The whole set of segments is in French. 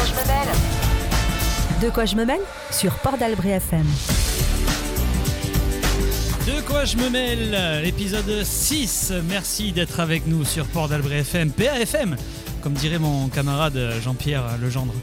quoi je me mêle De quoi je me mêle Sur Port d'Albret FM. De quoi je me mêle Épisode 6. Merci d'être avec nous sur Port d'Albret FM, PAFM, comme dirait mon camarade Jean-Pierre Legendre,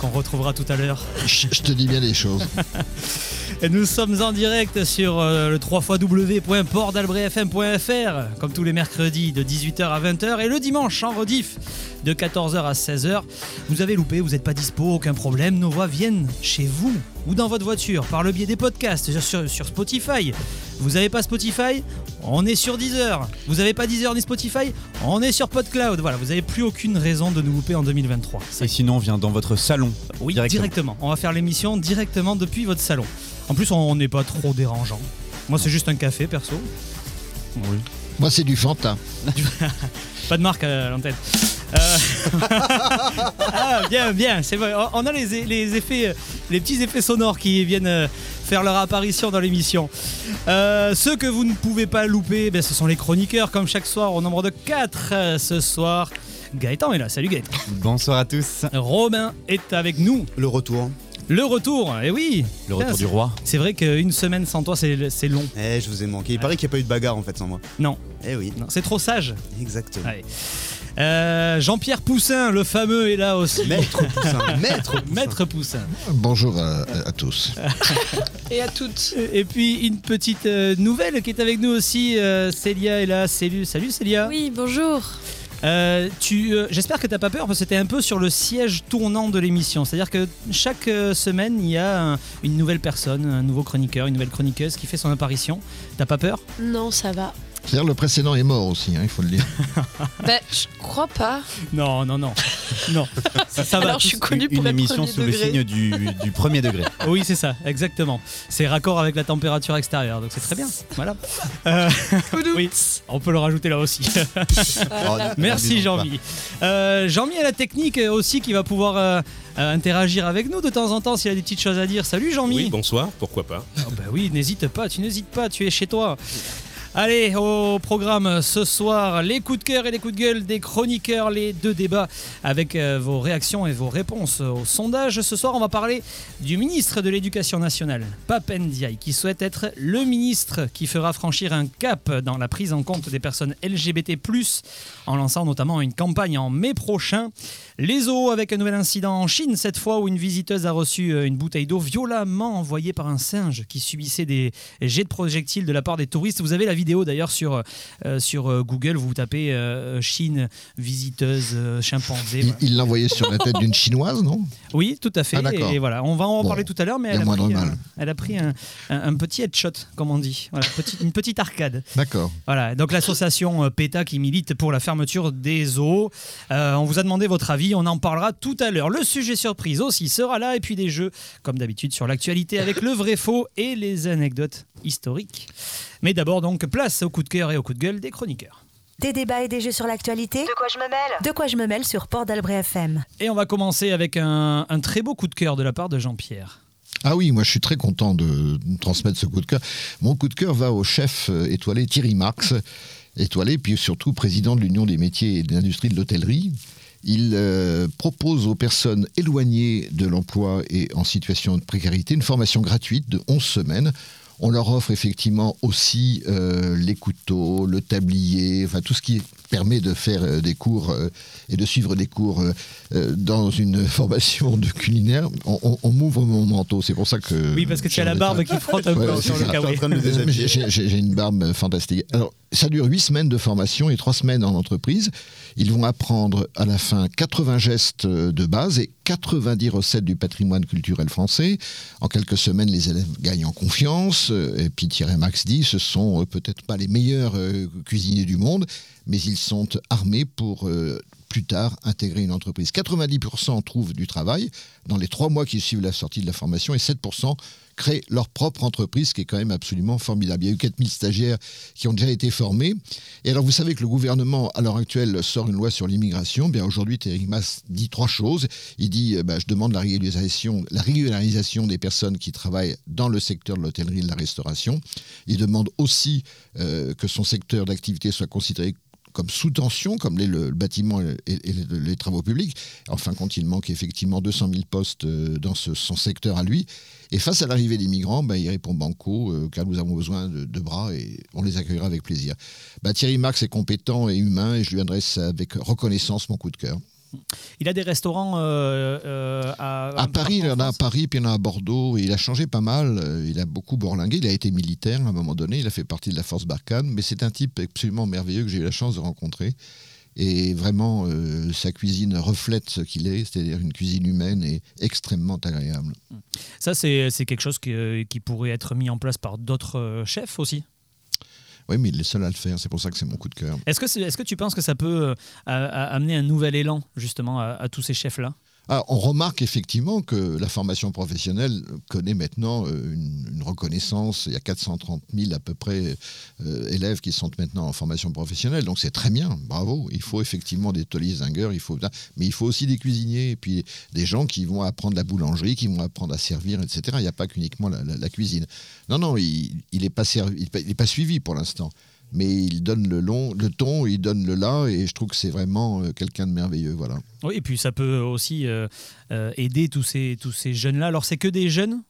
qu'on retrouvera tout à l'heure. Je je te dis bien des choses. Et nous sommes en direct sur euh, le 3 www.portdalbretfm.fr, comme tous les mercredis de 18h à 20h et le dimanche en rediff de 14h à 16h. Vous avez loupé, vous n'êtes pas dispo, aucun problème, nos voix viennent chez vous ou dans votre voiture par le biais des podcasts sur, sur Spotify. Vous n'avez pas Spotify? On est sur Deezer. Vous n'avez pas Deezer ni Spotify? On est sur PodCloud. Voilà, vous n'avez plus aucune raison de nous louper en 2023. Et sinon, on vient dans votre salon. Oui, directement. directement. On va faire l'émission directement depuis votre salon. En plus, on n'est pas trop dérangeant. Moi, c'est juste un café, perso. Oui. Moi, c'est du Fanta. Pas de marque à l'antenne. Euh, ah, bien, bien. C'est vrai. On a les, les effets, euh, les petits effets sonores qui viennent euh, faire leur apparition dans l'émission. Euh, ceux que vous ne pouvez pas louper, ben, ce sont les chroniqueurs, comme chaque soir, au nombre de 4 ce soir. Gaëtan est là. Salut Gaëtan. Bonsoir à tous. Romain est avec nous. Le retour. Le retour, et oui. Le retour du roi. C'est vrai qu'une semaine sans toi, c'est long. Eh, je vous ai manqué. Il paraît qu'il n'y a pas eu de bagarre en fait sans moi. Non, Eh oui, non c'est trop sage. exactement. Allez. Euh, Jean-Pierre Poussin, le fameux, est là aussi. Maître Poussin. Maître Poussin. Maître Poussin. Bonjour à, à tous. Et à toutes. Et puis une petite euh, nouvelle qui est avec nous aussi. euh, Célia est là. Salut, salut Célia. Oui, bonjour. Euh, euh, j'espère que t'as pas peur parce que c'était un peu sur le siège tournant de l'émission. C'est-à-dire que chaque euh, semaine il y a un- une nouvelle personne, un nouveau chroniqueur, une nouvelle chroniqueuse qui fait son apparition. T'as pas peur? Non, ça va. C'est-à-dire le précédent est mort aussi, hein, il faut le dire. Bah, je crois pas. Non, non, non, non. Ça, ça va. Alors, je suis connue pour Une émission sous le degré. signe du, du premier degré. Oui, c'est ça, exactement. C'est raccord avec la température extérieure, donc c'est très bien. Voilà. Euh, oui, on peut le rajouter là aussi. Merci. Jean-Mi. Euh, Jean-Mi a la technique aussi qui va pouvoir euh, euh, interagir avec nous de temps en temps s'il a des petites choses à dire. Salut Jean-Mi. Oui, bonsoir, pourquoi pas Oh bah oui, n'hésite pas, tu n'hésites pas, tu es chez toi. Allez, au programme ce soir, les coups de cœur et les coups de gueule des chroniqueurs, les deux débats avec euh, vos réactions et vos réponses au sondage. Ce soir, on va parler du ministre de l'Éducation nationale, Pape Ndiaye, qui souhaite être le ministre qui fera franchir un cap dans la prise en compte des personnes LGBT+, en lançant notamment une campagne en mai prochain. Les eaux avec un nouvel incident en Chine, cette fois où une visiteuse a reçu euh, une bouteille d'eau violemment envoyée par un singe qui subissait des jets de projectiles de la part des touristes. Vous avez la vidéo d'ailleurs sur, euh, sur euh, Google, vous tapez euh, Chine, visiteuse, chimpanzé. Il voilà. il l'a envoyé sur la tête d'une chinoise, non? Oui, tout à fait. Ah, et voilà, on va en Bon, parler tout à l'heure, mais elle a, pris, un, elle a pris un, un- un petit headshot, comme on dit. Voilà, petit- une petite arcade. D'accord. Voilà, donc l'association PETA qui milite pour la fermeture des eaux. Euh, on vous a demandé votre avis, on en parlera tout à l'heure. Le sujet surprise aussi sera là, et puis des jeux, comme d'habitude, sur l'actualité avec le vrai faux et les anecdotes historiques. Mais d'abord donc, place au coup de cœur et au coup de gueule des chroniqueurs. Des débats et des jeux sur l'actualité De quoi je me mêle De quoi je me mêle sur Port d'Albret FM. Et on va commencer avec un, un très beau coup de cœur de la part de Jean-Pierre. Ah oui, moi je suis très content de transmettre ce coup de cœur. Mon coup de cœur va au chef euh, étoilé Thierry Marx, étoilé, puis surtout président de l'Union des métiers et de l'industrie de l'hôtellerie. Il euh, propose aux personnes éloignées de l'emploi et en situation de précarité une formation gratuite de 11 semaines. On leur offre effectivement aussi euh, les couteaux, le tablier, enfin tout ce qui permet de faire euh, des cours euh, et de suivre des cours euh, dans une formation de culinaire. On, on- on m'ouvre mon manteau, c'est pour ça que... Oui, parce que tu as la barbe qui frotte un peu ouais, sur le j'ai une barbe fantastique. Alors, ça dure 8 semaines de formation et 3 semaines en entreprise. Ils vont apprendre à la fin 80 gestes euh, de base et 90 recettes du patrimoine culturel français. En quelques semaines, les élèves gagnent en confiance. euh, Et puis Thierry Max dit, ce sont euh, peut-être pas les meilleurs cuisiniers du monde, mais ils sont armés pour plus tard intégrer une entreprise. 90% trouvent du travail dans les trois mois qui suivent la sortie de la formation et 7% créent leur propre entreprise, ce qui est quand même absolument formidable. Il y a eu 4000 stagiaires qui ont déjà été formés. Et alors, vous savez que le gouvernement, à l'heure actuelle, sort une loi sur l'immigration. Bien, aujourd'hui, Thierry Mas dit trois choses. Il dit, euh, bah, je demande la régularisation, la régularisation des personnes qui travaillent dans le secteur de l'hôtellerie et de la restauration. Il demande aussi euh, que son secteur d'activité soit considéré comme sous tension, comme l'est le, bâtiment et, les, les travaux publics. En fin de compte, il manque effectivement 200 000 postes euh, dans son secteur à lui. Et face à l'arrivée des migrants, bah, il répond banco, euh, car nous avons besoin de, de bras et on les accueillera avec plaisir. Bah, Thierry Marx est compétent et humain et je lui adresse avec reconnaissance mon coup de cœur. Il a des restaurants euh, euh, à, Paris, il en a à. Paris, puis il y en a à Bordeaux. Et il a changé pas mal. euh, Il a beaucoup bourlingué. Il a été militaire à un moment donné. Il a fait partie de la force Barkhane. Mais c'est un type absolument merveilleux que j'ai eu la chance de rencontrer. Et vraiment, euh, sa cuisine reflète ce qu'il est, c'est-à-dire une cuisine humaine et extrêmement agréable. Ça, c'est quelque chose qui, qui pourrait être mis en place par d'autres chefs aussi? Oui, mais il est seul à le faire. C'est pour ça que c'est mon coup de cœur. Est-ce que, tu penses que ça peut euh, amener un nouvel élan justement à tous ces chefs-là? Ah, on remarque effectivement que la formation professionnelle connaît maintenant euh, une, reconnaissance. Il y a 430 000 à peu près euh, élèves qui sont maintenant en formation professionnelle. Donc c'est très bien, bravo. Il faut effectivement des tauliers zingueurs, il faut, mais il faut aussi des cuisiniers et puis des gens qui vont apprendre la boulangerie, qui vont apprendre à servir, etc. Il n'y a pas qu'uniquement la, cuisine. Non, non, il n'est pas suivi pour l'instant. Mais il donne le, long, le ton, il donne le là, et je trouve que c'est vraiment euh, quelqu'un de merveilleux. Voilà. Oui, et puis ça peut aussi euh, euh, aider tous ces, tous ces jeunes-là. Alors, c'est que des jeunes?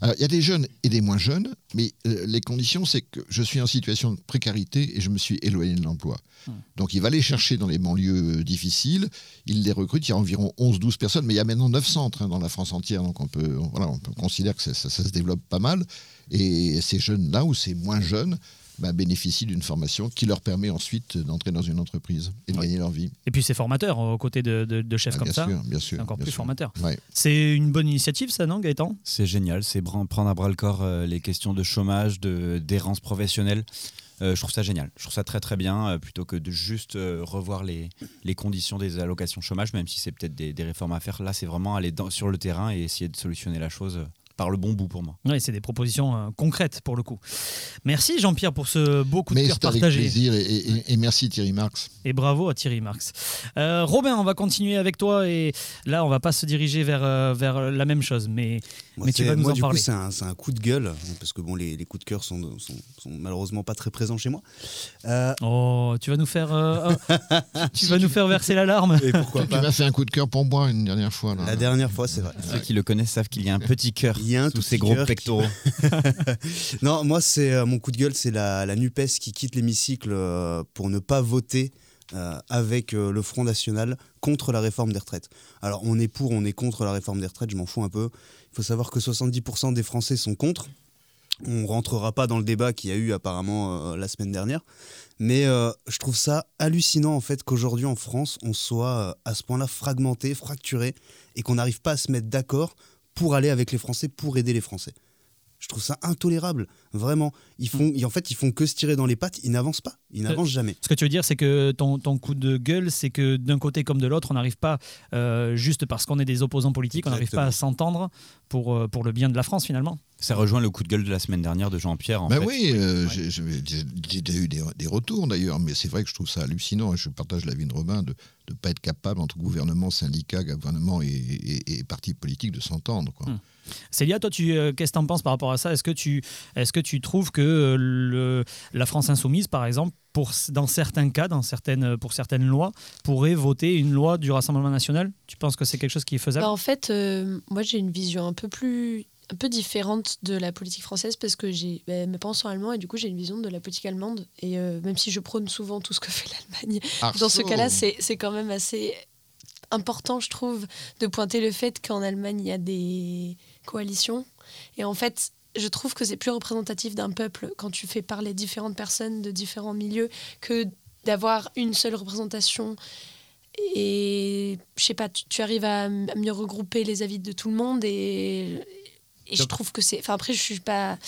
Alors, il y a des jeunes et des moins jeunes, mais euh, les conditions, c'est que je suis en situation de précarité et je me suis éloigné de l'emploi. Hmm. Donc, il va les chercher dans les banlieues difficiles. Il les recrute. Il y a environ 11-12 personnes, mais il y a maintenant 9 centres hein, dans la France entière. Donc, on peut, on- voilà, on peut considérer que ça, ça- ça se développe pas mal. Et ces jeunes-là, ou ces moins jeunes, ben, bénéficient d'une formation qui leur permet ensuite d'entrer dans une entreprise et de gagner leur vie. Et puis c'est formateur aux côtés de, de- de chefs Ah, comme bien ça. sûr, bien sûr. C'est encore bien plus sûr. formateur. Ouais. C'est une bonne initiative, ça, non, Gaëtan? C'est génial, c'est prendre à bras le corps euh, les questions de chômage, de d'errance professionnelle. Euh, je trouve ça génial, je trouve ça très très bien, euh, plutôt que de juste euh, revoir les, les conditions des allocations chômage, même si c'est peut-être des, des réformes à faire. Là, c'est vraiment aller dans- sur le terrain et essayer de solutionner la chose par le bon bout pour moi. Oui, c'est des propositions euh, concrètes pour le coup. Merci Jean-Pierre pour ce beau coup de cœur c'est avec partagé. plaisir et, et- et merci Thierry Marx. Et bravo à Thierry Marx. Euh, Robin, on va continuer avec toi et là, on va pas se diriger vers, euh, vers la même chose, mais, Moi, mais tu vas nous moi, en du parler. coup, c'est un, c'est un coup de gueule, parce que bon, les, les coups de cœur sont, sont, sont malheureusement pas très présents chez moi. Euh, Oh, tu vas nous faire, tu vas nous faire verser l'alarme. et pourquoi Tu pas m'as fait un coup de cœur pour moi une dernière fois. Là. La dernière fois, c'est vrai. Ceux qui le connaissent savent qu'il y a un petit cœur Tout ces gros qui- pectoraux. Non, moi, c'est euh, mon coup de gueule, c'est la, la Nupes qui quitte l'hémicycle euh, pour ne pas voter euh, avec euh, le Front National contre la réforme des retraites. Alors, on est pour, on est contre la réforme des retraites, je m'en fous un peu. Il faut savoir que 70% des Français sont contre. On rentrera pas dans le débat qu'il y a eu apparemment euh, la semaine dernière, mais je trouve ça hallucinant en fait qu'aujourd'hui en France on soit à ce point-là fragmenté, fracturé, et qu'on n'arrive pas à se mettre d'accord pour aller avec les Français, pour aider les Français. Je trouve ça intolérable, vraiment. Ils font, en fait, ils font que se tirer dans les pattes, ils n'avancent pas, ils n'avancent jamais. Ce que tu veux dire, c'est que ton, ton coup de gueule, c'est que d'un côté comme de l'autre, on n'arrive pas, euh, juste parce qu'on est des opposants politiques, on n'arrive pas à s'entendre pour, euh, pour le bien de la France finalement. Ça rejoint le coup de gueule de la semaine dernière de Jean-Pierre. en Ben fait. oui, euh, Ouais. j'ai- déjà eu des, des retours d'ailleurs, mais c'est vrai que je trouve ça hallucinant et je partage l'avis de Robin de ne pas être capable entre gouvernement, syndicat, gouvernement et, et, et partis politiques de s'entendre. quoi. Hmm. Célia, toi, tu, euh, qu'est-ce que tu en penses par rapport à ça? Est-ce que, tu, est que tu trouves que euh, le, la France insoumise, par exemple, pour, dans certains cas, dans certaines, pour certaines lois, pourrait voter une loi du Rassemblement national? Tu penses que c'est quelque chose qui est faisable? Bah, en fait, euh, moi j'ai une vision un peu plus un peu différente de la politique française parce que j'ai bah, mes parents sont allemands et du coup j'ai une vision de la politique allemande. Et euh, même si je prône souvent tout ce que fait l'Allemagne dans ce cas-là c'est c'est quand même assez important je trouve de pointer le fait qu'en Allemagne il y a des coalitions et en fait je trouve que c'est plus représentatif d'un peuple quand tu fais parler différentes personnes de différents milieux que d'avoir une seule représentation et je sais pas, tu, tu arrives à, mieux regrouper les avis de tout le monde et, et je trouve que c'est. Enfin, après, je suis pas.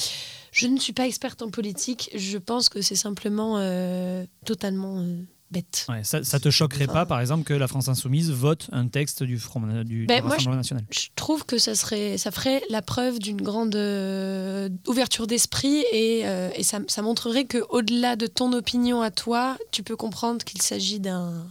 Je ne suis pas experte en politique. Je pense que c'est simplement euh, totalement euh, bête. Ouais, ça, ça te choquerait pas, par exemple, que la France insoumise vote un texte du, Front, du, du Ben, moi, Rassemblement national? Je trouve que ça serait, ça ferait la preuve d'une grande euh, ouverture d'esprit et, euh, et ça, ça montrerait que au-delà de ton opinion à toi, tu peux comprendre qu'il s'agit d'un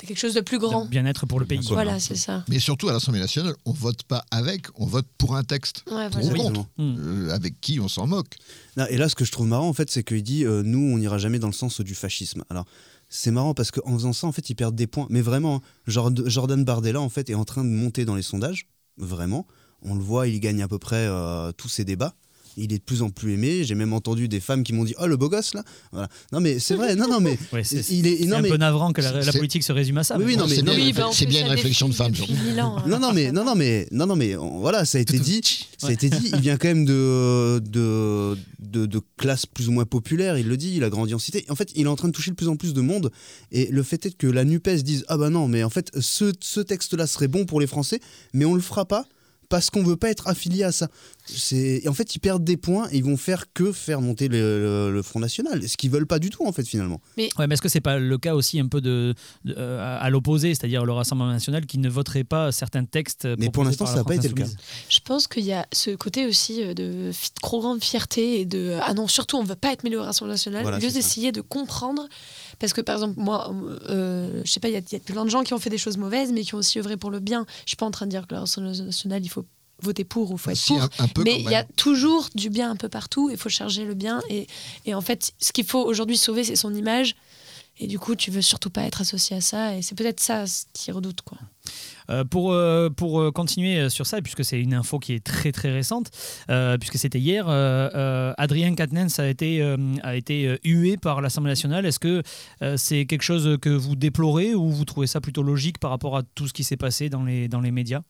de quelque chose de plus grand. bien-être pour le pays. Voilà, c'est ça. Mais surtout à l'Assemblée nationale, on vote pas avec, on vote pour un texte. Ouais, Pour voilà. contre. Euh, avec qui on s'en moque. Non, et là, ce que je trouve marrant, en fait, c'est qu'il dit euh, nous, on n'ira jamais dans le sens du fascisme. Alors, c'est marrant parce qu'en faisant ça, en fait, ils perdent des points. Mais vraiment, hein, Jord- Jordan Bardella, en fait, est en train de monter dans les sondages. Vraiment. On le voit, il gagne à peu près euh, tous ses débats. Il est de plus en plus aimé. J'ai même entendu des femmes qui m'ont dit Oh, le beau gosse, là voilà. Non, mais c'est vrai. Non, non, mais. Ouais, c'est il est. c'est Non, un mais. peu navrant que la, politique se résume à ça. Oui, non, mais- c'est bien, Oui, une bah, bien réflexion de femme. surtout. hein. Non, non, mais, non, non, mais, non, non, mais on- voilà, ça a été dit. Ça a été dit. Il vient quand même de, de, de, de classe plus ou moins populaire. Il le dit. Il a grandi en cité. En fait, il est en train de toucher de plus en plus de monde. Et le fait est que la Nupes dise ah bah non, mais en fait, ce, ce texte-là serait bon pour les Français, mais on le fera pas parce qu'on veut pas être affilié à ça. C'est et en fait ils perdent des points et ils vont faire que faire monter le, le- le Front National, ce qu'ils veulent pas du tout en fait finalement. Ouais, mais est-ce que c'est pas le cas aussi un peu de, de- euh, à l'opposé, c'est-à-dire le Rassemblement national qui ne voterait pas certains textes Mais pour l'instant, ça n'a pas été le cas. Je pense qu'il y a ce côté aussi euh, de trop grande fierté et de ah non surtout on veut pas être mêlé au Rassemblement national Voilà, au lieu d'essayer de comprendre parce que par exemple moi euh, je sais pas il y, y a plein de gens qui ont fait des choses mauvaises mais qui ont aussi œuvré pour le bien je suis pas en train de dire que le Rassemblement national il faut voter pour ou faut être Si, pour. un, un peu mais il y a toujours du bien un peu partout il faut charger le bien et, et en fait ce qu'il faut aujourd'hui sauver c'est son image. Et du coup tu veux surtout pas être associé à ça et c'est peut-être ça ce qui redoute quoi. Euh, pour, euh, pour euh, continuer sur ça, puisque c'est une info qui est très très récente, euh, puisque c'était hier, euh, euh, Adrien Quatennens a été, euh, a été hué par l'Assemblée nationale. Est-ce que euh, c'est quelque chose que vous déplorez ou vous trouvez ça plutôt logique par rapport à tout ce qui s'est passé dans les, dans les médias?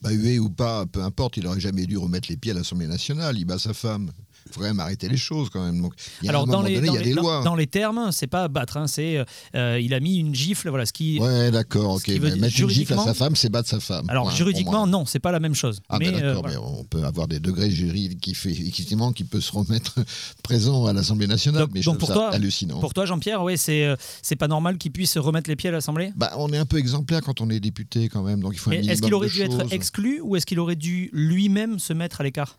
Bah, hué ou pas, peu importe, il aurait jamais dû remettre les pieds à l'Assemblée nationale. Il bat sa femme. Il faut quand même arrêter les choses quand même. Donc, il y a Alors dans les, donné, dans, il y a les, des dans- lois. dans les termes, c'est pas battre, hein, c'est euh, il a mis une gifle, voilà ce qui. Ouais, d'accord, ok. veut mettre une gifle à sa femme, c'est battre sa femme. Alors juridiquement, non, c'est pas la même chose. Ah mais ben euh, voilà. mais on peut avoir des degrés juridiques qui fait effectivement qui peut se remettre présent à l'Assemblée nationale. Donc- mais je donc trouve pour ça toi- hallucinant. Pour toi, Jean-Pierre, ouais, c'est euh, c'est pas normal qu'il puisse remettre les pieds à l'Assemblée? Bah, on est un peu exemplaire quand on est député quand même, donc il faut est-ce qu'il aurait dû être exclu ou est-ce qu'il aurait dû lui-même se mettre à l'écart?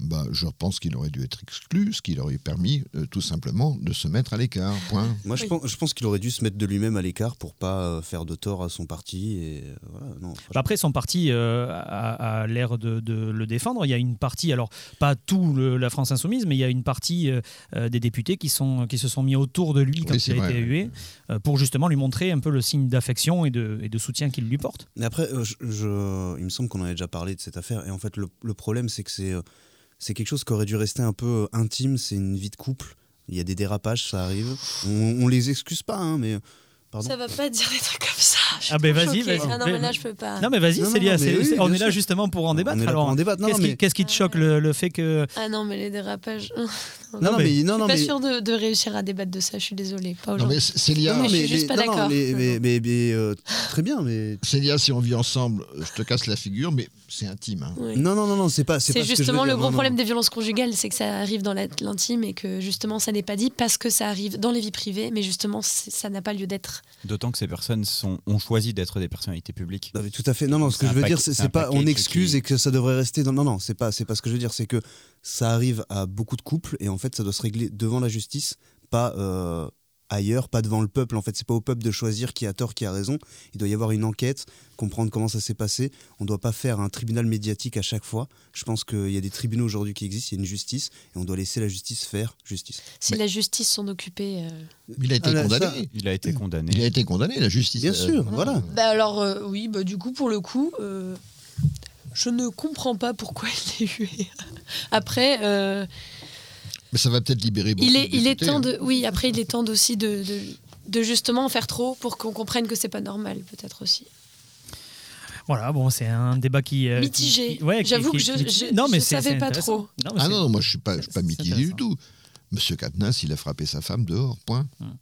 Bah, je pense qu'il aurait dû être exclu, ce qui lui aurait permis euh, tout simplement de se mettre à l'écart. Point. Moi, je Oui. pense, je pense qu'il aurait dû se mettre de lui-même à l'écart pour pas euh, faire de tort à son parti. Et euh, voilà, non, franchement. Bah Après, son parti euh, a, a l'air de, de le défendre. Il y a une partie, alors pas tout le- la France insoumise, mais il y a une partie euh, des députés qui, sont, qui se sont mis autour de lui quand Oui, il a été hué, euh, pour justement lui montrer un peu le signe d'affection et de, et de soutien qu'il lui porte. Mais après, euh, je, je- il me semble qu'on en a déjà parlé de cette affaire. Et en fait, le, le problème, c'est que c'est euh, c'est quelque chose qui aurait dû rester un peu euh, intime. C'est une vie de couple. Il y a des dérapages, ça arrive. On, on les excuse pas, hein, mais. Pardon. ça va pas dire des trucs comme ça Ah ben vas-y, vas-y. ah non mais là je peux pas Non mais vas-y, Célia, mais oui, on est là justement pour en On débattre. Alors, en débattre. Non, qu'est-ce non, qui, mais- qu'est-ce qui te choque le, le fait que ah non mais les dérapages Non, non, mais, non, Je non, suis pas mais- sûre de, de réussir à débattre de ça, je suis désolée. Pas Non, aujourd'hui. mais Célia, Non, je suis mais- juste mais- pas d'accord. mais- mais- mais- mais, euh, très bien, mais. Célia, si on vit ensemble, je te casse la figure, mais c'est intime. hein. Oui. Non, non, non, non, c'est pas. C'est justement dire. le gros Non, non. problème des violences conjugales, c'est que ça arrive dans l'intime et que justement ça n'est pas dit parce que ça arrive dans les vies privées, mais justement ça n'a pas lieu d'être. D'autant que ces personnes sont, ont choisi d'être des personnalités publiques. Non, mais tout à fait. Non, non, ce que je veux dire, c'est pas on excuse qui- et que ça devrait rester dans. Non, non, c'est pas, c'est pas ce que je veux dire. C'est que ça arrive à beaucoup de couples et en fait, ça doit se régler devant la justice, pas euh, ailleurs, pas devant le peuple. En fait, c'est pas au peuple de choisir qui a tort, qui a raison. Il doit y avoir une enquête, comprendre comment ça s'est passé. On doit pas faire un tribunal médiatique à chaque fois. Je pense qu'il y a des tribunaux aujourd'hui qui existent, il y a une justice et on doit laisser la justice faire justice. Si la justice s'en occupait. euh, Il a été Ah, là, condamné. ça- Il a été condamné. Il a été condamné, la justice. Bien euh, sûr, voilà. Bah alors euh, oui, bah du coup pour le coup, euh, je ne comprends pas pourquoi il est hué. Après, euh, Mais ça va peut-être libérer beaucoup il est, de il est temps hein. de, oui, après il est temps aussi de, de, de justement en faire trop pour qu'on comprenne que c'est pas normal, peut-être aussi. voilà, bon, c'est un débat qui euh, Mitigé. qui- ouais, J'avoue que je, c'est- savais pas trop. Non, Ah non, non, moi je suis pas, je suis pas mitigé du tout. Monsieur Katnas, il a frappé sa femme dehors, point. Hum.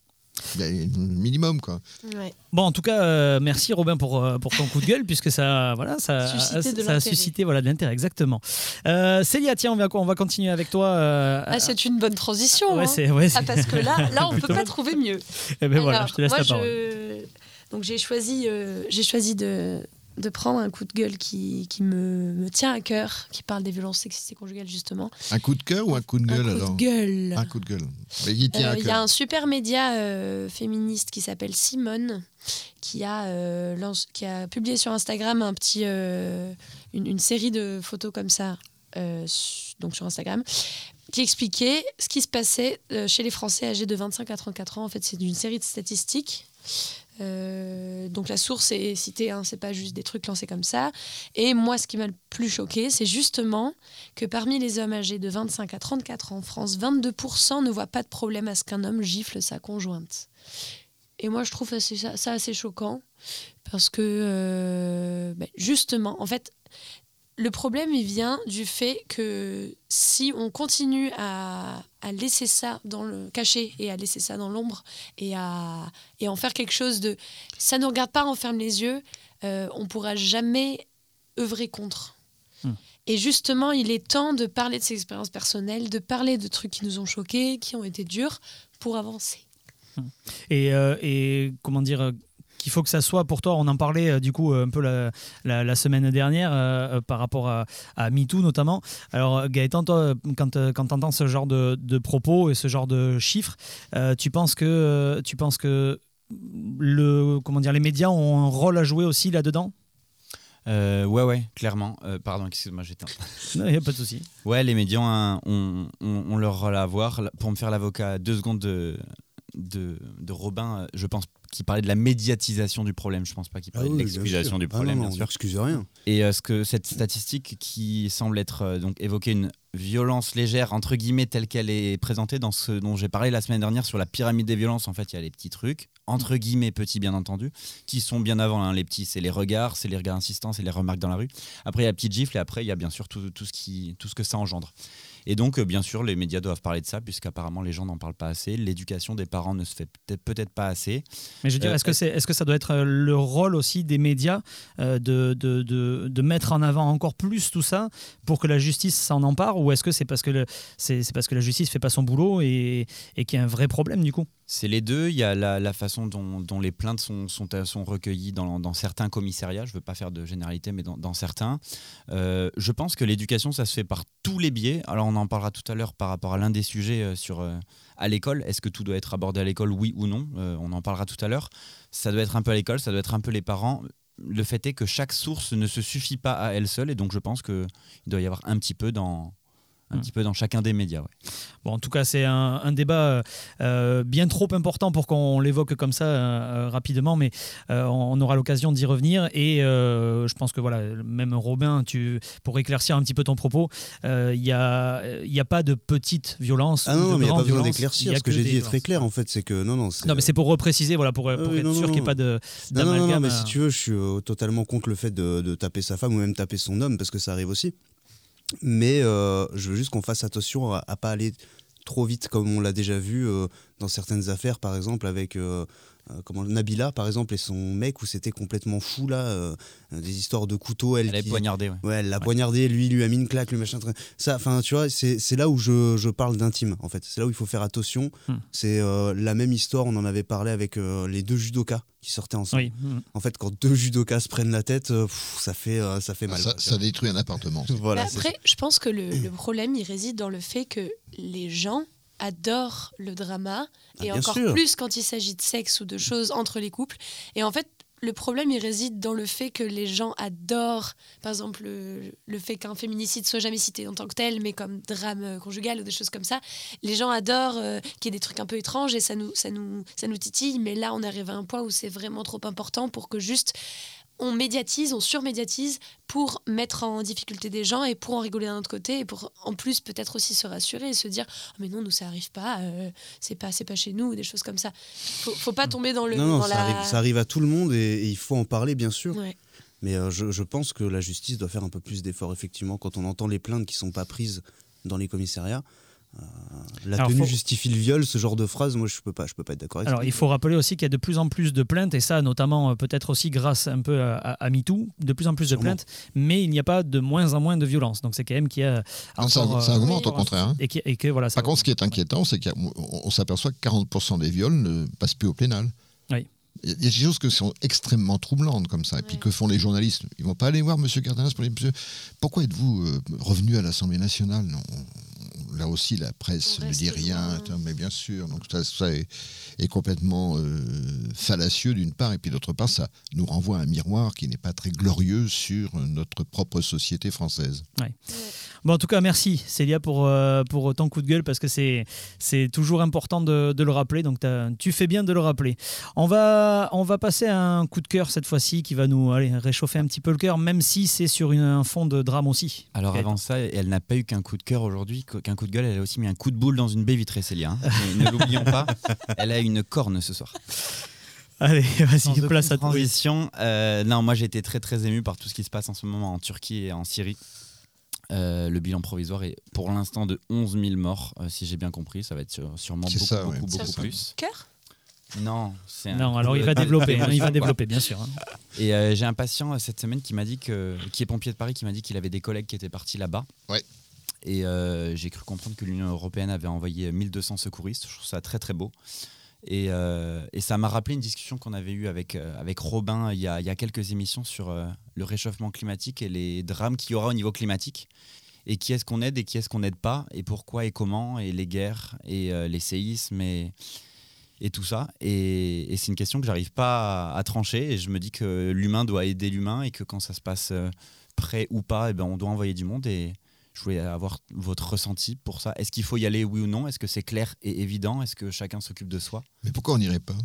Minimum, quoi. Ouais. Bon, en tout cas, euh, merci Robin pour, euh, pour ton coup de gueule, puisque ça, voilà, ça, Suscité ça a suscité voilà, de l'intérêt, exactement. Euh, Célia, tiens, on va, on va continuer avec toi. euh, Ah, c'est une bonne transition. ouais, hein. ouais, Ah, parce que là, là on peut pas trouver mieux. Eh ben voilà, je te laisse moi, la parole. je- Donc j'ai choisi, euh, j'ai choisi de, de prendre un coup de gueule qui, qui me, me tient à cœur, qui parle des violences sexistes et conjugales justement. Un coup de cœur ou un coup de gueule un coup alors de gueule. Un coup de gueule. Il Euh, Il y a un super média euh, féministe qui s'appelle Simone qui a, euh, lance- qui a publié sur Instagram un petit, une, une série de photos comme ça, donc sur Instagram, qui expliquait ce qui se passait chez les Français âgés de 25 à 34 ans. En fait, c'est une série de statistiques. Euh, donc la source est citée, hein, c'est pas juste des trucs lancés comme ça. Et moi, ce qui m'a le plus choqué, c'est justement que parmi les hommes âgés de 25 à 34 ans en France, 22% ne voient pas de problème à ce qu'un homme gifle sa conjointe. Et moi, je trouve ça assez choquant parce que, euh, ben, justement, en fait, le problème, il vient du fait que si on continue à, à laisser ça dans le caché et à laisser ça dans l'ombre et à et en faire quelque chose de ça ne regarde pas, on ferme les yeux, euh, on pourra jamais œuvrer contre. Hmm. Et justement, il est temps de parler de ses expériences personnelles, de parler de trucs qui nous ont choqués, qui ont été durs, pour avancer. Et, euh, et comment dire euh, qu'il faut que ça soit pour toi, on en parlait euh, du coup euh, un peu la, la- la semaine dernière euh, par rapport à, à MeToo notamment. Alors Gaëtan, toi, quand, tu entends ce genre de, de propos et ce genre de chiffres, euh, tu penses que, tu penses que le, comment dire, les médias ont un rôle à jouer aussi là-dedans? Euh, ouais, ouais, clairement. Euh, pardon, excuse-moi, j'étais. Non, Il n'y a pas de souci. Ouais, les médias ont, ont leur rôle à avoir. Pour me faire l'avocat, deux secondes de, de, de Robin, je pense qu'il parlait de la médiatisation du problème. Je pense pas qu'il parlait de l'excusation du problème, ah non, bien non, rien. Et euh, ce que cette statistique qui semble être euh, donc évoquer une violence légère entre guillemets telle qu'elle est présentée dans ce dont j'ai parlé la semaine dernière sur la pyramide des violences. En fait, il y a les petits trucs entre guillemets petits bien entendu qui sont bien avant. hein. Les petits, c'est les regards, c'est les regards insistants, c'est les remarques dans la rue. Après, il y a la petite gifle et après, il y a bien sûr tout, tout ce qui tout ce que ça engendre. Et donc, euh, bien sûr, les médias doivent parler de ça, puisqu'apparemment les gens n'en parlent pas assez. L'éducation des parents ne se fait peut-être pas assez. Mais je veux dire, Euh, est-ce que, c'est, est-ce que ça doit être euh, le rôle aussi des médias de, de, de, de mettre en avant encore plus tout ça pour que la justice s'en empare Ou est-ce que c'est parce que, le, parce que la justice fait pas son boulot et, et qu'il y a un vrai problème du coup? C'est les deux. Il y a la, la façon dont, les plaintes sont, euh, recueillies dans, certains commissariats. Je ne veux pas faire de généralité, mais dans, certains. Euh, je pense que l'éducation, ça se fait par tous les biais. Alors, on en parlera tout à l'heure par rapport à l'un des sujets euh, sur, à l'école. Est-ce que tout doit être abordé à l'école, oui ou non? On en parlera tout à l'heure. Ça doit être un peu à l'école, ça doit être un peu les parents. Le fait est que chaque source ne se suffit pas à elle seule. Et donc, je pense qu'il doit y avoir un petit peu dans, un Hmm. petit peu dans chacun des médias. ouais. Bon, en tout cas, c'est un, un débat euh, bien trop important pour qu'on l'évoque comme ça euh, rapidement, mais euh, on aura l'occasion d'y revenir. Et euh, je pense que voilà, même Robin, tu, pour éclaircir un petit peu ton propos, euh, il n'y a, il y a pas de petite violence. Ah ou non, de mais il n'y a grande pas besoin d'éclaircir. Ce que, j'ai dit est très clair en fait, c'est que non, non. Non, mais c'est pour repréciser, voilà, pour, pour oui, être non, sûr qu'il n'y ait pas de Non, non, non, mais si euh, tu veux, je suis euh, totalement contre le fait de, de taper sa femme ou même taper son homme, parce que ça arrive aussi. Mais euh, je veux juste qu'on fasse attention à, à pas aller trop vite, comme on l'a déjà vu euh, dans certaines affaires, par exemple, avec euh, euh, comment, Nabila, par exemple, et son mec, où c'était complètement fou, là, euh, des histoires de couteau, elle, Elle qui- poignardée. ouais. Ouais, elle l'a poignardé, lui, il lui a mis une claque, lui machin. Ça, enfin, tu vois, c'est là où je, je parle d'intime, en fait. C'est là où il faut faire attention. Hmm. C'est euh, la même histoire, on en avait parlé avec euh, les deux judokas qui sortaient ensemble. Oui. mm. En fait, quand deux judokas se prennent la tête, euh, pff, ça fait, euh, ça fait mal. Ça, ça détruit un appartement. Voilà. C'est après, je pense que le, le problème, il réside dans le fait que les gens adorent le drama, Ah, et encore sûr. plus quand il s'agit de sexe ou de choses entre les couples. Et en fait, le problème, il réside dans le fait que les gens adorent, par exemple, le, le fait qu'un féminicide soit jamais cité en tant que tel, mais comme drame euh, conjugal ou des choses comme ça. Les gens adorent euh, qu'il y ait des trucs un peu étranges et ça nous, ça, nous, ça nous titille, mais là, on arrive à un point où c'est vraiment trop important pour que juste on médiatise, on surmédiatise pour mettre en difficulté des gens et pour en rigoler d'un autre côté et pour en plus peut-être aussi se rassurer et se dire oh, mais non nous ça arrive pas euh, c'est pas c'est pas chez nous ou des choses comme ça faut, faut pas tomber dans le non, non, dans ça, la arrive, ça arrive à tout le monde et, et il faut en parler, bien sûr. Ouais. Mais euh, je, je pense que la justice doit faire un peu plus d'efforts, effectivement, quand on entend les plaintes qui sont pas prises dans les commissariats. La Alors, tenue faut- justifie le viol, ce genre de phrase, moi je peux pas, je peux pas être d'accord avec Alors, il faut rappeler aussi qu'il y a de plus en plus de plaintes, et ça, notamment, euh, peut-être aussi grâce un peu à, à- MeToo, de plus en plus de plaintes, mais il n'y a pas de moins en moins de violence. Donc, c'est quand même qu'il y a. Non, ça, encore, ça euh, augmente au contraire. hein. Et, qui- et que, voilà, ça Par contre, ce qui est inquiétant, c'est qu'on on s'aperçoit que 40% des viols ne passent plus au pénal. Il y a des choses qui sont extrêmement troublantes comme ça. Et puis que font les journalistes? Ils vont pas aller voir M. Cardenas pour les monsieur. Pourquoi êtes-vous euh, revenu à l'Assemblée nationale? Non. Là aussi, la presse ne dit rien. loin. Attends, Mais bien sûr, donc ça, ça est, est complètement euh, fallacieux d'une part, et puis d'autre part, ça nous renvoie à un miroir qui n'est pas très glorieux sur notre propre société française. Bon, en tout cas, merci Célia pour, euh, pour ton coup de gueule parce que c'est, c'est toujours important de, de le rappeler. Donc, tu fais bien de le rappeler. On va, on va passer à un coup de cœur cette fois-ci qui va nous allez, réchauffer un petit peu le cœur, même si c'est sur une- un fond de drame aussi. Alors avant ça, elle n'a pas eu qu'un coup de cœur aujourd'hui, qu'un coup de gueule, elle a aussi mis un coup de boule dans une baie vitrée, Célia. hein. Ne, l'oublions pas, elle a une corne ce soir. Allez, vas-y, place à toi. transition. euh, non, moi j'ai été très très ému par tout ce qui se passe en ce moment en Turquie et en Syrie. Euh, le bilan provisoire est pour l'instant de 11 000 morts, euh, si j'ai bien compris. Ça va être sur- sûrement beaucoup, ça, ouais, beaucoup, c'est beaucoup ça. plus. Cœur? Non, c'est un Non, alors il va développer, hein, il va développer, bien sûr. hein. Et euh, j'ai un patient cette semaine qui m'a dit que, qui est pompier de Paris, qui m'a dit qu'il avait des collègues qui étaient partis là-bas. Ouais. Et euh, j'ai cru comprendre que l'Union européenne avait envoyé 1200 secouristes. Je trouve ça très très beau. Et, euh, et ça m'a rappelé une discussion qu'on avait eue avec, euh, avec Robin il y, a, il y a quelques émissions sur le réchauffement climatique et les drames qu'il y aura au niveau climatique. Et qui est-ce qu'on aide et qui est-ce qu'on n'aide pas, et pourquoi et comment, et les guerres, et les séismes, et, et tout ça. Et, et c'est une question que j'arrive pas à, trancher. Et je me dis que l'humain doit aider l'humain et que quand ça se passe prêt ou pas, eh ben, on doit envoyer du monde. Et je voulais avoir votre ressenti pour ça. Est-ce qu'il faut y aller, oui ou non? Est-ce que c'est clair et évident? Est-ce que chacun s'occupe de soi? Mais pourquoi on n'irait pas?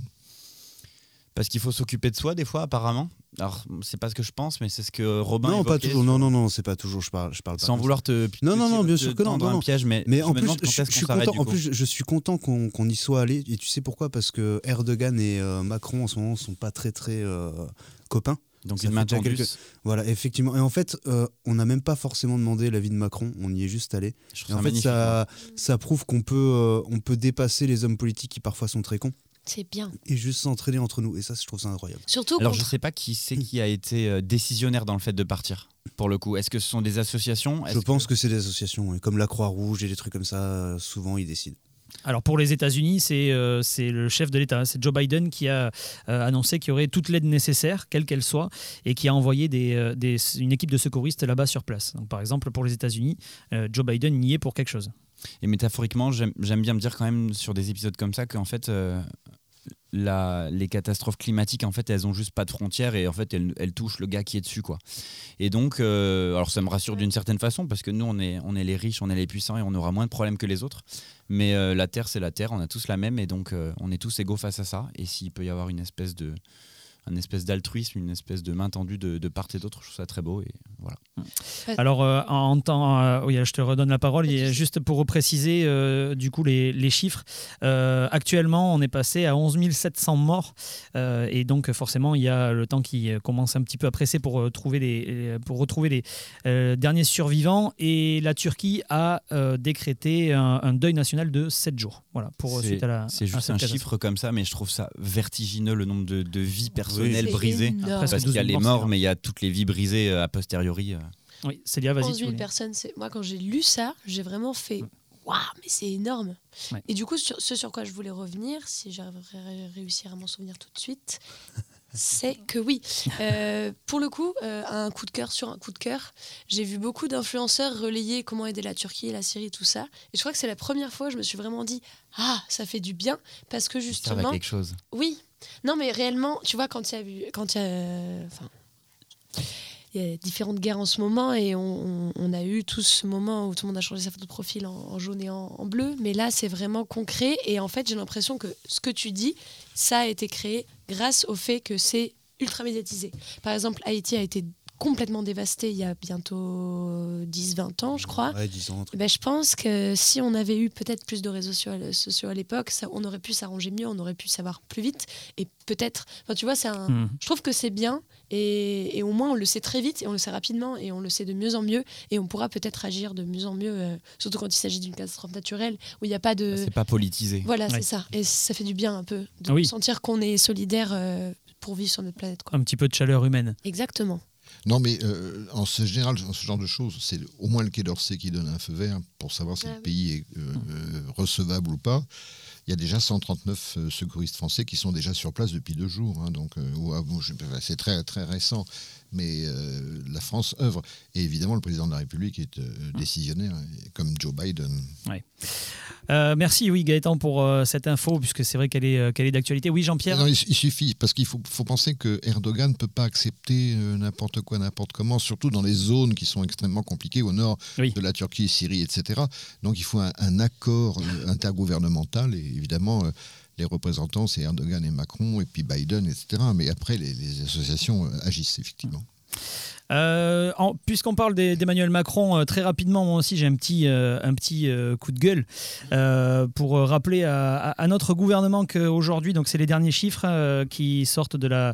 Parce qu'il faut s'occuper de soi, des fois, apparemment. Alors, c'est pas ce que je pense, mais c'est ce que Robin. non, pas toujours. Non, non, non, c'est pas toujours. Je parle, je parle pas. Sans vouloir te. Non, non, non, bien sûr que non, non, un non. piège, mais, Mais en plus, je, suis content. En plus, je, suis content qu'on qu'on y soit allé. Et tu sais pourquoi? Parce que Erdogan et euh, Macron en ce moment sont pas très très euh, copains. Donc, ça une main déjà tendue. quelques- Voilà, effectivement. Et en fait, euh, on n'a même pas forcément demandé l'avis de Macron. On y est juste allé. Je Et trouve en ça fait, magnifique, ça, ça prouve qu'on peut, euh, on peut dépasser les hommes politiques qui parfois sont très cons C'est bien. et juste s'entraider entre nous. Et ça, je trouve ça incroyable. Surtout Alors je contre- sais pas qui c'est qui a été euh, décisionnaire dans le fait de partir. Pour le coup, est-ce que ce sont des associations? Je pense que, c'est des associations, ouais, comme la Croix-Rouge et des trucs comme ça. euh, souvent, ils décident. Alors pour les États-Unis, c'est euh, c'est le chef de l'État, c'est Joe Biden qui a euh, annoncé qu'il y aurait toute l'aide nécessaire, quelle qu'elle soit, et qui a envoyé des, euh, des- une équipe de secouristes là-bas sur place. Donc, par exemple, pour les États-Unis, euh, Joe Biden y est pour quelque chose. Et métaphoriquement, j'aime bien me dire quand même sur des épisodes comme ça qu'en fait, euh, la- les catastrophes climatiques, en fait, elles ont juste pas de frontières et en fait, elles, elles touchent le gars qui est dessus, quoi. Et donc, euh, alors ça me rassure d'une certaine façon parce que nous, on est, on est les riches, on est les puissants et on aura moins de problèmes que les autres. Mais euh, la Terre, c'est la Terre, on a tous la même et donc euh, on est tous égaux face à ça. Et s'il peut y avoir une espèce de un espèce d'altruisme, une espèce de main tendue de, de part et d'autre, je trouve ça très beau et voilà. Alors, euh, en temps, euh, oui, je te redonne la parole. Et juste pour repréciser, euh, du coup, les, les chiffres. euh, actuellement, on est passé à 11 700 morts. euh, et donc, forcément, il y a le temps qui commence un petit peu à presser pour, euh, trouver les, pour retrouver les euh, derniers survivants. Et la Turquie a euh, décrété un, un deuil national de 7 jours. Voilà, pour C'est- suite à la. C'est juste un chiffre comme ça, mais je trouve ça vertigineux le nombre de, de vies personnelles Énorme. Presque Parce qu'il y a 12 les 000 morts, mais il y a toutes les vies brisées euh, a posteriori. euh. Oui, Célia, vas-y. 11 tu 000 voulais- personnes, c'est moi quand j'ai lu ça, j'ai vraiment fait waouh, mais c'est énorme. Ouais. Et du coup, sur, ce sur quoi je voulais revenir, si j'arriverais à réussir à m'en souvenir tout de suite, c'est que oui, euh, pour le coup, euh, un coup de cœur sur un coup de cœur, j'ai vu beaucoup d'influenceurs relayer comment aider la Turquie et la Syrie, tout ça. Et je crois que c'est la première fois où je me suis vraiment dit ah, ça fait du bien parce que Ça va justement, quelque chose. oui. Non, mais réellement, tu vois, quand il y a eu. Quand il y a. Enfin. Il y a différentes guerres en ce moment et on, a eu tous ce moment où tout le monde a changé sa photo de profil en, en jaune et en, en bleu. Mais là, c'est vraiment concret. Et en fait, j'ai l'impression que ce que tu dis, ça a été créé grâce au fait que c'est ultra médiatisé. Par exemple, Haïti a été complètement dévasté il y a bientôt 10-20 ans, je crois. Ouais, 10 ans, un truc. Ben, je pense que si on avait eu peut-être plus de réseaux sociaux, à l'époque, ça- on aurait pu s'arranger mieux, on aurait pu savoir plus vite. Et peut-être, enfin, tu vois, c'est un, Mhm. je trouve que c'est bien. Et, et au moins, on le sait très vite et on le sait rapidement et on le sait de mieux en mieux. Et on pourra peut-être agir de mieux en mieux, euh, surtout quand il s'agit d'une catastrophe naturelle où il n'y a pas de. C'est pas politisé. Voilà, Ouais. c'est ça. Et ça fait du bien un peu de Oui. sentir qu'on est solidaire euh, pour vivre sur notre planète. Quoi. Un petit peu de chaleur humaine. Exactement. Non, mais euh, en ce général, dans ce genre de choses, c'est au moins le Quai d'Orsay qui donne un feu vert pour savoir si Ah le oui. pays est euh, euh, recevable ou pas. Il y a déjà 139 euh, secouristes français qui sont déjà sur place depuis deux jours. hein, donc, euh, ah, je- c'est très, très récent. Mais euh, la France œuvre. Et évidemment, le président de la République est euh, décisionnaire, comme Joe Biden. Euh, merci, oui, Gaëtan, pour cette info, puisque c'est vrai qu'elle est, qu'elle est d'actualité. Oui, Jean-Pierre? Il, il suffit, parce qu'il faut, faut penser que Erdogan ne peut pas accepter n'importe quoi, n'importe comment, surtout dans les zones qui sont extrêmement compliquées au nord Oui. de la Turquie, Syrie, etc. Donc il faut un, un accord intergouvernemental, et évidemment, euh, les représentants, c'est Erdogan et Macron, et puis Biden, etc. Mais après, les, associations euh, agissent, effectivement. Euh, Puisqu'on parle d'E- d'Emmanuel Macron, euh, très rapidement, moi aussi, j'ai un petit, euh, un petit coup de gueule pour rappeler à, notre gouvernement qu'aujourd'hui, donc c'est les derniers chiffres qui sortent de la,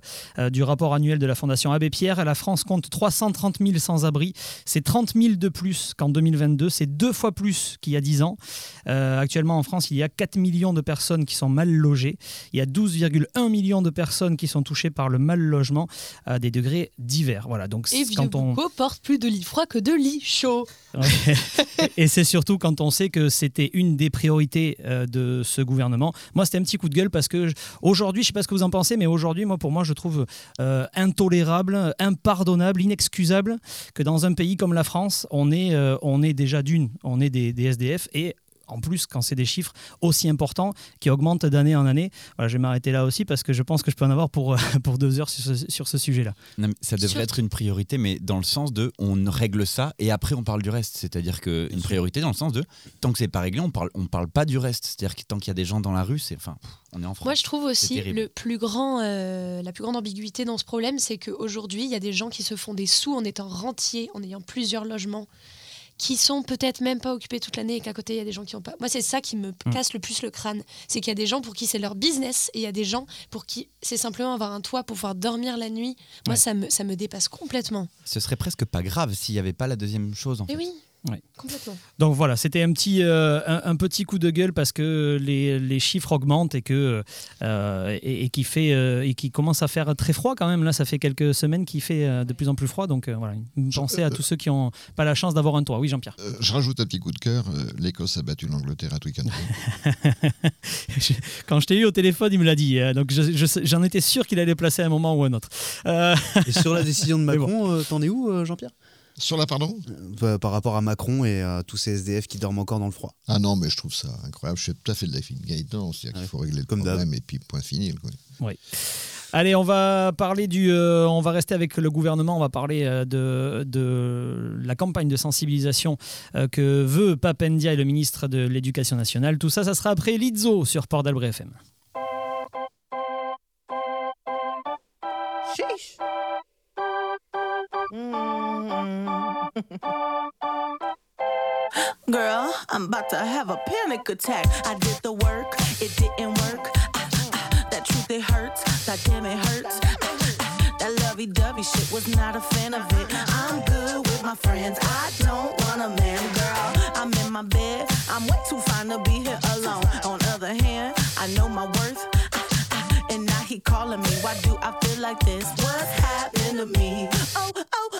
du rapport annuel de la Fondation Abbé Pierre. La France compte 330 000 sans-abri. C'est 30 000 de plus qu'en 2022. C'est deux fois plus qu'il y a 10 ans. Actuellement, en France, il y a 4 millions de personnes qui sont mal logées. Il y a 12,1 millions de personnes qui sont touchées par le mal logement à des degrés divers. Voilà, donc Et c'est quand on Vieux porte plus de lit froid que de lit chaud. Ouais. et c'est surtout quand on sait que c'était une des priorités euh, de ce gouvernement. Moi, c'était un petit coup de gueule parce que je- aujourd'hui, je sais pas ce que vous en pensez, mais aujourd'hui, moi, pour moi, je trouve euh, intolérable, impardonnable, inexcusable que dans un pays comme la France, on est, euh, on est déjà d'une, on est des, des SDF et en plus, quand c'est des chiffres aussi importants qui augmentent d'année en année, voilà, je vais m'arrêter là aussi parce que je pense que je peux en avoir pour, pour deux heures sur ce, sur ce sujet-là. Ça devrait Sur- être une priorité, mais dans le sens de on règle ça et après on parle du reste. C'est-à-dire que une priorité dans le sens de tant que c'est pas réglé, on parle, on parle pas du reste. C'est-à-dire que tant qu'il y a des gens dans la rue, c'est enfin, on est en France. Moi, je trouve aussi le plus grand, euh, la plus grande ambiguïté dans ce problème, c'est qu'aujourd'hui, il y a des gens qui se font des sous en étant rentiers, en ayant plusieurs logements, qui sont peut-être même pas occupés toute l'année et qu'à côté, il y a des gens qui ont pas. Moi, c'est ça qui me Mm. casse le plus le crâne. C'est qu'il y a des gens pour qui c'est leur business et il y a des gens pour qui c'est simplement avoir un toit pour pouvoir dormir la nuit. Moi, Ouais. ça, me, ça me dépasse complètement. Ce serait presque pas grave s'il n'y avait pas la deuxième chose. En Et fait. oui, Complètement. Donc voilà, c'était un petit, euh, un, un petit coup de gueule parce que les, les chiffres augmentent et que euh, et, et qui fait euh, et qui commence à faire très froid quand même. Là, ça fait quelques semaines qu'il fait euh, de plus en plus froid. Donc euh, voilà, une pensée à tous ceux qui n'ont pas la chance d'avoir un toit. Oui, Jean-Pierre. Euh, je rajoute un petit coup de cœur. L'Écosse a battu l'Angleterre à Twickenham. Quand je t'ai eu au téléphone, il me l'a dit. euh, donc je- je- j'en étais sûr qu'il allait placer à un moment ou un autre. Euh, Et sur la décision de Macron, euh, t'en es où, euh, Jean-Pierre? Sur la pardon Euh, Par rapport à Macron et à tous ces SDF qui dorment encore dans le froid. Ah non, mais je trouve ça incroyable. Je suis tout à fait de la file Gaëtan. C'est-à-dire qu'il Ouais. faut régler le Comme problème et puis point fini. quoi. Allez, on va parler du. euh, on va rester avec le gouvernement. On va parler euh, de, de la campagne de sensibilisation euh, que veut Papendia et le ministre de l'Éducation nationale. Tout ça, ça sera après Lizzo sur Port d'Albret FM. Sheesh. Mm. Girl, I'm about to have a panic attack. I did the work, it didn't work. That truth, it hurts. That damn, it hurts. That lovey dovey shit was not a fan of it. I'm good with my friends. I don't want a man, girl. I'm in my bed. I'm way too fine to be here alone. On other hand, I know my worth. And now he calling me. Why do I feel like this? What's happened to me? Oh, oh,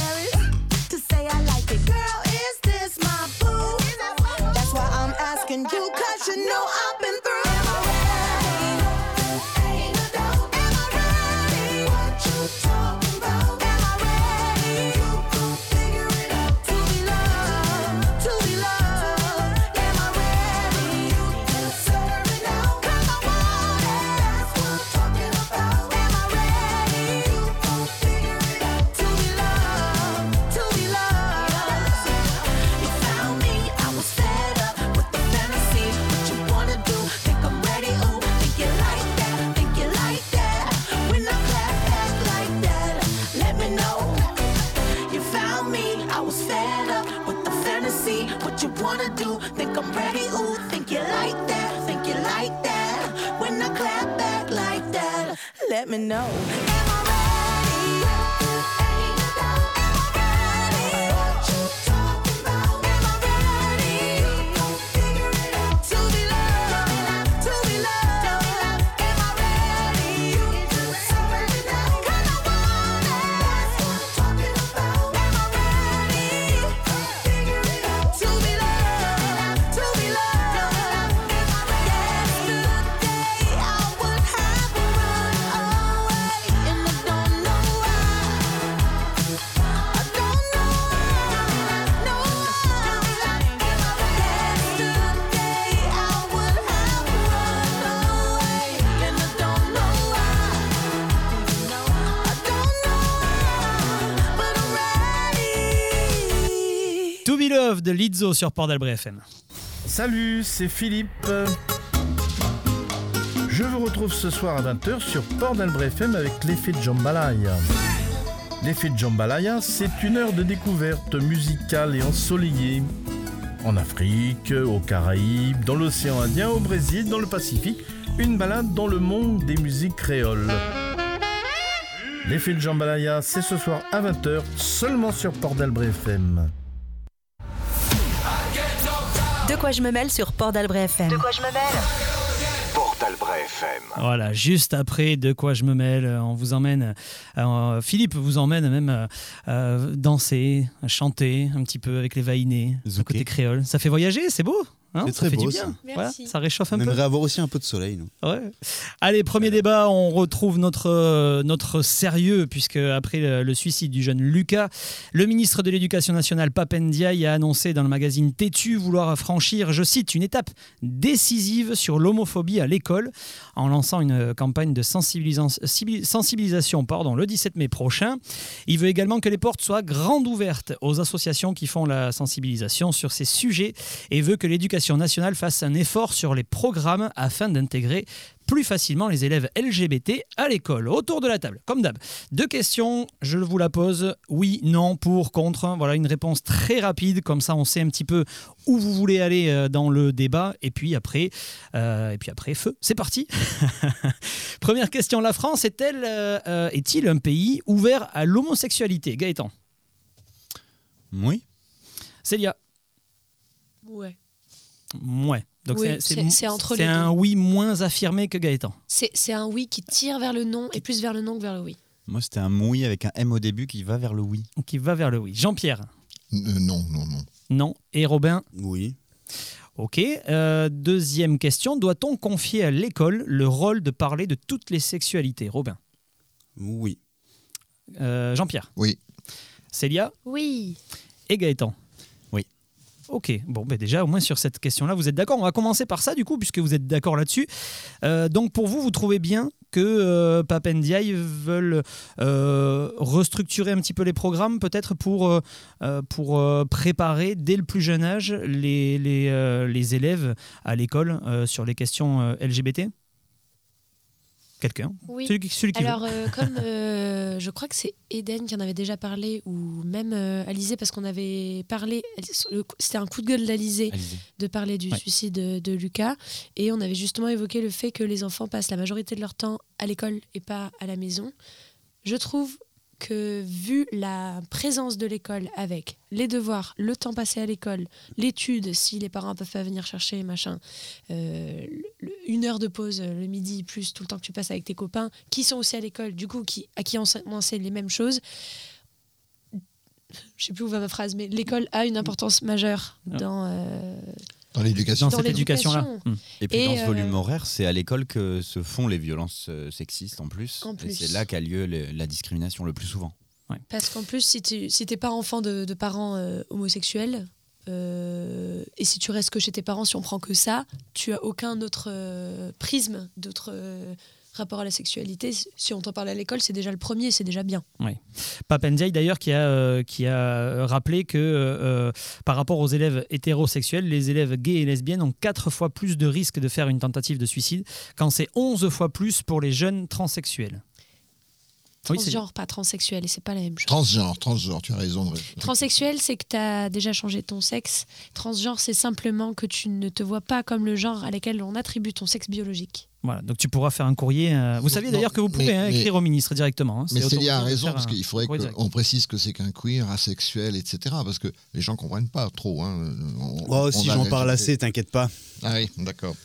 no. De sur Port d'Albret FM. Salut, c'est Philippe. Je vous retrouve ce soir à 20h sur Port d'Albret FM avec l'effet de Jambalaya. L'effet de Jambalaya, c'est une heure de découverte musicale et ensoleillée. En Afrique, aux Caraïbes, dans l'océan Indien, au Brésil, dans le Pacifique, une balade dans le monde des musiques créoles. L'effet de Jambalaya, c'est ce soir à 20h, seulement sur Port d'Albret FM. De quoi je me mêle sur Port d'Albret FM. De quoi je me mêle Portalbret FM. Voilà, juste après de quoi je me mêle, euh, on vous emmène, euh, Philippe vous emmène même euh, euh, danser, chanter un petit peu avec les vaïnés, le côté créole. Ça fait voyager, c'est beau? Hein C'est Ça très fait beau, du bien. ça. Voilà, ça réchauffe un On peu. aimerait avoir aussi un peu de soleil, nous. Ouais. Allez, premier débat, on retrouve notre, euh, notre sérieux, puisque après le, le suicide du jeune Lucas, le ministre de l'Éducation nationale, Papendiaï, a annoncé dans le magazine Tétu vouloir franchir, je cite, une étape décisive sur l'homophobie à l'école, en lançant une campagne de sensibilisa- sibi- sensibilisation pardon, le 17 mai prochain. Il veut également que les portes soient grandes ouvertes aux associations qui font la sensibilisation sur ces sujets et veut que l'éducation nationale fasse un effort sur les programmes afin d'intégrer plus facilement les élèves LGBT à l'école. Autour de la table, comme d'hab. Deux questions, je vous la pose. Oui, non, pour, contre. Voilà une réponse très rapide, comme ça on sait un petit peu où vous voulez aller euh, dans le débat. Et puis après, euh, et puis après feu. C'est parti. Première question, la France est-elle, euh, euh, est-il un pays ouvert à l'homosexualité? Gaëtan? Oui. Célia? Ouais. Ouais. Donc Oui, c'est- c'est- c'est entre c'est les un deux. oui moins affirmé que Gaëtan. C'est c'est un oui qui tire vers le non et plus vers le non que vers le oui. Moi, c'était un oui avec un M au début qui va vers le oui. Qui va vers le oui. Jean-Pierre. Euh, non, non, non. Non. Et Robin Oui. Ok. Euh, deuxième question. Doit-on confier à l'école le rôle de parler de toutes les sexualités? Robin. Oui. Euh, Jean-Pierre. Oui. Célia Oui. et Gaëtan. Ok, bon, ben déjà, au moins sur cette question-là, vous êtes d'accord. On va commencer par ça, du coup, puisque vous êtes d'accord là-dessus. Euh, donc, pour vous, vous trouvez bien que euh, Papendiaï euh, restructurer un petit peu les programmes, peut-être pour, euh, préparer dès le plus jeune âge les, les, élèves à l'école sur les questions LGBT Quelqu'un Oui. Celui, qui- celui qui veut. Alors, euh, comme euh, je crois que c'est Eden qui en avait déjà parlé, ou même euh, Alizé, parce qu'on avait parlé, c'était un coup de gueule d'Alizé Alizé. de parler du Ouais. suicide de, de Lucas, et on avait justement évoqué le fait que les enfants passent la majorité de leur temps à l'école et pas à la maison. Je trouve que vu la présence de l'école avec les devoirs, le temps passé à l'école, l'étude, si les parents peuvent pas venir chercher, machin, euh, une heure de pause euh, le midi, plus tout le temps que tu passes avec tes copains, qui sont aussi à l'école, du coup, qui, à qui on enseigne les mêmes choses. Je sais plus où va ma phrase, mais l'école a une importance majeure dans. euh, Dans l'éducation. Dans cette éducation-là. Et puis Et, dans ce euh, volume horaire, c'est à l'école que se font les violences euh, sexistes en plus. En Et plus. c'est là qu'a lieu le- la discrimination le plus souvent. Parce qu'en plus, si tu si t'es pas enfant de, de parents euh, homosexuels, euh, et si tu restes que chez tes parents, si on prend que ça, tu as aucun autre euh, prisme, d'autre euh, rapport à la sexualité. Si on t'en parle à l'école, c'est déjà le premier, c'est déjà bien. Papendiaï d'ailleurs qui a, euh, qui a rappelé que euh, par rapport aux élèves hétérosexuels, les élèves gays et lesbiennes ont 4 fois plus de risques de faire une tentative de suicide, quand c'est 11 fois plus pour les jeunes transsexuels. Oui, Transgenre, pas transsexuel, et c'est pas la même chose. Transgenre, transgenre, tu as raison. de- Transsexuel, c'est que tu as déjà changé ton sexe. Transgenre, c'est simplement que tu ne te vois pas comme le genre à lequel on attribue ton sexe biologique. Voilà, donc tu pourras faire un courrier. euh, Vous saviez d'ailleurs que vous pouvez mais- hein, mais- écrire au ministre directement. hein, Mais c'est Célia a raison, parce qu'il faudrait qu'on précise que c'est qu'un queer, asexuel, etc. Parce que les gens comprennent pas trop. Hein. On- Oh, on si j'en parle assez, t'inquiète pas. Ah oui, d'accord.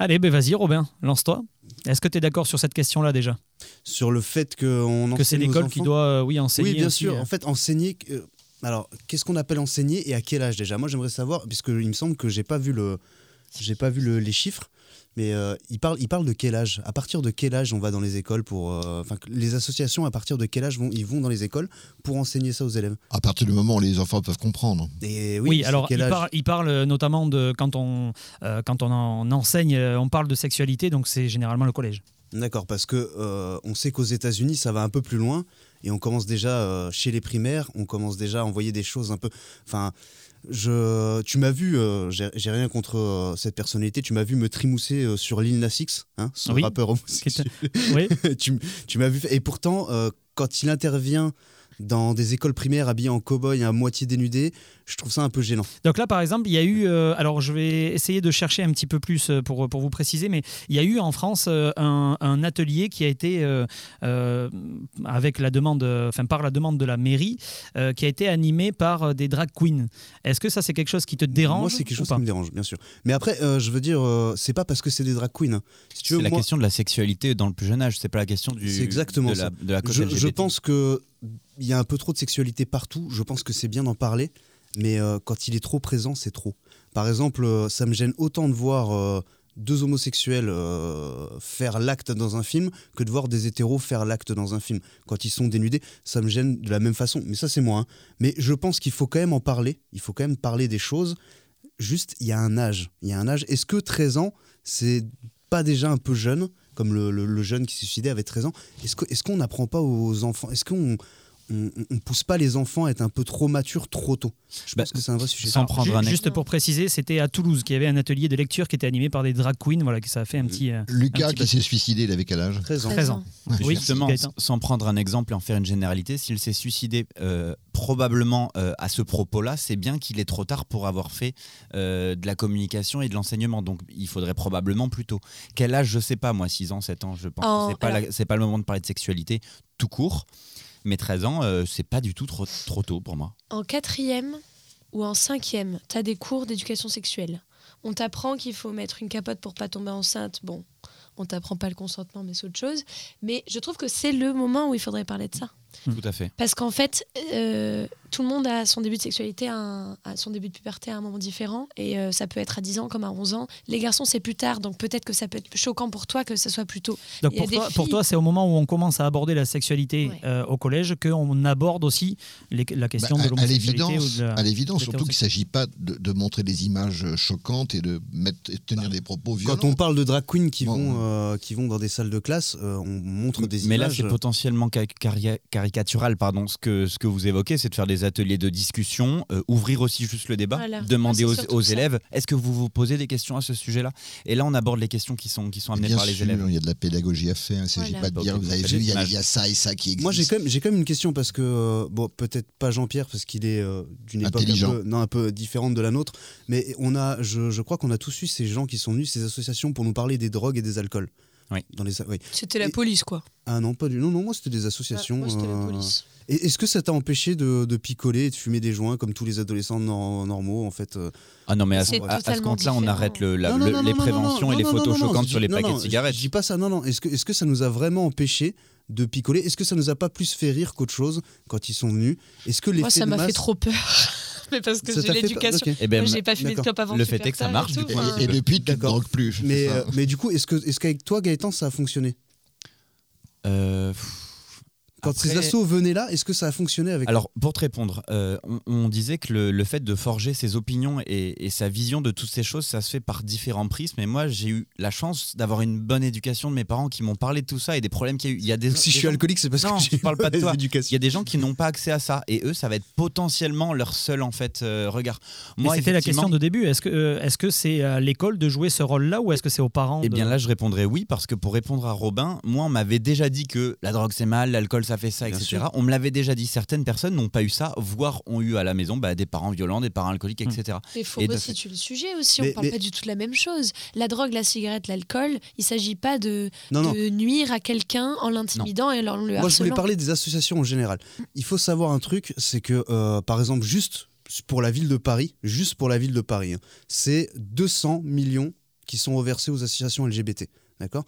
Allez, ben vas-y, Robin, lance-toi. Est-ce que tu es d'accord sur cette question-là déjà? Sur le fait qu'on Que c'est l'école qui doit, euh, oui, enseigner. Oui, bien aussi, sûr. euh, En fait, enseigner. euh, alors, qu'est-ce qu'on appelle enseigner et à quel âge déjà? Moi, j'aimerais savoir, puisque il me semble que j'ai pas vu le, j'ai pas vu le- les chiffres. Mais euh, il parle, il parle de quel âge? À partir de quel âge on va dans les écoles pour, euh, enfin, les associations à partir de quel âge vont, ils vont dans les écoles pour enseigner ça aux élèves? À partir du moment où les enfants peuvent comprendre. Et Oui, alors quel il parle, il parle, euh, notamment de quand on, euh, quand on en enseigne, on parle de sexualité, donc c'est généralement le collège. D'accord, parce que euh, on sait qu'aux États-Unis, ça va un peu plus loin et on commence déjà euh, chez les primaires, on commence déjà à envoyer des choses un peu. Enfin, je, tu m'as vu, euh, j'ai rien contre euh, cette personnalité, tu m'as vu me trimousser euh, sur Lil Nas X, hein, ce Oui. rappeur homosexuel. Oui. tu, tu m'as vu, et pourtant, quand il intervient dans des écoles primaires habillé en cow-boy à moitié dénudé, je trouve ça un peu gênant. Donc là, par exemple, il y a eu, euh, alors je vais essayer de chercher un petit peu plus euh, pour, pour vous préciser, mais il y a eu en France euh, un, un atelier qui a été, euh, euh, avec la demande, enfin par la demande de la mairie, euh, qui a été animé par des drag queens. Est-ce que ça c'est quelque chose qui te dérange Moi, c'est quelque chose qui me dérange, bien sûr. Mais après, euh, je veux dire, euh, c'est pas parce que c'est des drag queens. hein. Si tu veux, C'est la moi- question de la sexualité dans le plus jeune âge, c'est pas la question du. C'est exactement de ça. la, de la je pense que il y a un peu trop de sexualité partout. Je pense que c'est bien d'en parler, mais euh, quand il est trop présent, c'est trop. Par exemple, euh, ça me gêne autant de voir euh, deux homosexuels faire l'acte dans un film que de voir des hétéros faire l'acte dans un film. Quand ils sont dénudés, ça me gêne de la même façon. Mais ça, c'est moi. hein. Mais je pense qu'il faut quand même en parler. Il faut quand même parler des choses. Juste, il y a un âge. Il y a un âge. Est-ce que 13 ans, c'est pas déjà un peu jeune comme le, jeune qui s'est suicidé avait 13 ans, est-ce qu'on n'apprend pas aux enfants? Est-ce qu'on on, on pousse pas les enfants à être un peu trop matures trop tôt Je Bah, pense que c'est un vrai sujet. sans prendre Ju- un Juste pour préciser, c'était à Toulouse qu'il y avait un atelier de lecture qui était animé par des drag queens. Voilà, que ça a fait un petit. euh, Lucas un petit qui s'est suicidé, il avait quel âge? 13 ans. 13 ans. Oui, Justement, sans prendre un exemple et en faire une généralité, s'il s'est suicidé euh, probablement euh, à ce propos-là, c'est bien qu'il est trop tard pour avoir fait euh, de la communication et de l'enseignement. Donc il faudrait probablement plus tôt. Quel âge, je sais pas, moi, 6 ans, 7 ans, je pense c'est pas, la- c'est pas le moment de parler de sexualité tout court. Mais 13 ans, euh, c'est pas du tout trop, trop tôt pour moi. En quatrième ou en cinquième, tu as des cours d'éducation sexuelle. On t'apprend qu'il faut mettre une capote pour pas tomber enceinte. Bon, on t'apprend pas le consentement, mais c'est autre chose. Mais je trouve que c'est le moment où il faudrait parler de ça. Tout à fait. Parce qu'en fait, euh, tout le monde a son début de sexualité, à un- à son début de puberté à un moment différent. Et euh, ça peut être à 10 ans comme à 11 ans. Les garçons, c'est plus tard. Donc peut-être que ça peut être choquant pour toi que ce soit plus tôt. Donc pour toi, pour filles- toi, c'est au moment où on commence à aborder la sexualité Ouais. euh, au collège qu'on aborde aussi les- la question Bah, de à- à l'homosexualité. l'évidence, ou de la- à l'évidence, surtout qu'il ne s'agit pas de, de montrer des images choquantes et de mettre, et de tenir des propos violents. Quand on parle de drag queens qui, Bon. vont, euh, qui vont dans des salles de classe, euh, on montre des Mais là, images. c'est potentiellement ca- cari- caricatural. Pardon. Ce que, ce que vous évoquez, c'est de faire des ateliers de discussion, euh, ouvrir aussi juste le débat, Voilà. demander aux, élèves est-ce que vous vous posez des questions à ce sujet-là? Et là, on aborde les questions qui sont, qui sont amenées Bien par les sûr, élèves. il y a de la pédagogie à faire. Il ne s'agit Voilà. pas de dire, vous avez vu, il y, a, y ça et ça qui existe. Moi, j'ai quand, même- j'ai quand même une question parce que, euh, bon, peut-être pas Jean-Pierre parce qu'il est euh, d'une époque un peu, non, un peu différente de la nôtre, mais on a, je, je crois qu'on a tous eu ces gens qui sont venus, ces associations pour nous parler des drogues et des alcools. Oui. Dans les, oui. C'était la Et- police, quoi. Ah non, pas du non, non, moi c'était des associations. Ah, moi, c'était la euh, police. Et est-ce que ça t'a empêché de, de picoler et de fumer des joints comme tous les adolescents nor- normaux en fait euh Ah non, mais à, ce- à- à ce compte-là, on arrête le- la- Non, non, le- non, les non, non, préventions non, et les photos choquantes sur les non, paquets non, de cigarettes. Je dis pas ça, non, non. Est-ce que, est-ce que ça nous a vraiment empêché de picoler? Est-ce que ça nous a pas plus fait rire qu'autre chose quand ils sont venus? Est-ce que Moi, ça m'a fait trop peur. Mais parce que j'ai l'éducation. Eh ben, Moi, j'ai pas fumé de clope avant Le fait est que ça marche, et tout, depuis, tu ne drogues plus. Mais, euh, mais du coup, est-ce que, est-ce qu'avec toi, Gaëtan, ça a fonctionné? Euh, pff, Quand après- ces assos venaient là, est-ce que ça a fonctionné avec Alors, pour te répondre, euh, on, on disait que le, le fait de forger ses opinions et, et sa vision de toutes ces choses, ça se fait par différents prismes. Et moi, j'ai eu la chance d'avoir une bonne éducation de mes parents qui m'ont parlé de tout ça et des problèmes qu'il y a eu. Il y a des, Si des je suis alcoolique, c'est parce Non, que je parle pas de toi. Il y a des gens qui n'ont pas accès à ça et eux, ça va être potentiellement leur seul en fait euh, regard. Mais Moi, c'était la question de début. Est-ce que euh, est-ce que c'est à l'école de jouer ce rôle-là ou est-ce que c'est aux parents Eh de- bien là, je répondrais oui parce que pour répondre à Robin, moi, on m'avait déjà dit que la drogue c'est mal, l'alcool ça fait ça, Bien etc. sûr. On me l'avait déjà dit, certaines personnes n'ont pas eu ça, voire ont eu à la maison bah, des parents violents, des parents alcooliques, Mm. etc. Il faut Et le sujet aussi. Mais- on parle mais- pas du tout de la même chose. La drogue, la cigarette, l'alcool, il s'agit pas de, Non, non. de nuire à quelqu'un en l'intimidant et en le Moi, je voulais harcelant. parler des associations en général. Il faut savoir un truc, c'est que, euh, par exemple, juste pour la ville de Paris, juste pour la ville de Paris, hein, c'est 200 millions qui sont reversés aux associations LGBT. D'accord?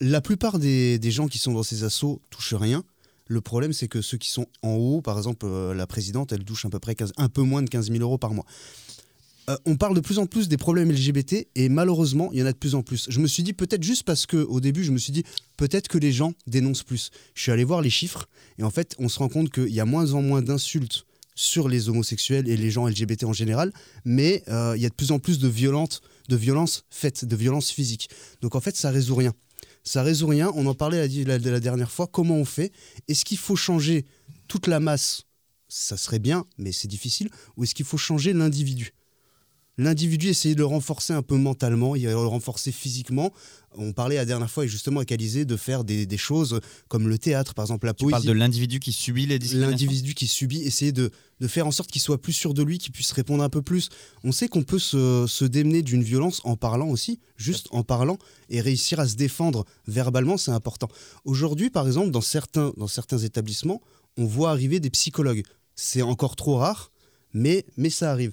La plupart des, des gens qui sont dans ces assos touchent rien. Le problème, c'est que ceux qui sont en haut, par exemple, euh, la présidente, elle touche à peu près 15 un peu moins de 15 000 euros par mois. Euh, on parle de plus en plus des problèmes LGBT et malheureusement, il y en a de plus en plus. Je me suis dit peut-être juste parce que au début, je me suis dit peut-être que les gens dénoncent plus. Je suis allé voir les chiffres et en fait, on se rend compte qu'il y a moins en moins d'insultes sur les homosexuels et les gens LGBT en général, mais euh, il y a de plus en plus de de violences faites, de violences physiques. Donc en fait, ça résout rien. Ça résout rien. On en parlait la, la- la dernière fois. Comment on fait? Est-ce qu'il faut changer toute la masse? Ça serait bien, mais c'est difficile. Ou est-ce qu'il faut changer l'individu? L'individu, essayer de le renforcer un peu mentalement, il va le renforcer physiquement. On parlait la dernière fois, et justement, avec Alizé, de faire des, des choses comme le théâtre, par exemple, la Tu parles poésie de l'individu qui subit les discriminations l'individu qui subit, essayer de, de faire en sorte qu'il soit plus sûr de lui, qu'il puisse répondre un peu plus. On sait qu'on peut se, se démener d'une violence en parlant aussi, juste en parlant, et réussir à se défendre verbalement, c'est important. Aujourd'hui, par exemple, dans certains, dans certains établissements, on voit arriver des psychologues. C'est encore trop rare, mais, mais ça arrive.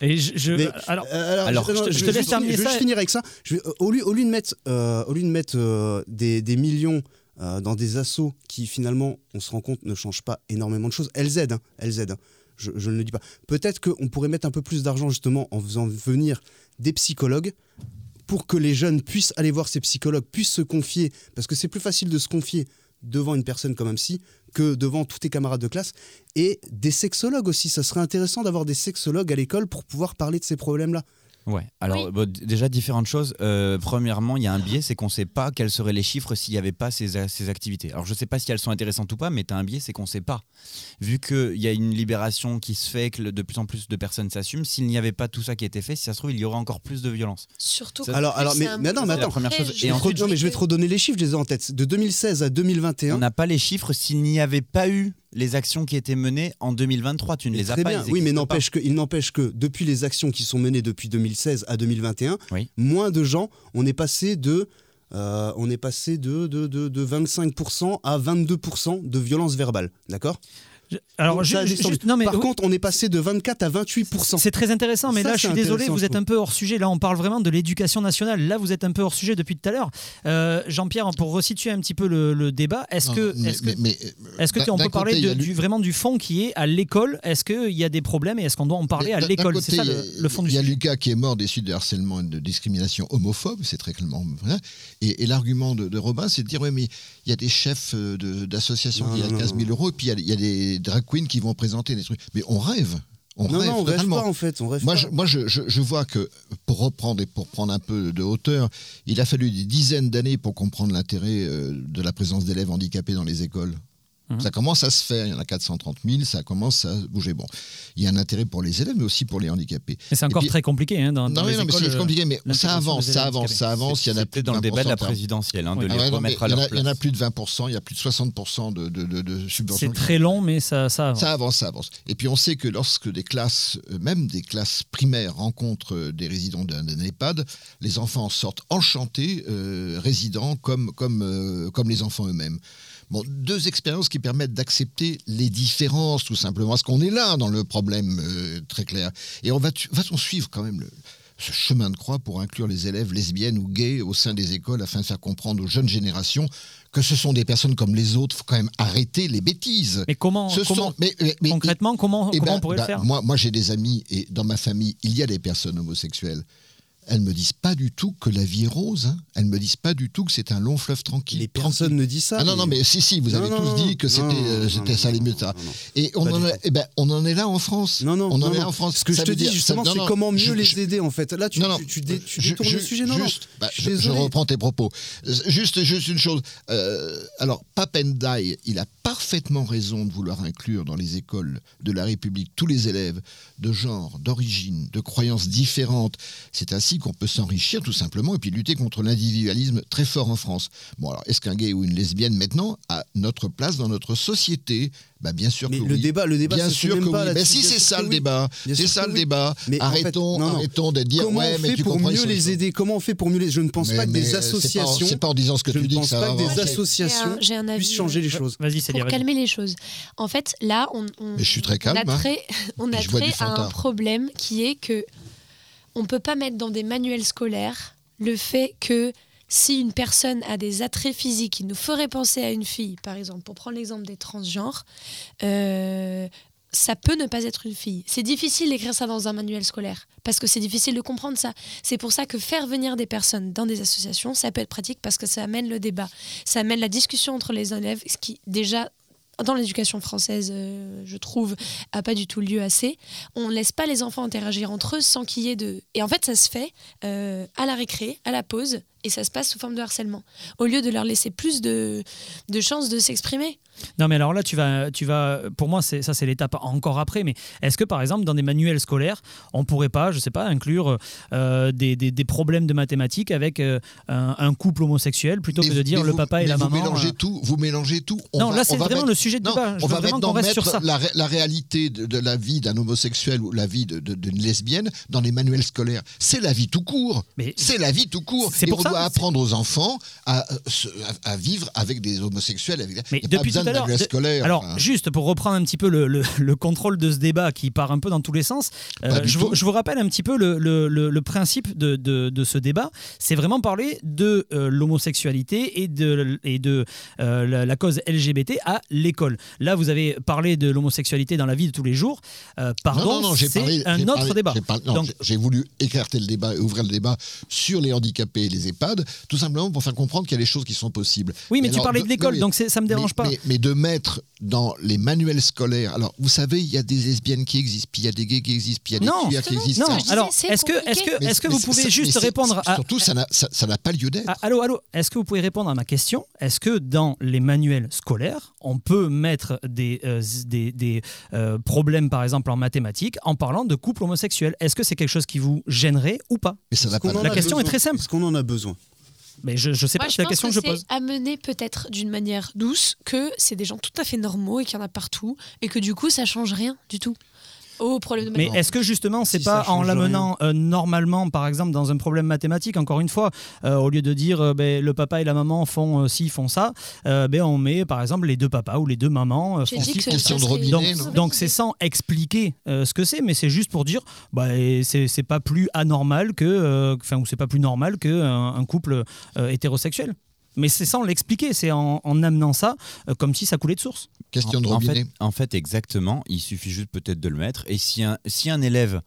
Et je, je- Mais, alors, Euh, alors, je, je te- je laisse juste terminer finir- je vais ça juste finir avec ça. Je vais- euh, au, lieu, au lieu de mettre, euh, au lieu de mettre euh, des, des millions euh, dans des assos qui finalement, on se rend compte, ne changent pas énormément de choses, elles aident. hein, elles aident hein. je, je ne le dis pas. Peut-être qu'on pourrait mettre un peu plus d'argent justement en faisant venir des psychologues pour que les jeunes puissent aller voir ces psychologues, puissent se confier, parce que c'est plus facile de se confier devant une personne comme un que devant tous tes camarades de classe, et des sexologues aussi. Ça serait intéressant d'avoir des sexologues à l'école pour pouvoir parler de ces problèmes-là. Ouais. Alors Oui. bon, d- déjà différentes choses. Euh, premièrement, il y a un biais, c'est qu'on ne sait pas quels seraient les chiffres s'il n'y avait pas ces, activités. Alors je ne sais pas si elles sont intéressantes ou pas, mais tu as un biais, c'est qu'on ne sait pas. Vu qu'il y a une libération qui se fait, que de plus en plus de personnes s'assument, s'il n'y avait pas tout ça qui était fait, si ça se trouve, il y aurait encore plus de violence. Surtout Ça- Alors- alors, mais- mais non, mais attends. La première chose, et ensuite, non, mais je vais te redonner les chiffres, je les ai en tête. De 2016 à 2021. On n'a pas les chiffres s'il n'y avait pas eu les actions qui étaient menées en 2023. Tu ne Mais les as très pas. bien. Oui, mais n'empêche que, il n'empêche que depuis les actions qui sont menées depuis 2016 à 2021, Oui. moins de gens, on est passé de, euh, on est passé de, de, de, de 25% à 22% de violence verbale. D'accord? Alors Donc, ça juste- non, mais Par oui, contre, on est passé de 24 à 28%. C'est très intéressant, mais Ça, là, je suis désolé, vous êtes un peu hors sujet. Là, on parle vraiment de l'éducation nationale. Là, vous êtes un peu hors sujet depuis tout à l'heure. Euh, Jean-Pierre, pour resituer un petit peu le, le débat, est-ce que, mais- est-ce que, mais- mais, est-ce que on peut parler côté, de- du, vraiment du fond qui est à l'école? Est-ce qu'il y a des problèmes et est-ce qu'on doit en parler à l'école? C'est ça il y le, fond du Il y a sujet. Lucas qui est mort des suites de harcèlement et de discrimination homophobe, c'est très clairement vrai. Et, et l'argument de, de Robin, c'est de dire oui, mais il y a des chefs euh, d'associations qui ont 15 000 non. euros, et puis il y a- il y, a des drag queens qui vont présenter des trucs. Mais on rêve. On non, rêve non, on rêve pas en fait. On rêve Moi, pas. je, moi je, je- je vois que, pour reprendre et pour prendre un peu de hauteur, il a fallu des dizaines d'années pour comprendre l'intérêt euh, de la présence d'élèves handicapés dans les écoles. Mhm. Ça commence à se faire, il y en a 430 000, ça commence à bouger. Bon, il y a un intérêt pour les élèves, mais aussi pour les handicapés. Mais c'est encore puis- très compliqué. Hein, dans, dans non, mais, les non, mais écoles, c'est euh, compliqué, mais ça l'intégration avance, ça avance, ça avance. Il y en a C'était plus dans le débat de la présidentielle, hein, de Oui. les Ah non, mais remettre à il y en leur a- il y en a place. plus de 20%, il y a plus de 60% de, de, de, de subventions. C'est très long, mais ça, ça avance. Ça avance, ça avance. Et puis on sait que lorsque des classes, euh, même des classes primaires, rencontrent euh, des résidents d'un d'un EHPAD, les enfants en sortent enchantés, euh, résidents comme, comme, euh, comme les enfants eux-mêmes. Bon, deux expériences qui permettent d'accepter les différences, tout simplement, parce qu'on est là dans le problème euh, très clair? Et on va, va-t-on suivre quand même le, ce chemin de croix pour inclure les élèves lesbiennes ou gays au sein des écoles afin de faire comprendre aux jeunes générations que ce sont des personnes comme les autres? Il faut quand même arrêter les bêtises. Mais comment, Ce comment sont- mais- mais- mais- concrètement, comment, eh comment ben, on pourrait ben, le faire? Moi, moi j'ai des amis et dans ma famille, il y a des personnes homosexuelles. Elles me disent pas du tout que la vie est rose. hein. Elles me disent pas du tout que c'est un long fleuve tranquille. Les personnes ne disent ça. Ah non, non, mais si, si, vous Non, avez non, tous dit que c'était euh, ça les non. Et on en, eh ben, on en est là en France. Non, non, on en non, est là en France. Ce que Ça je te dis justement, ça- c'est comment mieux je- les je- aider en fait. Là, tu, tu, tu tu ju- détournes le sujet. Non, juste, bah, Je je, je reprends tes propos. Juste, juste une chose. Euh, alors, Papendai, il a parfaitement raison de vouloir inclure dans les écoles de la République tous les élèves de genre, d'origine, de croyances différentes. C'est ainsi qu'on peut s'enrichir tout simplement et puis lutter contre l'individualisme très fort en France. Bon, alors, est-ce qu'un gay ou une lesbienne maintenant a notre place dans notre société? Bah, Bien sûr Mais que le oui. débat, le débat, Bien sûr même que pas oui. Ben si, c'est ça le oui. débat. C'est ça le oui. débat. Mais en fait, arrêtons, non, non. arrêtons de dire Comment ouais, on mais fait tu pour mieux les aider? Comment on fait pour mieux les Je ne pense Mais- pas que mais des c'est associations. C'est pas en disant ce que je tu ne dis que ça pas va que des avancer. associations puissent avis, changer euh, les choses. Vas-y, Célia, pour calmer les choses. En fait, là, on, Mais je suis très calme, a hein. trait, on a bois trait à un problème qui est que on peut pas mettre dans des manuels scolaires le fait que si une personne a des attraits physiques qui nous feraient penser à une fille, par exemple, pour prendre l'exemple des transgenres, euh, ça peut ne pas être une fille. C'est difficile d'écrire ça dans un manuel scolaire parce que c'est difficile de comprendre ça. C'est pour ça que faire venir des personnes dans des associations, ça peut être pratique parce que ça amène le débat, ça amène la discussion entre les élèves, ce qui déjà dans l'éducation française, euh, je trouve, a pas du tout lieu assez. On ne laisse pas les enfants interagir entre eux sans qu'il y ait de... Et en fait, ça se fait euh, à la récré, à la pause, et ça se passe sous forme de harcèlement. Au lieu de leur laisser plus de, de chances de s'exprimer. Non, mais alors là, tu vas, tu vas. Pour moi, ça, c'est l'étape encore après. Mais est-ce que, par exemple, dans des manuels scolaires, on pourrait pas, je sais pas, inclure euh, des, des- des problèmes de mathématiques avec euh, un, un couple homosexuel plutôt que de dire le papa et la vous maman. Mélangez euh, tout, vous mélangez tout. On Non, va- là, on c'est vraiment mettre- le sujet de Non, débat. Je on veux va vraiment maintenant qu'on reste sur mettre ça. la, ré- la réalité de, de la vie d'un homosexuel ou la vie de- de- d'une lesbienne dans les manuels scolaires. C'est la vie tout court. Mais C'est la vie tout court. C'est pour on ça, doit apprendre aux enfants à, euh, à- vivre avec des homosexuels. Avec... Mais Il a pas depuis tout à de de- scolaire. alors juste pour reprendre un petit peu le, le- le contrôle de ce débat qui part un peu dans tous les sens, euh, je, vous, tout. je vous rappelle un petit peu le, principe de, de- de ce débat. C'est vraiment parler de euh, l'homosexualité et de, et de euh, la, la cause LGBT à l'école. Là, vous avez parlé de l'homosexualité dans la vie de tous les jours. Pardon, non, non, non, c'est parlé- un autre parlé- débat. Donc- j'ai voulu écarter le débat et ouvrir le débat sur les handicapés et les Tout simplement pour faire comprendre qu'il y a des choses qui sont possibles. Oui, mais tu alors, parlais de l'école, donc ça me dérange mais, pas. Mais, mais de mettre dans les manuels scolaires. Alors, vous savez, il y a des lesbiennes qui existent, puis il y a des gays qui existent, puis il y a des Non, queers qui existent. Non, alors est-ce que, est-ce que, est-ce que vous pouvez mais juste répondre à, Surtout, ça n'a ça- ça n'a pas lieu d'être. Ah, allô, allô, est-ce que vous pouvez répondre à ma question? Est-ce que dans les manuels scolaires, on peut mettre des, euh, des, des, euh, problèmes, par exemple en mathématiques, en parlant de couple homosexuel Est-ce que c'est quelque chose qui vous gênerait ou pas? Mais ça pas La a question est très simple. Est-ce qu'on en a besoin? Mais je ne sais Moi, pas, c'est la question que, que je pose. amené peut-être d'une manière douce que c'est des gens tout à fait normaux et qu'il y en a partout et que du coup, ça change rien du tout au problème de Mais est-ce que justement, c'est Si pas en l'amenant euh, normalement, par exemple, dans un problème mathématique, encore une fois, euh, au lieu de dire euh, ben, le papa et la maman font euh, ci, font ça, euh, ben, on met par exemple les deux papas ou les deux mamans euh, font ci, font question ça. de serait- robinet, Donc, c'est sans expliquer euh, ce que c'est, mais c'est juste pour dire, bah, c'est c'est pas plus anormal que, euh, enfin, ou c'est pas plus normal que un, un couple euh, hétérosexuel. Mais c'est sans l'expliquer, c'est en, en amenant ça euh, comme si ça coulait de source. Question de en, en robinet. fait, en fait, exactement. Il suffit juste peut-être de le mettre. Et si un, si un élève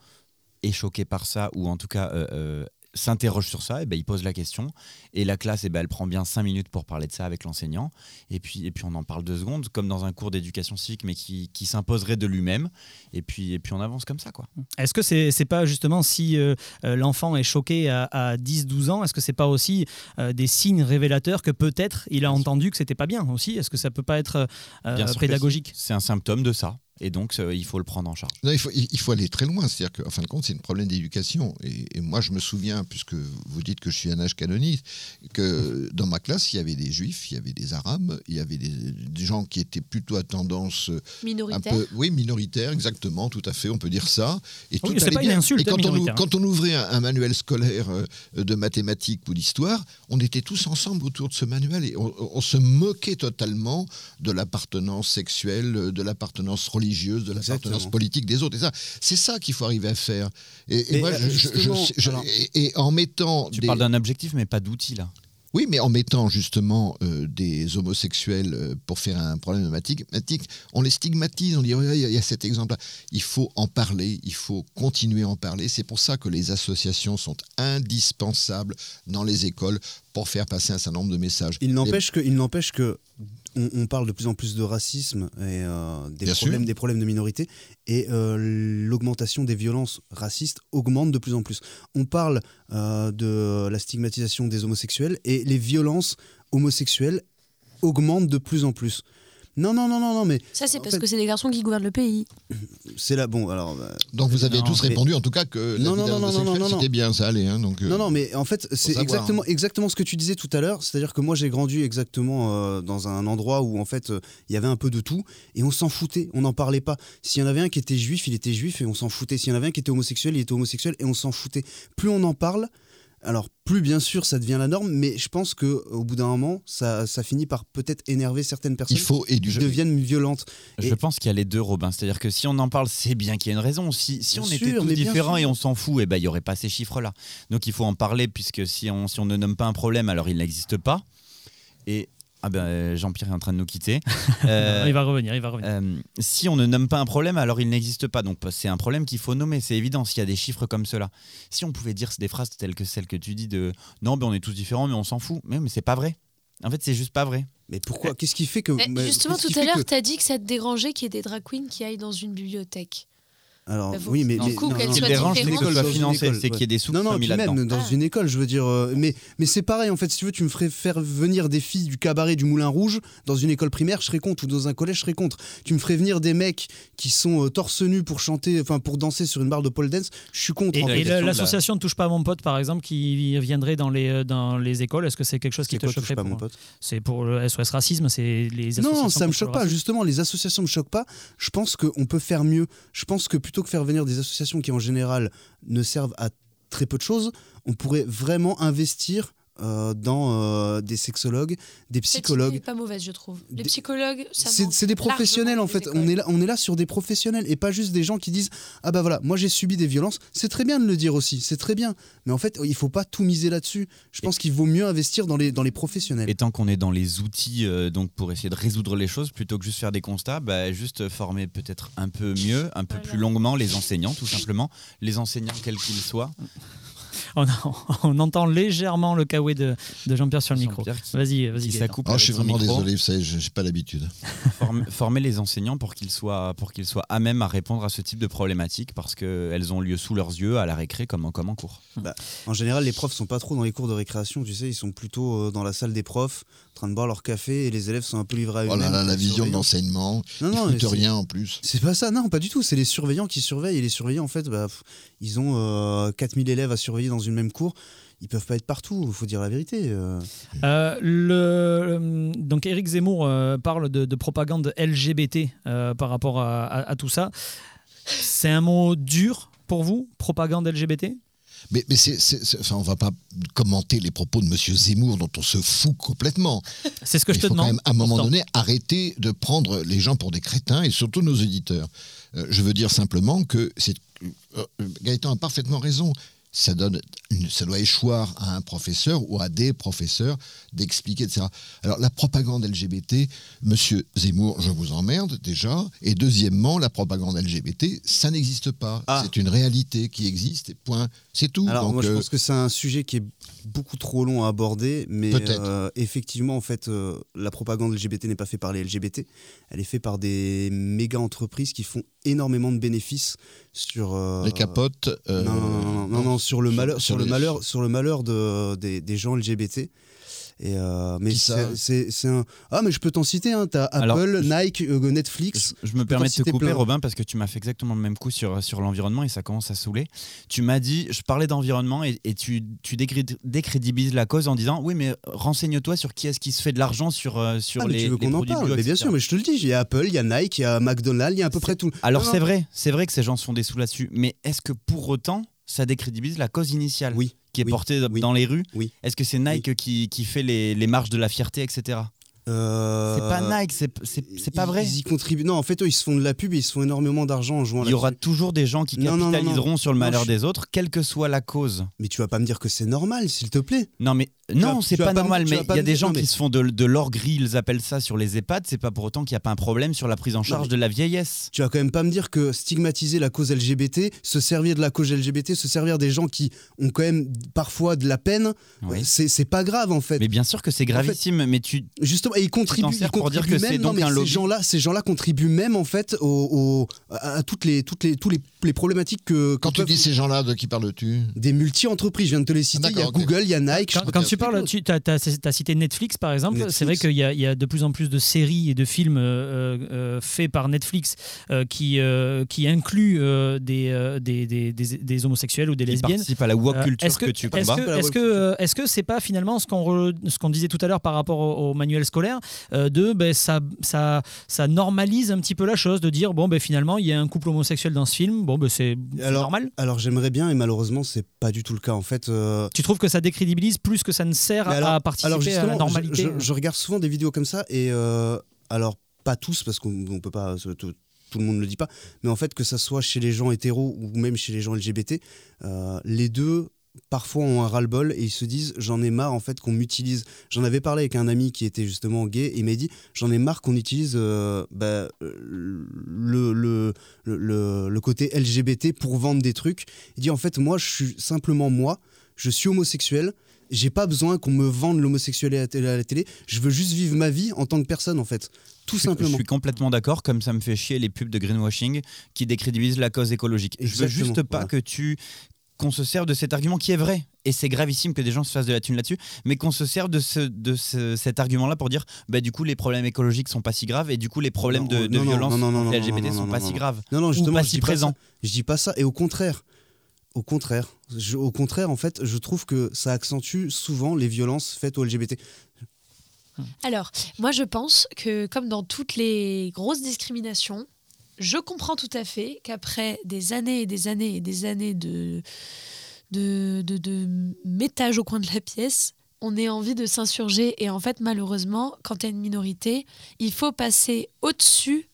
est choqué par ça, ou en tout cas euh, euh, s'interroge sur ça, et ben, il pose la question. Et la classe, eh ben, elle prend bien cinq minutes pour parler de ça avec l'enseignant. Et puis, et puis on en parle deux secondes, comme dans un cours d'éducation civique, mais qui, qui s'imposerait de lui-même. Et puis, et puis on avance comme ça. quoi. Est-ce que c'est c'est pas justement si euh, euh, l'enfant est choqué à, à 10-12 ans, est-ce que c'est pas aussi euh, des signes révélateurs que peut-être il a entendu que c'était pas bien aussi? Est-ce que ça peut pas être euh, pédagogique? C'est un symptôme de ça. Et donc, euh, il faut le prendre en charge. Non, il, faut, il il faut aller très loin. C'est-à-dire qu'en fin de compte, c'est un problème d'éducation. Et, et moi, je me souviens, puisque vous dites que je suis un âge canonique, que dans ma classe, il y avait des juifs, il y avait des arabes, il y avait des, des gens qui étaient plutôt à tendance euh, un Minoritaire. peu, oui, minoritaire, exactement, tout à fait, on peut dire ça. Et Oui, tout c'est allait pas une insulte, Et quand, on, minoritaire. quand on ouvrait un, un manuel scolaire euh, de mathématiques ou d'histoire, on était tous ensemble autour de ce manuel et on, on se moquait totalement de l'appartenance sexuelle, de l'appartenance religieuse, de l'appartenance politique des autres. Et ça, c'est ça qu'il faut arriver à faire. Et, moi, je- je- justement, je- alors- et, en mettant Tu des- parles d'un objectif, mais pas d'outil, là. oui, mais en mettant justement euh, des homosexuels euh, pour faire un problème de mathématiques, on les stigmatise, on dit Ouais, il y, a- il y a cet exemple-là. Il faut en parler, il faut continuer à en parler. C'est pour ça que les associations sont indispensables dans les écoles pour faire passer un certain nombre de messages. Il n'empêche que, il n'empêche que on, on parle de plus en plus de racisme et euh, des, Bien problèmes, sûr. des problèmes de minorité et euh, l'augmentation des violences racistes augmente de plus en plus. On parle euh, de la stigmatisation des homosexuels et les violences homosexuelles augmentent de plus en plus. Non, non, non, non, non, mais Ça, c'est parce fait- que c'est les garçons qui gouvernent le pays. c'est là. Bon, alors. bah, Donc vous avez Non, tous mais- répondu, en tout cas, que Non, la non, non, non, non, non, non. c'était bien, ça allait. Hein, donc, euh, Non, non, mais en fait, c'est exactement, hein. exactement ce que tu disais tout à l'heure. C'est-à-dire que moi, j'ai grandi exactement euh, dans un endroit où, en fait, euh, il y avait un peu de tout et on s'en foutait, on n'en parlait pas. S'il y en avait un qui était juif, il était juif et on s'en foutait. S'il y en avait un qui était homosexuel, il était homosexuel et on s'en foutait. Plus on en parle, alors plus bien sûr ça devient la norme, mais je pense que au bout d'un moment, ça, ça finit par peut-être énerver certaines personnes il faut qui deviennent violentes. Je Et- pense qu'il y a les deux, Robin. C'est-à-dire que si on en parle, c'est bien qu'il y a une raison. Si, si on sûr, était tous différents et on s'en fout, eh ben, il n'y aurait pas ces chiffres-là. Donc il faut en parler, puisque si on, si on ne nomme pas un problème, alors il n'existe pas. Et ah ben, euh, Jean-Pierre est en train de nous quitter. Euh, il va revenir, il va revenir. euh, si on ne nomme pas un problème, alors il n'existe pas. Donc c'est un problème qu'il faut nommer, c'est évident, s'il y a des chiffres comme cela. Si on pouvait dire des phrases telles que celles que tu dis de non, ben on est tous différents, mais on s'en fout. Mais, mais c'est pas vrai. En fait, c'est juste pas vrai. Mais pourquoi? Qu'est-ce qui fait que. Mais justement, tout à l'heure, que- tu as dit que ça te dérangeait qu'il y ait des drag queens qui aillent dans une bibliothèque. Alors, Bah, oui, mais. mais- coup, non, qui dérange, c'est différentes. que ce soit Dans une financé, école, c'est qu'il y ait des sous Non, non, mis même dans Ah. une école, je veux dire. euh, mais mais c'est pareil, en fait, si tu veux, tu me ferais faire venir des filles du cabaret du Moulin Rouge dans une école primaire, je serais contre, ou dans un collège, je serais contre. Tu me ferais venir des mecs qui sont euh, torse nu pour chanter, enfin pour danser sur une barre de pole dance, je suis contre. Et, en et fait. le- question de la- l'association ne touche pas à mon pote, par exemple, qui viendrait dans les, euh, dans les écoles, est-ce que c'est quelque chose qui C'est te choquerait pas, pour- mon pote C'est pour le SOS Racisme, c'est les associations. Non, ça me choque pas. Justement, les associations me choquent pas. Je pense qu'on peut faire mieux. Je pense que plutôt que faire venir des associations qui, en général, ne servent à très peu de choses, on pourrait vraiment investir euh, dans euh, des sexologues, des psychologues. est pas mauvaise, je trouve. Les Des- psychologues, ça C'est c'est des professionnels en fait. On est, là, on est là sur des professionnels et pas juste des gens qui disent Ah bah voilà, moi j'ai subi des violences. C'est très bien de le dire aussi, c'est très bien. Mais en fait, il faut pas tout miser là-dessus. Je pense qu'il vaut mieux investir dans les, dans les professionnels. Et tant qu'on est dans les outils euh, donc pour essayer de résoudre les choses, plutôt que juste faire des constats, bah, juste former peut-être un peu mieux, un peu Voilà. plus longuement les enseignants, tout simplement. Les enseignants, quels qu'ils soient. On, on entend légèrement le kawaii de, de Jean-Pierre sur le micro. Vas-y, vas-y. Gaëtan. s'accouple Oh, avec je suis vraiment micro. désolé, vous savez, je n'ai pas l'habitude. Form- former les enseignants pour qu'ils soient, pour qu'ils soient à même à répondre à ce type de problématiques parce qu'elles ont lieu sous leurs yeux à la récré comme, comme en cours. En général, les profs sont pas trop dans les cours de récréation, tu sais, ils sont plutôt euh, dans la salle des profs, en train de boire leur café et les élèves sont un peu livrés à Oh eux-mêmes. là là, la vision de l'enseignement, Non, ils non, c'est- rien en plus. C'est pas ça, non, pas du tout. C'est les surveillants qui surveillent et les surveillants, en fait, bah, pff, ils ont euh, 4000 élèves à surveiller dans une même cour. Ils peuvent pas être partout, il faut dire la vérité. euh. Euh, le, le- donc Éric Zemmour euh, parle de, de propagande LGBT euh, par rapport à, à- à tout ça. C'est un mot dur pour vous, propagande LGBT Mais, mais c'est, enfin, on va pas commenter les propos de Monsieur Zemmour dont on se fout complètement. C'est ce que Mais je il te faut quand demande. même, à un moment pourtant. donné, arrêter de prendre les gens pour des crétins et surtout nos éditeurs. Euh, je veux dire simplement que c'est, euh, Gaëtan a parfaitement raison. Ça, donne une- ça doit échoir à un professeur ou à des professeurs d'expliquer, etc. Alors, la propagande LGBT, monsieur Zemmour, je vous emmerde déjà. Et deuxièmement, la propagande LGBT, ça n'existe pas. Ah. C'est une réalité qui existe, point. C'est tout. Alors, Donc, moi, je euh, pense que c'est un sujet qui est beaucoup trop long à aborder, mais euh, effectivement, en fait, euh, la propagande LGBT n'est pas faite par les LGBT. Elle est faite par des méga entreprises qui font énormément de bénéfices sur euh, les capotes. non, non, non, non, non, non, sur le malheur, sur sur le les- malheur, sur le malheur de, des, des gens LGBT. Et euh, mais c'est un ah mais je peux t'en citer hein, t'as Alors, Apple, Nike, euh, Netflix. Je, je me permets de te couper, plein. Robin, parce que tu m'as fait exactement le même coup sur, sur l'environnement et ça commence à saouler. Tu m'as dit, je parlais d'environnement et, et tu, tu décré- décrédibilises la cause en disant Oui, mais renseigne-toi sur qui est-ce qui se fait de l'argent sur, euh, sur Ah, mais les, tu veux les qu'on en produits parle bio, Mais bien etc. sûr, mais je te le dis, il y a Apple, il y a Nike, il y a McDonald's, il y a à peu près tout. Alors c'est vrai, c'est vrai que ces gens se font des sous là-dessus, mais est-ce que pour autant ça décrédibilise la cause initiale? Oui. Qui est oui, oui, dans les rues oui. Est-ce que c'est Nike qui, qui fait les, les marches de la fierté, etc. Euh, C'est pas Nike, c'est pas ils- vrai. Ils y contribuent. Non, en fait, eux, ils se font de la pub et ils se font énormément d'argent en jouant Il y aura toujours des gens qui Non, non, non, non. capitaliseront sur le malheur je- des autres, quelle que soit la cause. Mais tu vas pas me dire que c'est normal, s'il te plaît. Non, mais non, c'est tu pas normal. tu Mais il y a des gens non, qui se font de, de l'orgueil, ils appellent ça sur les EHPAD. C'est pas pour autant qu'il n'y a pas un problème sur la prise en charge de la vieillesse. Tu vas quand même pas me dire que stigmatiser la cause LGBT, se servir de la cause LGBT, se servir des gens qui ont quand même parfois de la peine, Oui. c'est pas grave en fait. Mais bien sûr que c'est gravissime, mais tu. Justement. Et ils contribuent, ils pour dire contribuent que c'est même. donc non, mais un ces lobby. gens-là, ces gens-là contribuent même en fait au, au- à toutes les, toutes les, tous les, les problématiques que. Quand tu peuvent- dis ces gens-là, de qui parles-tu? Des multi-entreprises, je viens de te les citer. Ah, il y a. Google, il y a Nike. Quand, je- quand tu as, cité Netflix par exemple. C'est vrai qu'il y, a- il y a de plus en plus de séries et de films euh, euh, faits par Netflix euh, qui, euh, qui incluent euh, des, euh, des, des, des- des homosexuels ou des Qui lesbiennes. participe à la woke Euh, culture est-ce que, tu combats. est-ce que euh, est-ce que c'est pas finalement ce qu'on re- ce qu'on disait tout à l'heure par rapport au, au manuel scolaire euh, de ben, ça ça ça normalise un petit peu la chose de dire bon ben finalement il y a un couple homosexuel dans ce film bon ben c'est normal. alors j'aimerais bien, et malheureusement, c'est pas du tout le cas. En fait, euh, Tu trouves que ça décrédibilise plus que ça ne sert alors- à participer alors à la normalité Je, je- je regarde souvent des vidéos comme ça et euh, alors pas tous parce qu'on on peut pas se- tout, tout le monde ne le dit pas, mais en fait que ça soit chez les gens hétéros ou même chez les gens LGBT, euh, les deux parfois ont un ras-le-bol et ils se disent j'en ai marre en fait qu'on m'utilise. J'en avais parlé avec un ami qui était justement gay et il m'a dit j'en ai marre qu'on utilise euh, bah, euh, le, le- le côté LGBT pour vendre des trucs. Il dit en fait moi je suis simplement moi, je suis homosexuel. J'ai pas besoin qu'on me vende l'homosexualité à la télé-. Je veux juste vivre ma vie en tant que personne, en fait. Tout Je suis- Je simplement. suis complètement d'accord, comme ça me fait chier les pubs de greenwashing qui décrédibilisent la cause écologique. Je veux Exactement, juste pas voilà. que tu qu'on se serve de cet argument qui est vrai et c'est gravissime que des gens se fassent de la thune là-dessus, mais qu'on se serve de, ce, de ce- cet argument-là pour dire bah du coup les problèmes écologiques sont pas si graves et du coup les problèmes Non, de, de non, violence non, LGBT sont pas si graves Non, non, ou justement, pas je si pas présents. Je dis pas ça. Et au contraire, au contraire, je- au contraire, en fait, je trouve que ça accentue souvent les violences faites aux LGBT. Alors, moi, je pense que, comme dans toutes les grosses discriminations, je comprends tout à fait qu'après des années et des années et des années de, de, de, métage au coin de la pièce, on ait envie de s'insurger. Et en fait, malheureusement, quand tu as une minorité, il faut passer au-dessus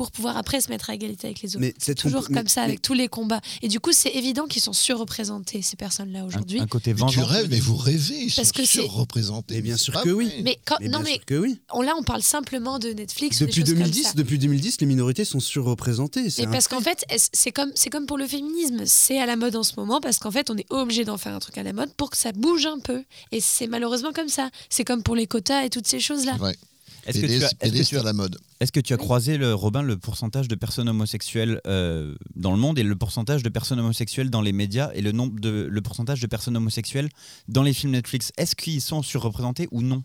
pour pouvoir après se mettre à égalité avec les autres. Mais C'est toujours comme ça mais- avec tous les combats. Et du coup, c'est évident qu'ils sont surreprésentés, ces personnes-là aujourd'hui. Un, un côté Mais tu vengeance. rêves, mais vous rêvez, ils Parce sont surreprésentés. Mais bien sûr que oui. Mais, quand, Mais non, bien mais sûr que oui. on, là, on parle simplement de Netflix. ou des Depuis choses comme 2010, ça. depuis 2010, les minorités sont surreprésentées. un parce qu'en fait, est- c'est comme, c'est comme pour le féminisme, c'est à la mode en ce moment parce qu'en fait, on est obligé d'en faire un truc à la mode pour que ça bouge un peu. Et c'est malheureusement comme ça. C'est comme pour les quotas et toutes ces choses-là. Est-ce que, tu as, que tu la mode. est-ce que tu as croisé, le, Robin, le pourcentage de personnes homosexuelles euh, dans le monde et le pourcentage de personnes homosexuelles dans les médias et le, nombre de, le pourcentage de personnes homosexuelles dans les films Netflix? Est-ce qu'ils sont surreprésentés ou non?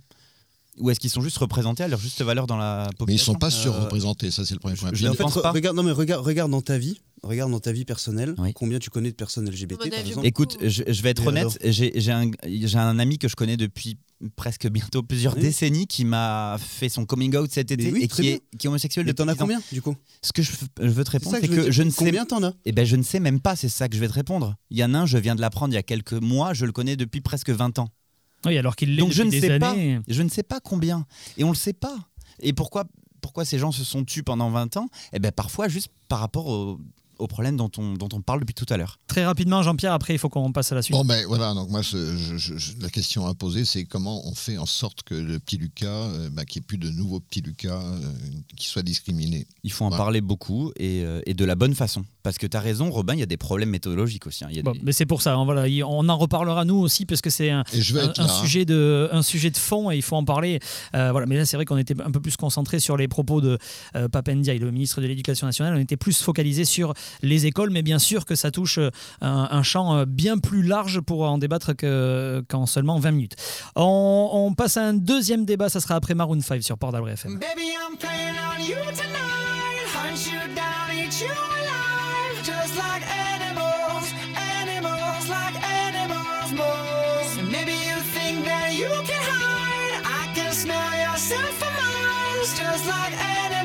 Ou est-ce qu'ils sont juste représentés à leur juste valeur dans la population Mais ils sont pas Euh, surreprésentés, ça c'est le premier point. je Mais en ne fait, pense re- pas. regarde, non mais regarde, regarde dans ta vie, regarde dans ta vie personnelle, Oui. combien tu connais de personnes LGBT, par exemple. Écoute, je, je vais être Et honnête, j'ai j'ai un, j'ai un ami que je connais depuis presque bientôt plusieurs Oui. décennies qui m'a fait son coming out cet été oui, et qui est, qui est homosexuel depuis t'en as 10 ans. combien du coup? Ce que je, veux te répondre, c'est que je ne sais Combien t'en as? Eh ben, je ne sais même pas, c'est ça que je vais te répondre. Il y en a un, je viens de l'apprendre il y a quelques mois, je le connais depuis presque 20 ans. Oui, alors qu'il l'est Donc je ne depuis des sais pas, années. je ne sais pas combien. Et on ne le sait pas. Et pourquoi, pourquoi ces gens se sont tus pendant 20 ans? Eh ben parfois juste par rapport au, au problème dont on, dont on parle depuis tout à l'heure. Très rapidement, Jean-Pierre, après, il faut qu'on passe à la suite. Bon ben voilà, donc moi ce- je- je- je- la question à poser c'est comment on fait en sorte que le petit Lucas, euh, bah, qu'il n'y ait plus de nouveaux petits Lucas euh, qui soient discriminés. Il faut en parler beaucoup et, euh, et de la bonne façon. Parce que tu as raison, Robin, il y a des problèmes méthodologiques aussi. hein. Il y a Bon, des- mais c'est pour ça, hein, voilà, il- on en reparlera nous aussi parce que c'est un, Et hein. sujet de, un sujet de fond et il faut en parler. Euh, voilà, mais là, c'est vrai qu'on était un peu plus concentré sur les propos de euh, Papendiaï, le ministre de l'Éducation nationale. On était plus focalisé sur les écoles, mais bien sûr que ça touche euh, un, un champ euh, bien plus large pour en débattre que- qu'en seulement 20 minutes. On, on passe à un deuxième débat, ça sera après Maroon 5 sur Port d'Albret FM. Baby, I'm playing on you tonight. Hunt you down, eat you alive. Just like animals, animals, like animals, moles. Maybe you think that you can hide. I can smell yourself for miles. Just like animals,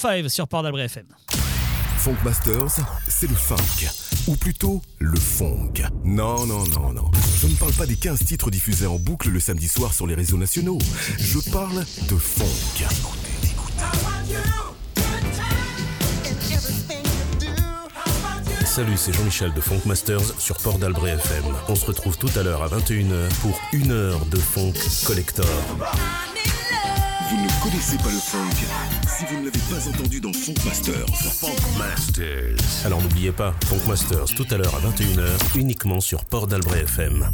5 sur Port d'Albret FM. Funkmasters, c'est le funk. Ou plutôt, le funk. Non, non, non, non. Je ne parle pas des 15 titres diffusés en boucle le samedi soir sur les réseaux nationaux. Je parle de funk. Salut, c'est Jean-Michel de Funk Masters sur Port d'Albret FM. On se retrouve tout à l'heure à 21h pour une heure de funk collector. Vous ne connaissez pas le funk si vous ne l'avez pas entendu dans Funk Masters. Funk Masters. Alors n'oubliez pas, Funk Masters tout à l'heure à 21h uniquement sur Port d'Albret FM.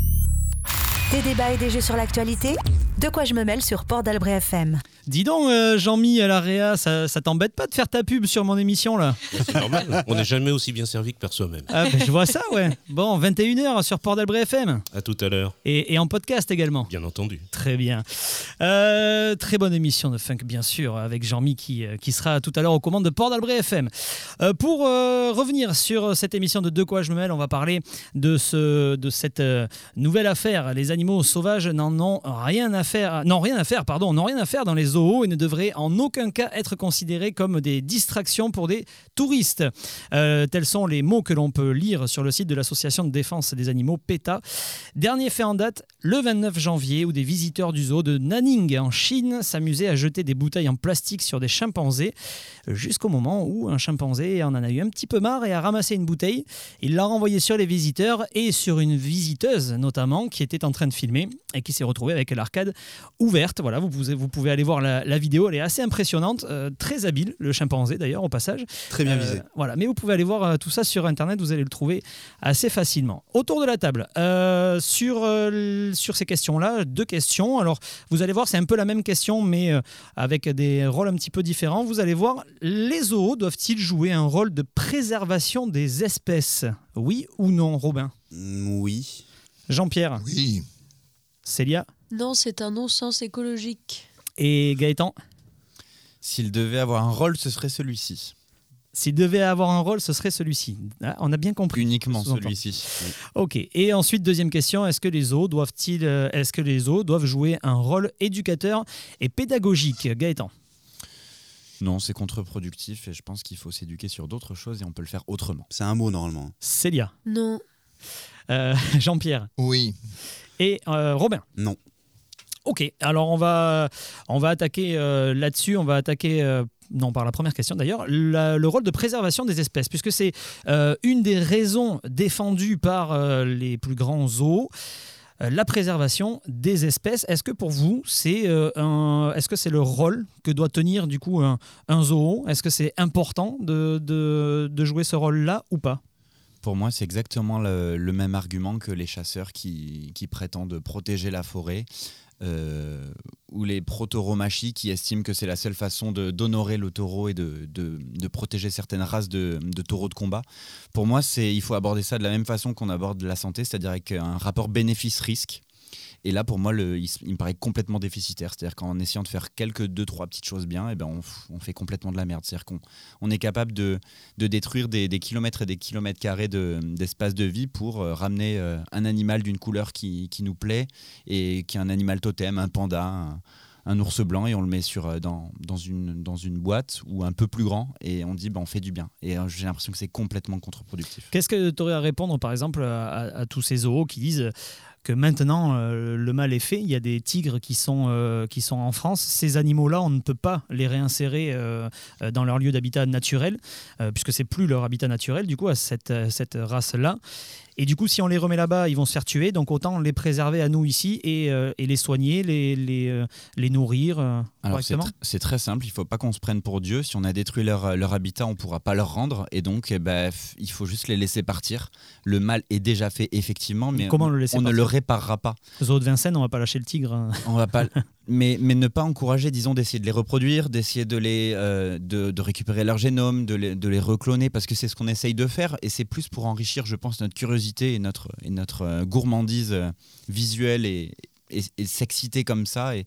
Des débats et des jeux sur l'actualité? De quoi je me mêle sur Port d'Albret FM. Dis donc, euh, Jean-Mi à la Réa, ça, ça t'embête pas de faire ta pub sur mon émission là C'est normal, on n'est jamais aussi bien servi que par soi-même. ah, ben, Je vois ça, ouais. Bon, 21h sur Port d'Albret FM. À tout à l'heure, Et, et en podcast également. bien entendu. Très bien. Euh, très bonne émission de funk, bien sûr, avec Jean-Mi qui, euh, qui sera tout à l'heure aux commandes de Port d'Albret FM. Euh, pour revenir sur cette émission de De quoi je me mêle, on va parler de, ce, de cette nouvelle affaire. Les animaux sauvages n'en ont rien à faire, n'ont rien à faire, pardon, n'ont rien à faire dans les et ne devraient en aucun cas être considérés comme des distractions pour des touristes. Euh, tels sont les mots que l'on peut lire sur le site de l'association de défense des animaux PETA. Dernier fait en date, le 29 janvier, où des visiteurs du zoo de Nanning en Chine s'amusaient à jeter des bouteilles en plastique sur des chimpanzés, jusqu'au moment où un chimpanzé en a eu un petit peu marre et a ramassé une bouteille. Il l'a renvoyée sur les visiteurs et sur une visiteuse notamment qui était en train de filmer et qui s'est retrouvée avec l'arcade ouverte. Voilà, vous pouvez, vous pouvez aller voir la, la vidéo, elle est assez impressionnante, euh, très habile, le chimpanzé d'ailleurs au passage. Très bien Euh, visé. Voilà, mais vous pouvez aller voir euh, tout ça sur internet, vous allez le trouver assez facilement. Autour de la table, euh, sur, euh, sur ces questions-là, deux questions. Alors, vous allez voir, c'est un peu la même question, mais euh, avec des rôles un petit peu différents. Vous allez voir, les zoos doivent-ils jouer un rôle de préservation des espèces? Oui ou non, Robin? Mm, Oui. Jean-Pierre? Oui. Célia? Non, c'est un non-sens écologique. Et Gaëtan S'il devait avoir un rôle, ce serait celui-ci. S'il devait avoir un rôle, ce serait celui-ci. Ah, on a bien compris. Uniquement celui-ci. Oui. Ok. Et ensuite, deuxième question est-ce que les zoos doivent-ils, euh, est-ce que les zoos doivent jouer un rôle éducateur et pédagogique? Gaëtan. Non, c'est contre-productif et je pense qu'il faut s'éduquer sur d'autres choses et on peut le faire autrement. C'est un mot normalement. Célia. Non. Euh, Jean-Pierre. Oui. Et euh, Robin. Non. Ok. Alors on va, on va attaquer euh, là-dessus. On va attaquer. euh, non, par la première question d'ailleurs, le rôle de préservation des espèces, puisque c'est euh, une des raisons défendues par les plus grands zoos. La préservation des espèces. Est-ce que pour vous, c'est est-ce que le rôle que doit tenir du coup un, zoo? Est-ce que c'est important de, de, de jouer ce rôle-là ou pas? Pour moi, c'est exactement le, le même argument que les chasseurs qui, qui prétendent protéger la forêt. Euh, ou les protauromachis qui estiment que c'est la seule façon d'honorer le taureau et de, protéger certaines races de, de taureaux de combat. Pour moi, il faut aborder ça de la même façon qu'on aborde la santé, c'est-à-dire avec un rapport bénéfice-risque. Et là, pour moi, il, me paraît complètement déficitaire. C'est-à-dire qu'en essayant de faire quelques deux, trois petites choses bien, eh ben on, fait complètement de la merde. C'est-à-dire qu'on on est capable de, de détruire des, kilomètres et des kilomètres carrés de- d'espace de, vie pour euh, ramener euh, un animal d'une couleur qui, qui nous plaît et qui est un animal totem, un panda, un, ours blanc, et on le met sur, euh, dans, dans, une, dans une boîte ou un peu plus grand, et on dit ben, on fait du bien. Et j'ai l'impression que c'est complètement contre-productif. Qu'est-ce que tu aurais à répondre, par exemple, à- à tous ces zoos qui disent que maintenant euh, le mal est fait. Il y a des tigres qui sont, euh, qui sont en France. Ces animaux-là, on ne peut pas les réinsérer euh, dans leur lieu d'habitat naturel, puisque c'est plus leur habitat naturel, du coup, à cette, cette race-là. Et du coup, si on les remet là-bas, ils vont se faire tuer. Donc autant les préserver à nous ici et, euh, et les soigner, les, les, euh, les nourrir euh, Alors c'est correctement. tr- c'est très simple, il faut pas qu'on se prenne pour Dieu. Si on a détruit leur, leur habitat, on pourra pas leur rendre. Et donc, eh ben, il faut juste les laisser partir. Le mal est déjà fait, effectivement, mais Comment on, le laisser on ne le réparera pas. Zoo de Vincennes, on va pas lâcher le tigre. hein. On va pas. mais, mais ne pas encourager, disons, d'essayer de les reproduire, d'essayer de les euh, de, récupérer leur génome, de les, de les recloner, parce que c'est ce qu'on essaye de faire, et c'est plus pour enrichir, je pense, notre curiosité et notre et notre euh, gourmandise euh, visuelle et, et, et s'exciter comme ça. Et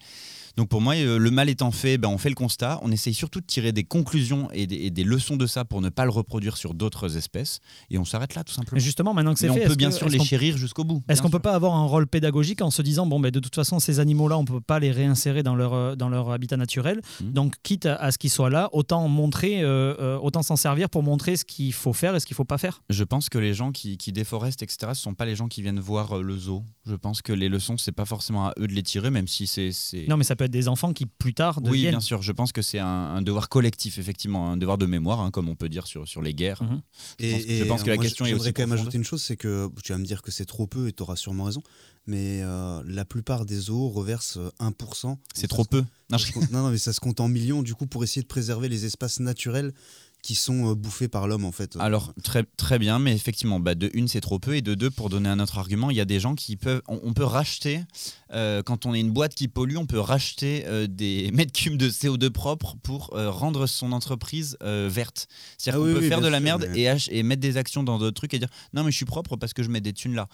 donc pour moi, euh, le mal étant fait, ben, on fait le constat. On essaye surtout de tirer des conclusions et des, et des leçons de ça pour ne pas le reproduire sur d'autres espèces, et on s'arrête là, tout simplement. Justement, maintenant que c'est fait, on peut est-ce bien que- sûr les chérir jusqu'au bout. Est-ce qu'on peut pas avoir un rôle pédagogique en se disant bon ben de toute façon ces animaux-là on peut pas les réinsérer dans leur euh, dans leur habitat naturel Mhm. donc quitte à, à ce qu'ils soient là autant montrer euh, autant s'en servir pour montrer ce qu'il faut faire et ce qu'il faut pas faire. Je pense que les gens qui, qui déforestent, etc., ce sont pas les gens qui viennent voir le zoo. Je pense que les leçons, c'est pas forcément à eux de les tirer, même si c'est. c'est- Non mais ça peut être des enfants qui plus tard Oui, deviennent. bien sûr. Je pense que c'est un, un devoir collectif, effectivement, un devoir de mémoire, hein, comme on peut dire sur, sur les guerres. Je pense que- je pense que la question est j'aimerais aussi quand même ajouter une chose, c'est que tu vas me dire que c'est trop peu et tu auras sûrement raison, mais euh, la plupart des zoos reversent euh, 1%. C'est Ça trop se- peu. Non, je- non, non, mais ça se compte en millions, du coup, pour essayer de préserver les espaces naturels qui sont euh, bouffés par l'homme, en fait. Alors très très bien, mais effectivement, bah, de une c'est trop peu et de deux pour donner un autre argument, il y a des gens qui peuvent, on, on peut racheter euh, quand on est une boîte qui pollue, on peut racheter euh, des mètres cubes de CO2 propres pour euh, rendre son entreprise euh, verte. C'est-à-dire Ah qu'on oui, peut oui, faire de la merde mais- et, mettre des actions dans d'autres trucs et dire non mais je suis propre parce que je mets des thunes là.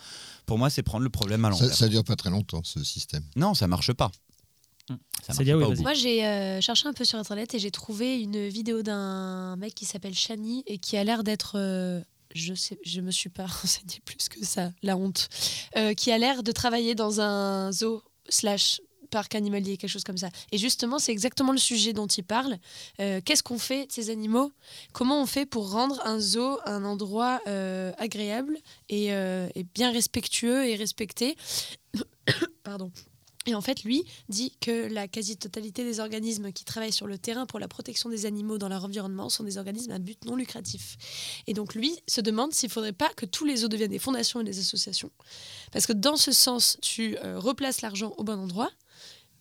Pour moi, c'est prendre le problème à Ça, l'envers. ça dure pas très longtemps, ce système. Non, ça marche pas. Ça Célia, oui. Moi, j'ai euh, cherché un peu sur Internet et j'ai trouvé une vidéo d'un mec qui s'appelle Shani et qui a l'air d'être. euh, je sais, je me suis pas renseignée plus que ça, la honte. Euh, qui a l'air de travailler dans un zoo slash parc animalier, quelque chose comme ça. Et justement, c'est exactement le sujet dont il parle. Euh, Qu'est-ce qu'on fait de ces animaux? Comment on fait pour rendre un zoo un endroit euh, agréable et, euh, et bien respectueux et respecté? Pardon. Et en fait, lui dit que la quasi-totalité des organismes qui travaillent sur le terrain pour la protection des animaux dans leur environnement sont des organismes à but non lucratif. Et donc lui se demande s'il ne faudrait pas que tous les zoos deviennent des fondations et des associations. Parce que dans ce sens, tu euh, replaces l'argent au bon endroit,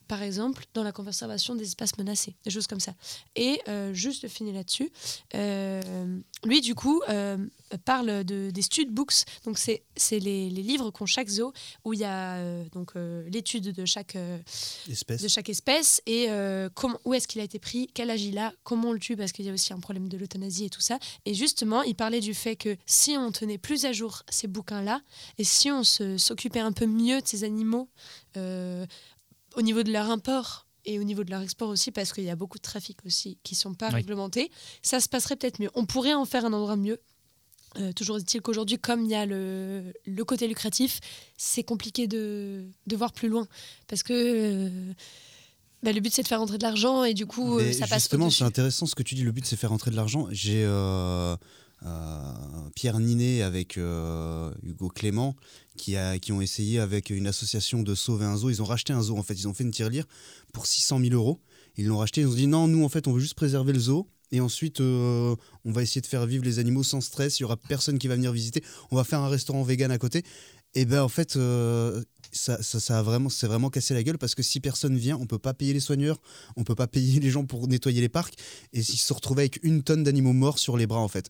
par exemple dans la conservation des espaces menacés, des choses comme ça. Et euh, juste de finir là-dessus, euh, lui du coup euh, parle de, des studbooks, donc c'est les, les livres qu'ont chaque zoo où il y a euh, donc l'étude de chaque Espèce. de chaque espèce et comment, où est-ce qu'il a été pris, quel âge il a, comment on le tue, parce qu'il y a aussi un problème de l'euthanasie et tout ça. Et justement, il parlait du fait que si on tenait plus à jour ces bouquins-là, et si on s'occupait un peu mieux de ces animaux, au niveau de leur import et au niveau de leur export aussi, parce qu'il y a beaucoup de trafics aussi qui sont pas Oui. réglementés, ça se passerait peut-être mieux. On pourrait en faire un endroit mieux. Euh, toujours est-il qu'aujourd'hui, comme il y a le, le côté lucratif, c'est compliqué de, de voir plus loin. Parce que euh, bah, le but, c'est de faire rentrer de l'argent et du coup, euh, ça passe justement, c'est intéressant ce que tu dis. Le but, c'est faire rentrer de l'argent. J'ai euh, Pierre Ninet avec euh, Hugo Clément qui, a, qui ont essayé avec une association de sauver un zoo. Ils ont racheté un zoo en fait. Ils ont fait une tirelire pour 600 000 euros. Ils l'ont racheté. Ils ont dit non, nous en fait, on veut juste préserver le zoo. Et ensuite, euh, on va essayer de faire vivre les animaux sans stress. Il y aura personne qui va venir visiter. On va faire un restaurant vegan à côté. Et ben en fait, euh, ça, ça, ça a vraiment, c'est vraiment cassé la gueule parce que si personne vient, on peut pas payer les soigneurs, on peut pas payer les gens pour nettoyer les parcs, et ils se retrouvent avec une tonne d'animaux morts sur les bras en fait.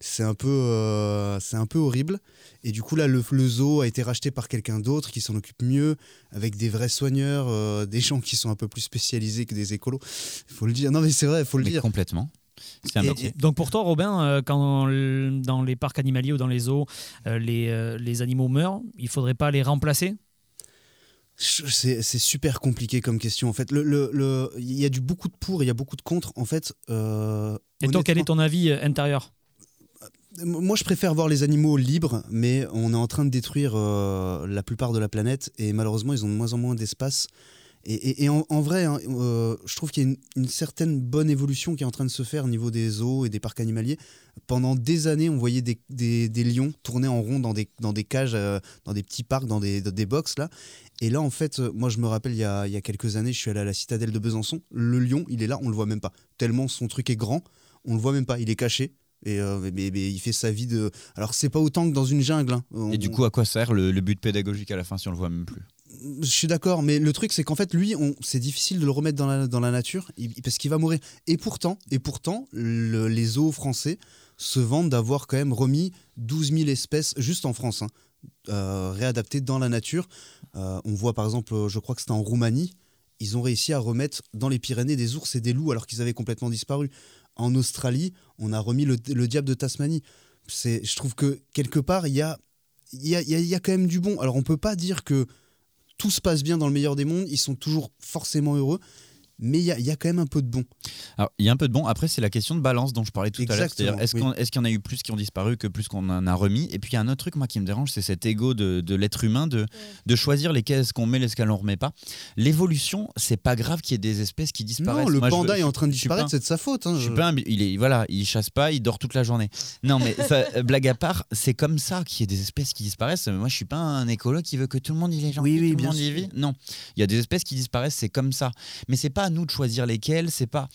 C'est un peu, euh, c'est un peu horrible. Et du coup là, le, le zoo a été racheté par quelqu'un d'autre qui s'en occupe mieux, avec des vrais soigneurs, euh, des gens qui sont un peu plus spécialisés que des écolos. Il faut le dire. Non mais c'est vrai, il faut le Mais dire. complètement. C'est un Et- métier. Donc pour toi, Robin, euh, quand dans les parcs animaliers ou dans les zoos, euh, les, euh, les animaux meurent, il faudrait pas les remplacer? C'est c'est super compliqué comme question en fait. Le, le- le- il y a du beaucoup de pour, et il y a beaucoup de contre. En fait, euh, Et toi, quel est ton avis intérieur? Moi, je préfère voir les animaux libres, mais on est en train de détruire euh, la plupart de la planète et malheureusement, ils ont de moins en moins d'espace. Et, et- et en, en vrai, hein, euh, je trouve qu'il y a une, une certaine bonne évolution qui est en train de se faire au niveau des zoos et des parcs animaliers. Pendant des années, on voyait des, des- des lions tourner en rond dans des, dans des cages, euh, dans des petits parcs, dans des, dans des box là. Et là, en fait, euh, moi, je me rappelle, il y, a, il y a quelques années, je suis allé à la citadelle de Besançon. Le lion, il est là, on le voit même pas. Tellement son truc est grand, on le voit même pas. Il est caché. Et euh, mais, mais il fait sa vie de. Alors, c'est pas autant que dans une jungle. hein. On- Et du coup, à quoi sert le, le but pédagogique à la fin si on le voit même plus? Je suis d'accord, mais le truc c'est qu'en fait lui, c'est difficile de le remettre dans la, nature parce qu'il va mourir. Et pourtant, et pourtant, le- les zoos français se vantent d'avoir quand même remis 12 000 espèces juste en France, hein, euh, réadaptées dans la nature. Euh, on voit par exemple, je crois que c'était en Roumanie, ils ont réussi à remettre dans les Pyrénées des ours et des loups alors qu'ils avaient complètement disparu. En Australie, on a remis le, le diable de Tasmanie. Je trouve que quelque part, il y a, y, y a quand même du bon. Alors on peut pas dire que tout se passe bien dans le meilleur des mondes, ils sont toujours forcément heureux, mais il y a, il y a quand même un peu de bon. Alors, il y a un peu de bon. Après, c'est la question de balance dont je parlais tout à l'heure. Est-ce oui. qu'on- est-ce qu'il y en a eu plus qui ont disparu que plus qu'on en a remis? Et puis, il y a un autre truc, moi, qui me dérange, c'est cet ego de, de l'être humain de, de choisir lesquels qu'on met, lesquels on remet pas. L'évolution, c'est pas grave qu'il y ait des espèces qui disparaissent. Non, le Moi, panda je- est en train de disparaître, c'est de sa faute. hein, Je suis pas un- il est voilà, il chasse pas, il dort toute la journée. Non mais ça, blague à part, c'est comme ça qu'il y ait des espèces qui disparaissent. Moi, je suis pas un écolo qui veut que tout le monde y les gens, Oui, oui, tout le bien monde y vit. Non, il y a des espèces qui disparaissent, c'est comme ça. Mais c'est pas à nous de choisir lesquelles. C'est pas.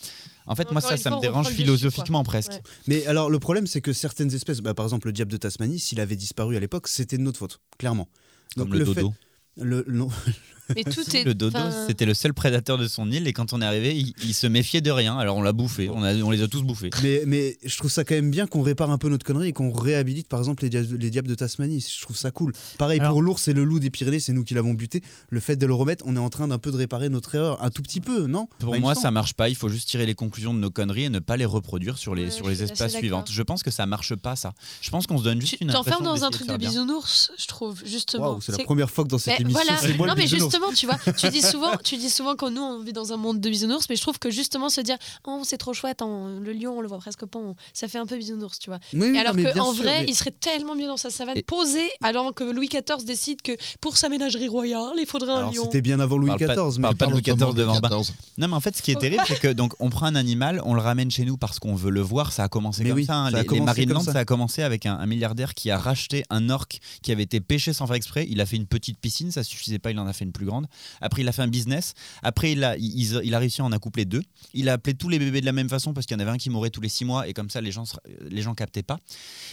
En fait, moi, ça, ça me dérange philosophiquement presque. Ouais. Mais alors le problème c'est que certaines espèces, bah, par exemple le diable de Tasmanie, s'il avait disparu à l'époque, c'était de notre faute, clairement. Comme le dodo. fait- le, non. Mais tout est. Le dodo, enfin, c'était le seul prédateur de son île et quand on est arrivé, il, il se méfiait de rien. Alors on l'a bouffé, on, a- on les a tous bouffés. mais, mais je trouve ça quand même bien qu'on répare un peu notre connerie et qu'on réhabilite par exemple les, dia- les diables de Tasmanie. Je trouve ça cool. Pareil Alors- pour l'ours et le loup des Pyrénées, c'est nous qui l'avons buté. Le fait de le remettre, on est en train d'un peu de réparer notre erreur, un tout petit peu, non? Pour Pas moi, ça marche pas. Il faut juste tirer les conclusions de nos conneries et ne pas les reproduire sur les, Ouais, sur les espaces d'accord. suivantes. Je pense que ça marche pas, ça. Je pense qu'on se donne juste Tu une t'enfermes impression dans un truc de bisounours, je trouve, justement. Waouh, c'est la première fois que dans cette Mais émission, voilà. c'est moi non le mais bisounours. Justement tu vois tu dis souvent tu dis souvent que nous on vit dans un monde de bisounours mais je trouve que justement se dire oh c'est trop chouette on- le lion on le voit presque pas on- ça fait un peu bisounours tu vois Oui, oui, alors qu'en vrai mais- il serait tellement mieux dans sa savane Et- posé alors que Louis XIV décide que pour sa ménagerie royale il faudrait un Alors lion c'était bien avant Louis Parle pas- XIV, mais parle pas de Louis XIV devant Bas. 14. Non, mais en fait, ce qui est terrible, c'est que donc on prend un animal, on le ramène chez nous parce qu'on veut le voir. Ça a commencé Mais comme oui, ça. hein. ça a Les, les Marineland, ça. a commencé avec un, un milliardaire qui a racheté un orque qui avait été pêché sans faire exprès. Il a fait une petite piscine, ça suffisait pas, il en a fait une plus grande. Après, il a fait un business. Après, il a, il, il- a réussi à en accoupler deux. Il a appelé tous les bébés de la même façon parce qu'il y en avait un qui mourait tous les six mois et comme ça, les gens, se- les gens captaient pas.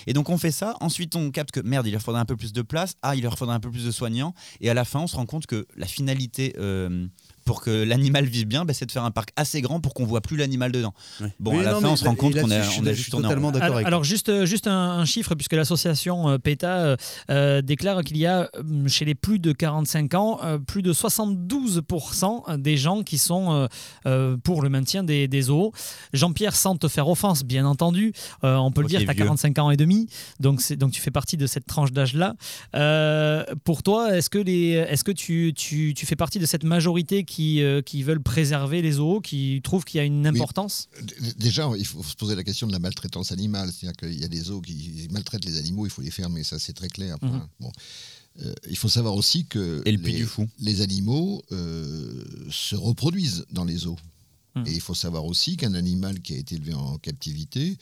Et donc, on fait ça. Ensuite, on capte que merde, il leur faudrait un peu plus de place. Ah, il leur faudrait un peu plus de soignants. Et à la fin, on se rend compte que la finalité. euh, pour que l'animal vive bien, bah, c'est de faire un parc assez grand pour qu'on voit plus l'animal dedans. Bon, Oui, à la non, fin, mais on se rend compte qu'on a, on juste totalement d'accord Alors, avec alors, juste, euh, juste un, un chiffre, puisque l'association euh, PETA euh, déclare qu'il y a chez les plus de 45 ans euh, plus de 72% des gens qui sont euh, pour le maintien des, des zoos. Jean-Pierre, sans te faire offense, bien entendu, euh, on peut le Ok, dire, tu as vieux. 45 ans et demi, donc, donc tu fais partie de cette tranche d'âge-là. Euh, pour toi, est-ce que, les, est-ce que tu, tu, tu fais partie de cette majorité qui, euh, qui veulent préserver les zoos, qui trouvent qu'il y a une importance Déjà, il faut se poser la question de la maltraitance animale. C'est-à-dire qu'il y a des zoos qui maltraitent les animaux, il faut les fermer, ça c'est très clair. Mhm. Bon. Euh, il faut savoir aussi que Et le Puy les, du Fou. les animaux euh, se reproduisent dans les zoos. Mhm. Et il faut savoir aussi qu'un animal qui a été élevé en captivité,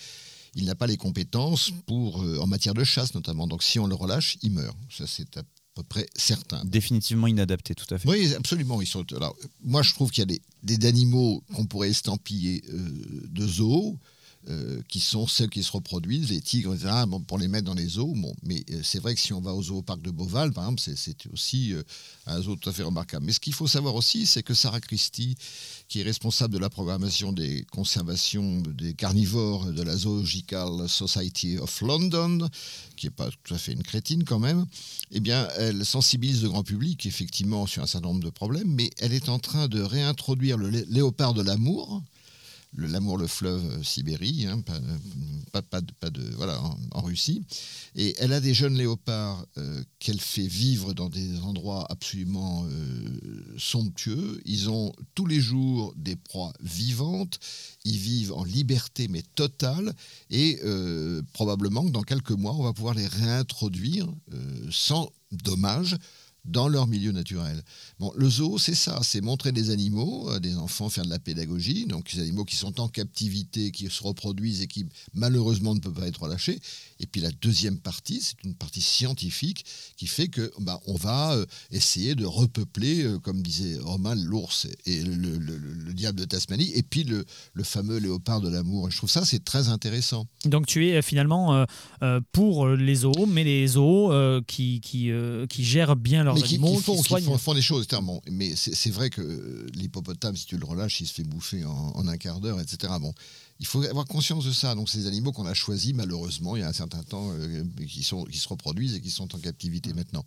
il n'a pas les compétences pour, euh, en matière de chasse notamment. Donc si on le relâche, il meurt. Ça c'est à peu près certain. Définitivement inadapté, tout à fait. Oui, absolument. Ils sont, alors, moi, je trouve qu'il y a des, des animaux qu'on pourrait estampiller euh, de zoos. Euh, qui sont ceux qui se reproduisent, les tigres, etc., pour les mettre dans les zoos. Bon, mais euh, c'est vrai que si on va au zooparc de Beauval, par exemple, c'est- aussi euh, un zoo tout à fait remarquable. Mais ce qu'il faut savoir aussi, c'est que Sarah Christie, qui est responsable de la programmation des conservations des carnivores de la Zoological Society of London, qui n'est pas tout à fait une crétine quand même, eh bien, elle sensibilise le grand public effectivement sur un certain nombre de problèmes, mais elle est en train de réintroduire le lé- léopard de l'amour, l'amour, le fleuve euh, Sibérie, hein, pas, pas, de, voilà, en, Russie. Et elle a des jeunes léopards euh, qu'elle fait vivre dans des endroits absolument euh, somptueux. Ils ont tous les jours des proies vivantes. Ils vivent en liberté mais totale. Et euh, probablement que dans quelques mois, on va pouvoir les réintroduire euh, sans dommage dans leur milieu naturel. Bon, le zoo, c'est ça, c'est montrer des animaux, à des enfants, faire de la pédagogie, donc des animaux qui sont en captivité, qui se reproduisent et qui malheureusement ne peuvent pas être relâchés. Et puis la deuxième partie, c'est une partie scientifique qui fait que bah, on va euh, essayer de repeupler, euh, comme disait Romain, l'ours et le, le- le- le diable de Tasmanie, et puis le, fameux léopard de l'amour. Et je trouve ça c'est très intéressant. Donc tu es euh, finalement euh, pour les zoos, mais les zoos euh, qui, qui, euh, qui gèrent bien leurs mais qui, animaux, qui font, qui qui soignent. font, font des choses. bon, mais c'est vrai que l'hippopotame, si tu le relâches, il se fait bouffer en, en un quart d'heure, etc. Bon, il faut avoir conscience de ça. Donc, ces animaux qu'on a choisis, malheureusement, il y a un certain temps, euh, qui, sont, qui se reproduisent et qui sont en captivité maintenant.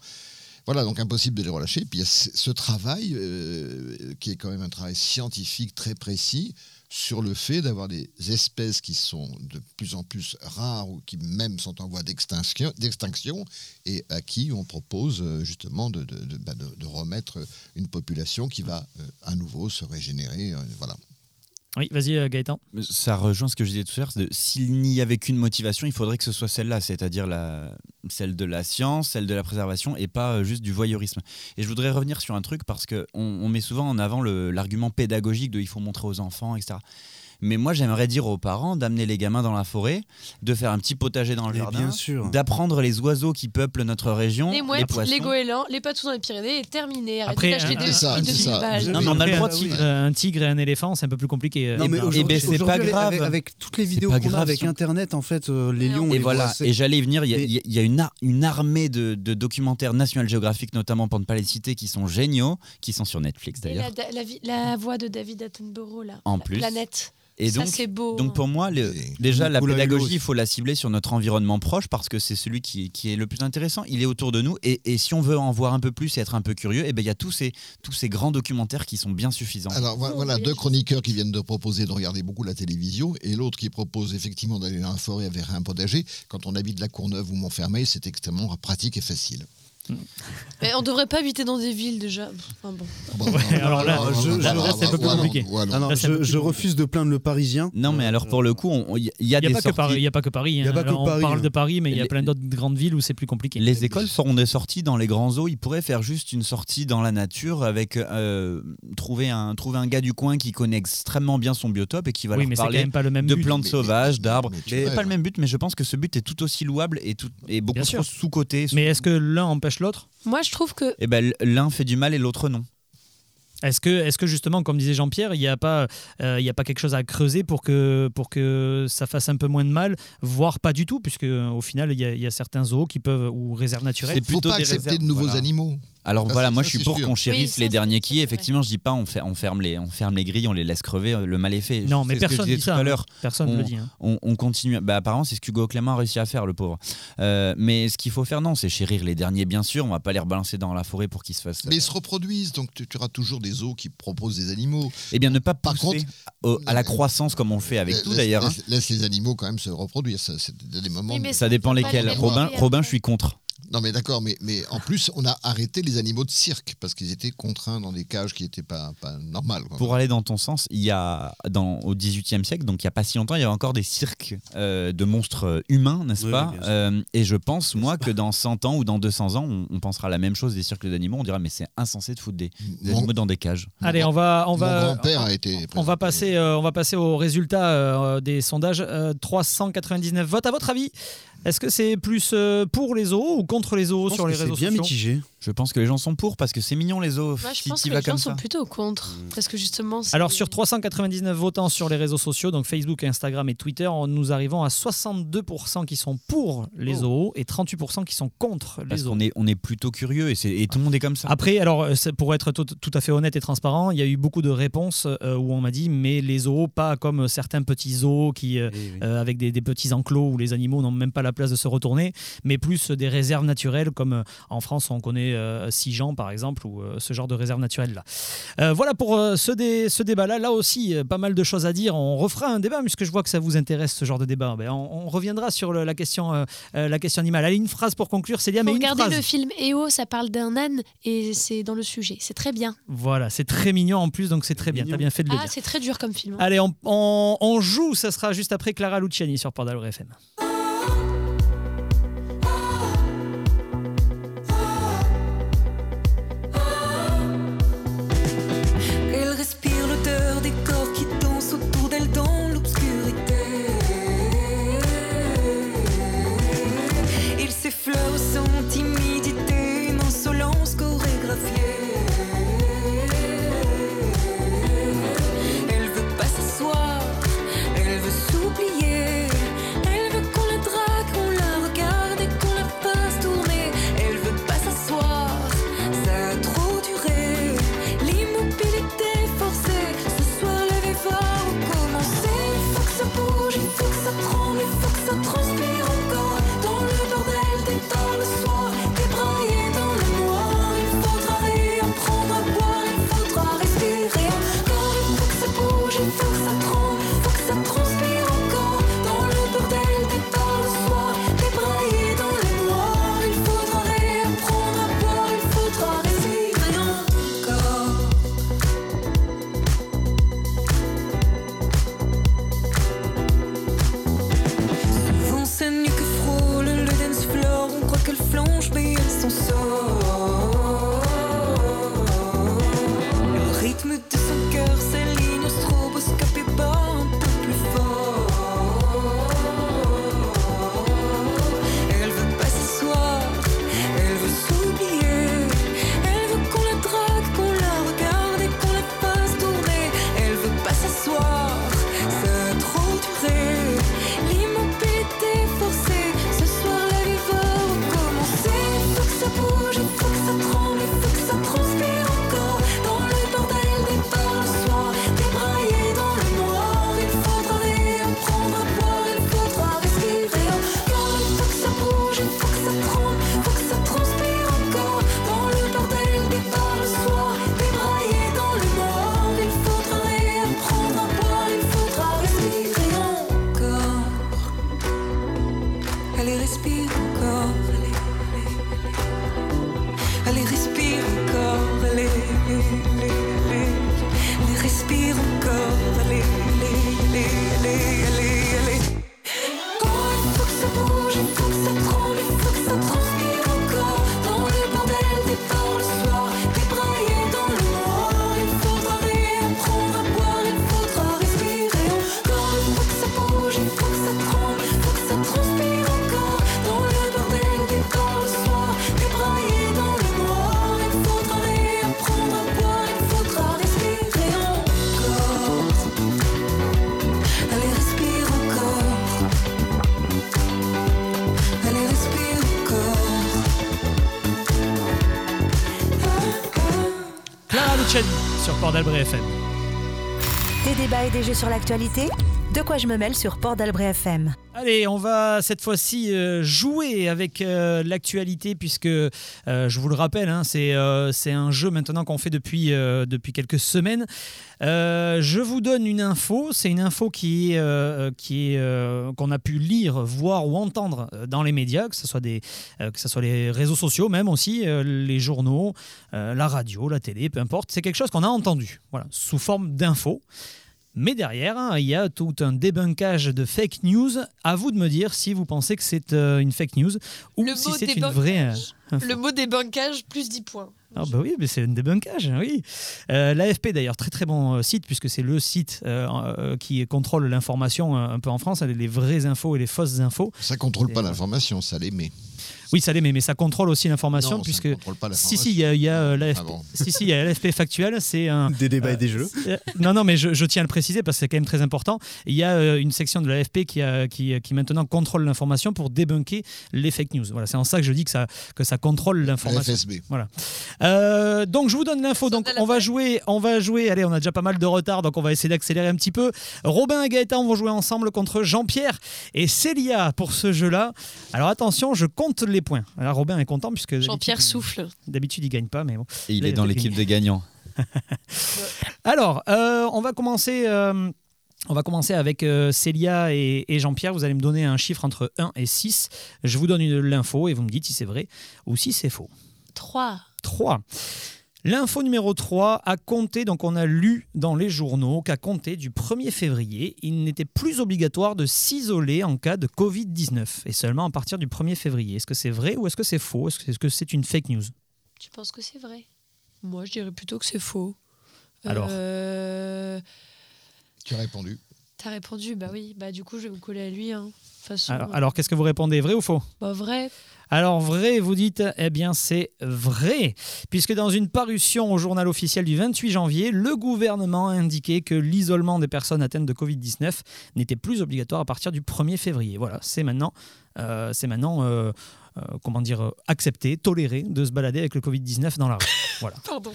Voilà, donc impossible de les relâcher. Puis il y a ce travail, euh, qui est quand même un travail scientifique très précis, sur le fait d'avoir des espèces qui sont de plus en plus rares ou qui même sont en voie d'extinction, d'extinction et à qui on propose euh, justement de, de- de- bah, de- de remettre une population qui va à nouveau se régénérer. voilà. Oui, vas-y euh, Gaëtan. Ça rejoint ce que je disais tout à l'heure. S'il n'y avait qu'une motivation, il faudrait que ce soit celle-là, c'est-à-dire la, celle de la science, celle de la préservation, et pas euh, juste du voyeurisme. Et je voudrais revenir sur un truc parce que on, met souvent en avant l'argument pédagogique de il faut montrer aux enfants, etc. Mais moi, j'aimerais dire aux parents d'amener les gamins dans la forêt, de faire un petit potager dans le jardin, d'apprendre les oiseaux qui peuplent notre région, Les mouettes, poissons. les goélands, les patous dans les Pyrénées et terminé. Après, d'acheter un- des C'est ça, trucs de c'est ça. 1000 balles. Non, mais on a le droit de un, tigre, un tigre et un éléphant, c'est un peu plus compliqué. Non, mais aujourd'hui, eh ben, c'est pas grave. Avec, avec toutes les vidéos qu'on a avec Internet, en fait, euh, les Et lions, on- on Et les voilà, et j'allais y venir, il y a, Et- y une, ar- une armée de, de documentaires National Geographic, notamment pour ne pas les citer, qui sont géniaux, qui sont sur Netflix Et d'ailleurs. la, la, voix de David Attenborough, là. En la plus. Planète. Et ça, donc, c'est beau. donc pour moi, le- déjà la pédagogie, il faut la cibler sur notre environnement proche parce que c'est celui qui, qui est le plus intéressant. Il est autour de nous et, et si on veut en voir un peu plus et être un peu curieux, et ben il y a tous ces, tous ces grands documentaires qui sont bien suffisants. Alors vo- Oh, voilà oui, deux chroniqueurs qui viennent de proposer de regarder beaucoup la télévision et l'autre qui propose effectivement d'aller dans la forêt vers un potager. Quand on habite la Courneuve ou Montfermeil, c'est extrêmement pratique et facile. Mais on devrait pas habiter dans des villes déjà. Enfin, bon. Bon, alors là, je- voilà, je- là, c'est un peu plus compliqué. voilà. Ah non, Là, c'est un peu je, plus je compliqué. refuse de plaindre le Parisien. Non, mais alors pour le coup, on- il y, a Il n'y a, des pas que sorties- Paris, il y a pas que Paris. Il y a hein. pas que Alors, on Paris, parle hein. de Paris, mais il y a Les- plein d'autres grandes villes où c'est plus compliqué. Les écoles feront des sorties dans les grands zoos. Ils pourraient faire juste une sortie dans la nature avec euh, trouver un trouver un gars du coin qui connaît extrêmement bien son biotope et qui va oui, leur mais c'est quand parler même pas le même de but. plantes Mais- sauvages, d'arbres. mais tu C'est rêves. pas le même but, mais je pense que ce but est tout aussi louable et, tout, et beaucoup Bien trop sûr. sous-coté. Mais est-ce que l'un empêche l'autre Moi, je trouve que Eh ben, l'un fait du mal et l'autre non. Est-ce que, est que justement, comme disait Jean-Pierre, il n'y a, pas, euh, il y a pas quelque chose à creuser pour que, pour que ça fasse un peu moins de mal, voire pas du tout, puisque euh, au final, il y, a- il y a certains zoos qui peuvent, ou réserves naturelles. C'est Il faut plutôt pas des accepter réserves, de nouveaux voilà. animaux. Alors Ça, voilà, moi ça, je suis pour qu'on chérisse Oui, les derniers qui, effectivement, je dis pas on, fait, on, ferme les, on ferme les grilles, on les laisse crever, euh, le mal est fait. Non, mais je personne disais dit tout ça. à hein. Personne ne le dit. hein. on, on continue. Bah, apparemment, c'est ce qu'Hugo Clément a réussi à faire, le pauvre. Euh, mais ce qu'il faut faire, non, c'est chérir les derniers, bien sûr. On va pas les rebalancer dans la forêt pour qu'ils se fassent. Mais ils se reproduisent, donc tu, tu auras toujours des zoos qui proposent des animaux. Eh bien, ne pas Par contre- au- à la croissance comme on le fait avec Laisse- tout d'ailleurs. hein. Laisse, laisse les animaux quand même se reproduire. Ça, c'est des moments. Oui, mais Ça dépend lesquels. Robin, Robin, je suis contre. Non, mais d'accord, mais, mais en plus, on a arrêté les animaux de cirque parce qu'ils étaient contraints dans des cages qui n'étaient pas, pas normales. quoi. Pour aller dans ton sens, il y a dans, au XVIIIe siècle, donc il n'y a pas si longtemps, il y avait encore des cirques euh, de monstres euh, humains, n'est-ce Oui, pas oui. Euh, Et je pense, moi, que dans 100 ans ou dans 200 ans, on, on pensera la même chose des cirques d'animaux. On dira, mais c'est insensé de foutre des, des Mon- animaux dans des cages. Allez, on va, on Mon va, grand-père a été. on va passer, euh, on va passer aux résultats euh, des sondages. Euh, 399 votes. À votre avis, est-ce que c'est plus euh, pour les zoos ou contre les zoos sur les c'est réseaux bien sociaux? mitigé. Je pense que les gens sont pour parce que c'est mignon les moi, je pense que les gens sont ça. plutôt contre. Parce que justement. c'est- Alors sur 399 votants sur les réseaux sociaux, donc Facebook, Instagram et Twitter, nous arrivons à 62% qui sont pour les zoos et 38% qui sont contre les est, on est plutôt curieux et, c'est- et tout le monde est comme ça. Après, alors euh, pour être tout, tout à fait honnête et transparent, il y a eu beaucoup de réponses euh, où on m'a dit mais les zoos pas comme certains petits zoos qui euh, oui. avec des, des petits enclos où les animaux n'ont même pas la place de se retourner, mais plus des réserves naturelles comme euh, en France on connaît euh, Sijan par exemple ou euh, ce genre de réserve naturelle là. Euh, voilà pour euh, ce, dé- ce débat là. Là aussi euh, pas mal de choses à dire. On refera un débat puisque je vois que ça vous intéresse ce genre de débat. Ben, on, on reviendra sur le- la question euh, euh, la question animale. Allez une phrase pour conclure, Célia, mais une phrase. le film EO, ça parle d'un âne et c'est dans le sujet. C'est très bien. Voilà, c'est très mignon en plus donc c'est très bien. T'as bien fait de le Ah, dire. c'est très dur comme film. hein. Allez, on, on- on joue, ça sera juste après Clara Luciani sur Port d'Albret FM. Des débats et des jeux sur l'actualité De quoi je me mêle sur Port d'Albret FM. Allez, on va cette fois-ci euh, jouer avec euh, l'actualité puisque, euh, je vous le rappelle, hein, c'est un jeu maintenant qu'on fait depuis, depuis quelques semaines. Je vous donne une info, c'est une info qui est, qui est, qu'on a pu lire, voir ou entendre dans les médias, que ce soit, des, que ce soit les réseaux sociaux même aussi, les journaux, la radio, la télé, peu importe. C'est quelque chose qu'on a entendu, voilà, sous forme d'infos. Mais derrière, hein, il y a tout un débunkage de fake news. À vous de me dire si vous pensez que c'est euh, une fake news ou Le si mot c'est une débunkage. vraie. euh, info. Le mot débunkage, plus 10 points. Ah bah oui, mais c'est un débunkage, oui. Euh, L'AFP d'ailleurs, très très bon site, puisque c'est le site euh, qui contrôle l'information un peu en France, les vraies infos et les fausses infos. Ça contrôle pas l'information, ça l'émet. Oui, ça l'est, mais ça contrôle aussi l'information, puisque... ne contrôle pas si, si, il y a, il y a, euh, l'AFP Ah bon. si, si, il y a l'AFP factuel, c'est un... Des débats et des jeux. Euh, non, non, mais je, je tiens à le préciser parce que c'est quand même très important. Il y a euh, une section de l'AFP qui, a- qui, qui maintenant contrôle l'information pour débunker les fake news. Voilà, c'est en ça que je dis que ça, que ça contrôle l'information. FSB. Voilà. Euh, donc je vous donne l'info. Donc on va jouer, on va jouer. Allez, on a déjà pas mal de retard, donc on va essayer d'accélérer un petit peu. Robin et Gaëtan vont jouer ensemble contre Jean-Pierre et Célia pour ce jeu-là. Alors attention, je compte les points. Alors Robin est content puisque Jean-Pierre souffle. D'habitude il gagne pas, mais bon. Et il Là, est dans l'équipe des gagnants. Alors, euh, on va commencer. euh, on va commencer avec euh, Célia et, et Jean-Pierre. Vous allez me donner un chiffre entre 1 et 6. Je vous donne une- l'info et vous me dites si c'est vrai ou si c'est faux. 3. 3. L'info numéro 3 a compté, donc on a lu dans les journaux qu'à compter du 1er février, il n'était plus obligatoire de s'isoler en cas de Covid-19 et seulement à partir du 1er février. Est-ce que c'est vrai ou est-ce que c'est faux? Est-ce que- c'est une fake news? Tu penses que c'est vrai? Moi, je dirais plutôt que c'est faux. Alors Euh, Tu as répondu. T'as répondu, bah oui. Bah du coup, je vais me coller à lui. Hein. Façon, Alors, euh, alors, qu'est-ce que vous répondez? Vrai ou faux? Bah vrai. Alors vrai, vous dites, eh bien c'est vrai, puisque dans une parution au journal officiel du 28 janvier, le gouvernement a indiqué que l'isolement des personnes atteintes de Covid-19 n'était plus obligatoire à partir du 1er février. Voilà, c'est maintenant, euh, c'est maintenant euh, euh, comment dire, accepté, toléré de se balader avec le Covid-19 dans la rue. Voilà. Pardon.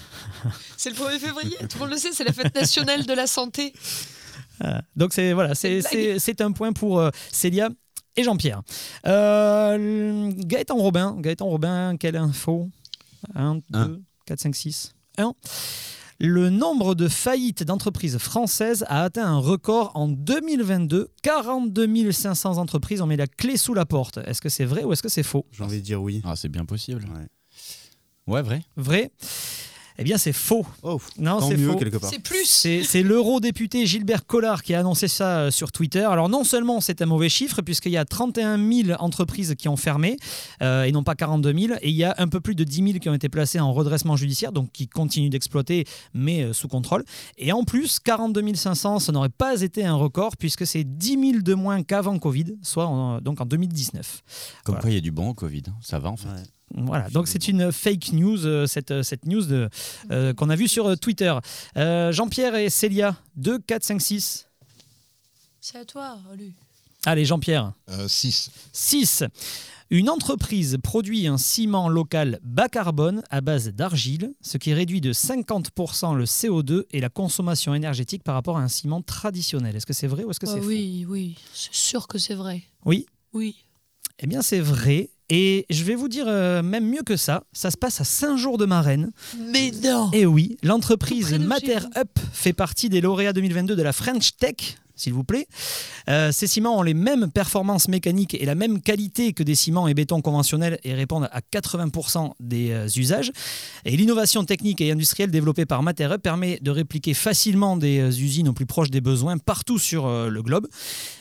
C'est le 1er février. Tout le monde le sait, c'est la fête nationale de la santé. Donc c'est voilà, c'est- un point pour Célia et Jean-Pierre. Euh, Gaëtan Robin, Gaëtan Robin, quelle info 1, 2, 4, 5, 6. 1. Le nombre de faillites d'entreprises françaises a atteint un record en 2022. 42 500 entreprises ont mis la clé sous la porte. Est-ce que c'est vrai ou est-ce que c'est faux J'ai envie de dire oui. Ah, c'est bien possible. Ouais. Ouais, vrai. Vrai Eh bien, c'est faux. Oh, Non, c'est mieux faux. quelque part. C'est plus. C'est l'eurodéputé Gilbert Collard qui a annoncé ça euh, sur Twitter. Alors non seulement c'est un mauvais chiffre, puisqu'il y a 31 000 entreprises qui ont fermé, euh, et non pas 42 000, et il y a un peu plus de 10 000 qui ont été placées en redressement judiciaire, donc qui continuent d'exploiter, mais euh, sous contrôle. Et en plus, 42 500, ça n'aurait pas été un record, puisque c'est 10 000 de moins qu'avant Covid, soit en- donc en 2019. Comme Voilà. quoi, il y a du bon au Covid. hein. Ça va en fait. Ouais. Voilà, donc c'est une fake news, euh, cette, euh, cette news de, euh, qu'on a vue sur Twitter. Euh, Jean-Pierre et Célia, 2, 4, 5, 6. C'est à toi, Olu. Allez, Jean-Pierre. 6. 6. Une entreprise produit un ciment local bas carbone à base d'argile, ce qui réduit de 50% le CO2 et la consommation énergétique par rapport à un ciment traditionnel. Est-ce que c'est vrai ou est-ce que Bah c'est faux? oui, oui. C'est sûr que c'est vrai. Oui Oui. Eh bien, c'est vrai. Et je vais vous dire euh, même mieux que ça, ça se passe à Saint-Jour-de-Marraine. Mais non Et oui, l'entreprise Mater Up fait partie des lauréats 2022 de la French Tech. S'il vous plaît. Euh, ces ciments ont les mêmes performances mécaniques et la même qualité que des ciments et bétons conventionnels et répondent à 80% des euh, usages. Et l'innovation technique et industrielle développée par Mater Up permet de répliquer facilement des euh, usines au plus proche des besoins partout sur le globe.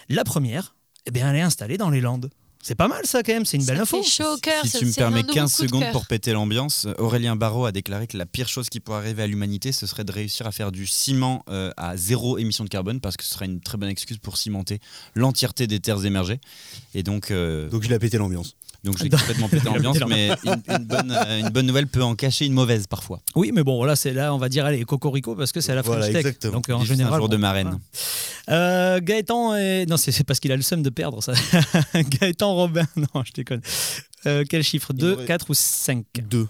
La première, eh bien, elle est installée dans les Landes. C'est pas mal ça quand même, c'est une belle Ça info. fait chaud au cœur. Si ça- tu me permets nouveau 15 coup de secondes pour péter l'ambiance, Aurélien Barraud a déclaré que la pire chose qui pourrait arriver à l'humanité, ce serait de réussir à faire du ciment euh, à zéro émission de carbone, parce que ce serait une très bonne excuse pour cimenter l'entièreté des terres émergées. Et donc, euh, Donc il a pété l'ambiance. Donc j'ai complètement pété l'ambiance, mais une, une bonne, euh, une bonne nouvelle peut en cacher une mauvaise parfois. Oui, mais bon, là, c'est là, on va dire, allez, cocorico, parce que c'est à la Voilà, French Tech. exactement. Donc, en Juste général. un jour de marraine. voilà. Euh, Gaëtan, est... non, c'est parce qu'il a le seum de perdre, ça. Gaëtan Robin, non, je déconne. Euh, quel chiffre? 2, aurait- 4 ou 5 Deux.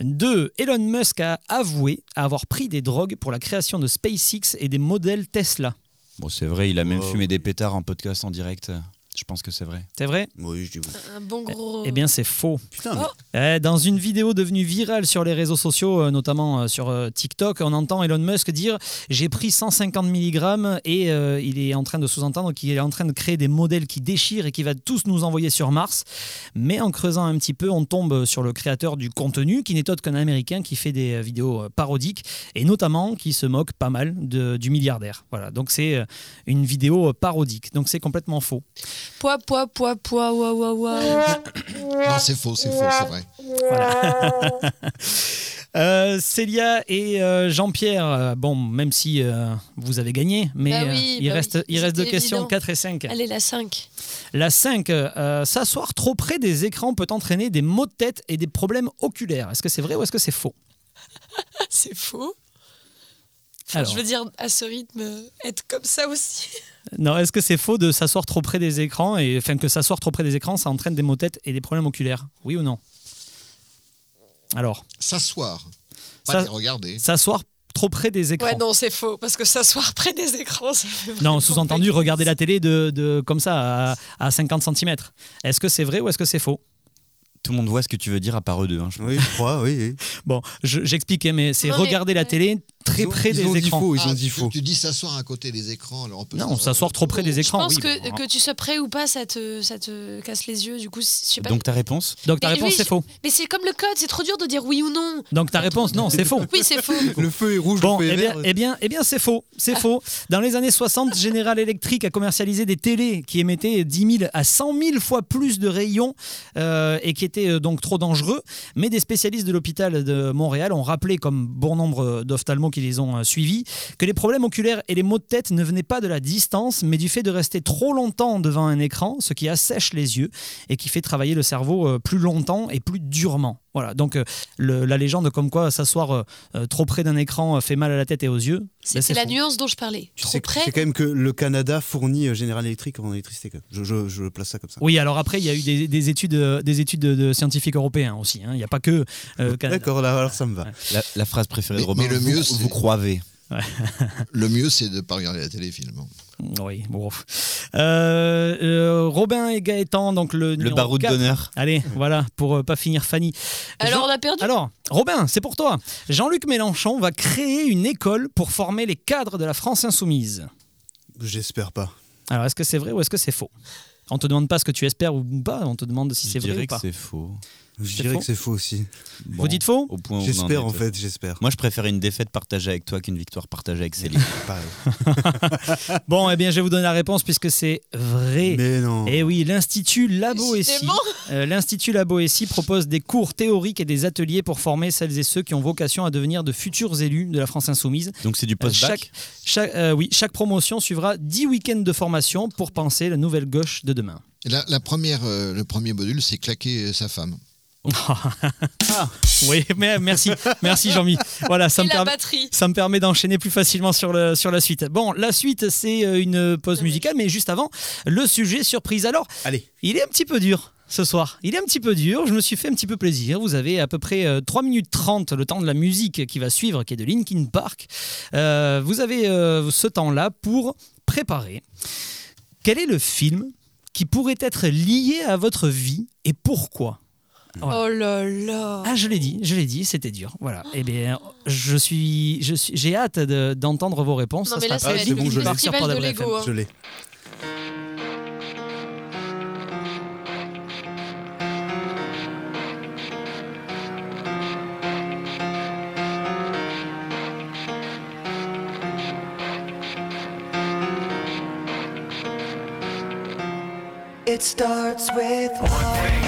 2. Elon Musk a avoué avoir pris des drogues pour la création de SpaceX et des modèles Tesla. Bon, c'est vrai, il a même Oh. fumé des pétards en podcast en direct. Je pense que c'est vrai. C'est vrai Oui, je dis oui. Un bon gros. Eh bien, c'est faux. Putain, Oh. mais Eh, Dans une vidéo devenue virale sur les réseaux sociaux, euh, notamment euh, sur euh, TikTok, on entend Elon Musk dire J'ai pris 150 mg et euh, il est en train de sous-entendre qu'il est en train de créer des modèles qui déchirent et qui va tous nous envoyer sur Mars. Mais en creusant un petit peu, on tombe sur le créateur du contenu, qui n'est autre qu'un américain qui fait des vidéos parodiques et notamment qui se moque pas mal de- du milliardaire. Voilà, donc c'est une vidéo parodique. Donc c'est complètement faux. Poids, poids, poids, poids, ouah, ouah, ouah. Non, c'est faux, c'est faux, c'est vrai. Euh, Célia et euh, Jean-Pierre, euh, bon, même si euh, vous avez gagné, mais Bah euh, oui, il, bah reste, oui, il reste deux questions, évident. 4 et 5. Allez, la 5. La 5, euh, s'asseoir trop près des écrans peut entraîner des maux de tête et des problèmes oculaires. Est-ce que c'est vrai ou est-ce que c'est faux? C'est faux. Enfin, Alors. Je veux dire, à ce rythme, être comme ça aussi. Non, est-ce que c'est faux de s'asseoir trop près des écrans et enfin que s'asseoir trop près des écrans, ça entraîne des maux de tête et des problèmes oculaires? Oui ou non? Alors, S'asseoir, pas Ça- les regarder. s'asseoir trop près des écrans. Ouais, non, c'est faux. Parce que s'asseoir près des écrans, ça fait Non, sous-entendu, regarder la télé de, de- comme ça à, à 50 cm. Est-ce que c'est vrai ou est-ce que c'est faux? Tout le monde voit ce que tu veux dire à part eux deux. hein, je oui, je crois, oui. oui. Bon, je- j'expliquais, mais c'est mais- regarder la télé très Ils ont- près ils des ont dit écrans. faux, ils Ah, ont dit tu- faux. Tu dis s'asseoir à côté des écrans, alors on peut Non, s'asseoir trop près des Je écrans, pense oui. que, bon, que tu sois prêt ou pas, ça te, ça te casse les yeux. Du coup, je sais pas. Donc ta réponse Donc ta Mais réponse, oui, c'est je- faux. Mais c'est comme le code, c'est trop dur de dire oui ou non. Donc ta réponse, non, c'est faux. Oui, c'est faux. Le feu est rouge, Bon, le feu eh est bien, vert. eh bien, eh bien c'est faux. C'est faux. Dans les années 60, General Electric a commercialisé des télés qui émettaient 10 000 à 100 000 fois plus de rayons euh, et qui étaient euh, donc trop dangereux. Mais des spécialistes de l'hôpital de Montréal ont rappelé, comme bon nombre qui les ont euh, suivis, que les problèmes oculaires et les maux de tête ne venaient pas de la distance, mais du fait de rester trop longtemps devant un écran, ce qui assèche les yeux et qui fait travailler le cerveau euh, plus longtemps et plus durement. Voilà, donc euh, le- la légende comme quoi s'asseoir euh, euh, trop près d'un écran fait mal à la tête et aux yeux, ben, C'est la nuance dont je parlais. Tu Trop sais, près. c'est quand même que le Canada fournit General Electric en électricité. quand même. Je, je, je place ça comme ça. Oui, alors après, il y a eu des, des études, des études de, de scientifiques européens aussi. hein. Il n'y a pas que euh, Canada. D'accord, là, alors ça me va. la, la phrase préférée Mais- de Robin, mais le mieux, vous, vous croivez. Le mieux, c'est de ne pas regarder la télé, finalement. Oui, bon. Euh, euh, Robin et Gaëtan, donc le, Le baroud 4. d'honneur. Allez, voilà, pour euh, pas finir Fanny. Alors, Jean- on a perdu Alors, Robin, c'est pour toi. Jean-Luc Mélenchon va créer une école pour former les cadres de la France insoumise. J'espère pas. Alors, est-ce que c'est vrai ou est-ce que c'est faux? On te demande pas ce que tu espères ou pas, on te demande si Je c'est vrai dirais ou que pas. c'est faux. Je dirais faux que c'est faux aussi. Bon, Vous dites faux au point où on en J'espère en fait, j'espère. Moi, je préfère une défaite partagée avec toi qu'une victoire partagée avec Céline. Pareil. Bon, eh bien, je vais vous donner la réponse puisque c'est vrai. Mais non. Eh oui, l'Institut Laboessi, Décidément. euh, l'Institut Laboessi propose des cours théoriques et des ateliers pour former celles et ceux qui ont vocation à devenir de futurs élus de la France insoumise. Donc c'est du Euh, post-bac chaque, chaque, euh, oui, chaque promotion suivra 10 week-ends de formation pour penser la nouvelle gauche de demain. Et la, la première, euh, le premier module, c'est claquer sa femme. Oui, mais merci, merci Jean-Mi. Voilà, ça Et me la permet. batterie. Ça me permet d'enchaîner plus facilement sur, le, sur la suite. Bon, la suite, c'est euh, une pause musicale, mais juste avant, le sujet surprise. Alors, Allez. il est un petit peu dur ce soir. Il est un petit peu dur, je me suis fait un petit peu plaisir. Vous avez à peu près euh, 3 minutes 30, le temps de la musique qui va suivre, qui est de Linkin Park. Euh, vous avez euh, ce temps-là pour préparer. Quel est le film qui pourrait être lié à votre vie et pourquoi? Voilà. Oh là là. ah, je l'ai dit, je l'ai dit, c'était dur. Voilà. Eh bien, je suis, je suis, j'ai hâte de- d'entendre vos réponses. Non, Ça mais là, bon, je de Lego. hein. Je l'ai. It starts with One thing,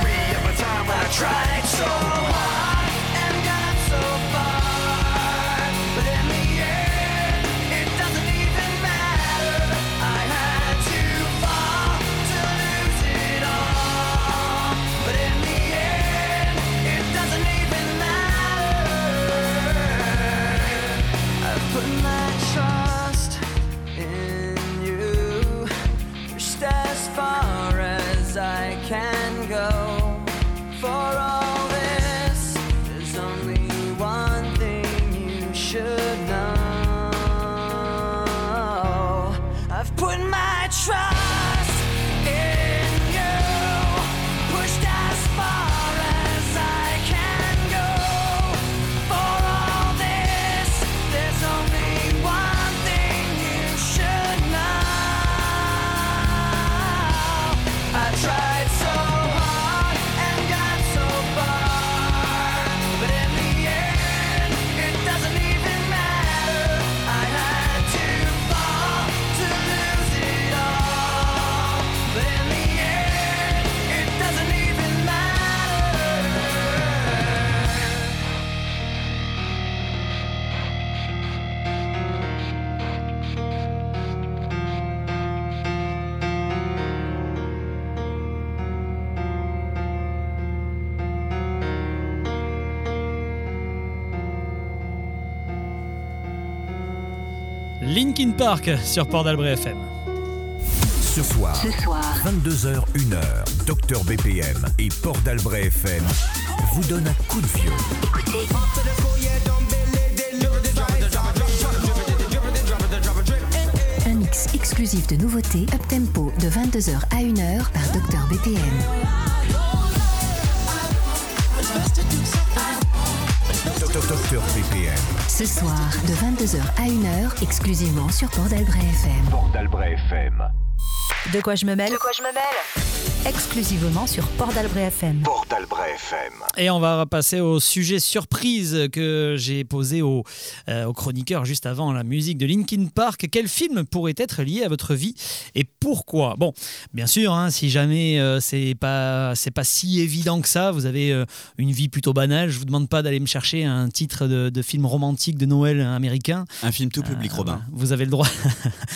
tried so hard Linkin Park sur Port d'Albret FM. Ce soir, 22h, 1h, Docteur BPM et Port d'Albret FM vous donnent un coup de vieux. Un mix exclusif de nouveautés up tempo de 22h à 1h par Dr BPM. BPM. Ce soir de 22h à 1h exclusivement sur Port d'Albret FM. Port d'Albret FM. De quoi je me mêle De quoi je me mêle Exclusivement sur Port d'Albret FM. Port d'Albret FM. Et on va passer au sujet surprise que j'ai posé au, euh, au chroniqueur juste avant la musique de Linkin Park. Quel film pourrait être lié à votre vie et pourquoi? Bon, bien sûr, hein, si jamais euh, c'est pas c'est pas si évident que ça, vous avez euh, une vie plutôt banale. Je vous demande pas d'aller me chercher un titre de, de film romantique de Noël américain. Un film tout public, Robin. Vous avez le droit.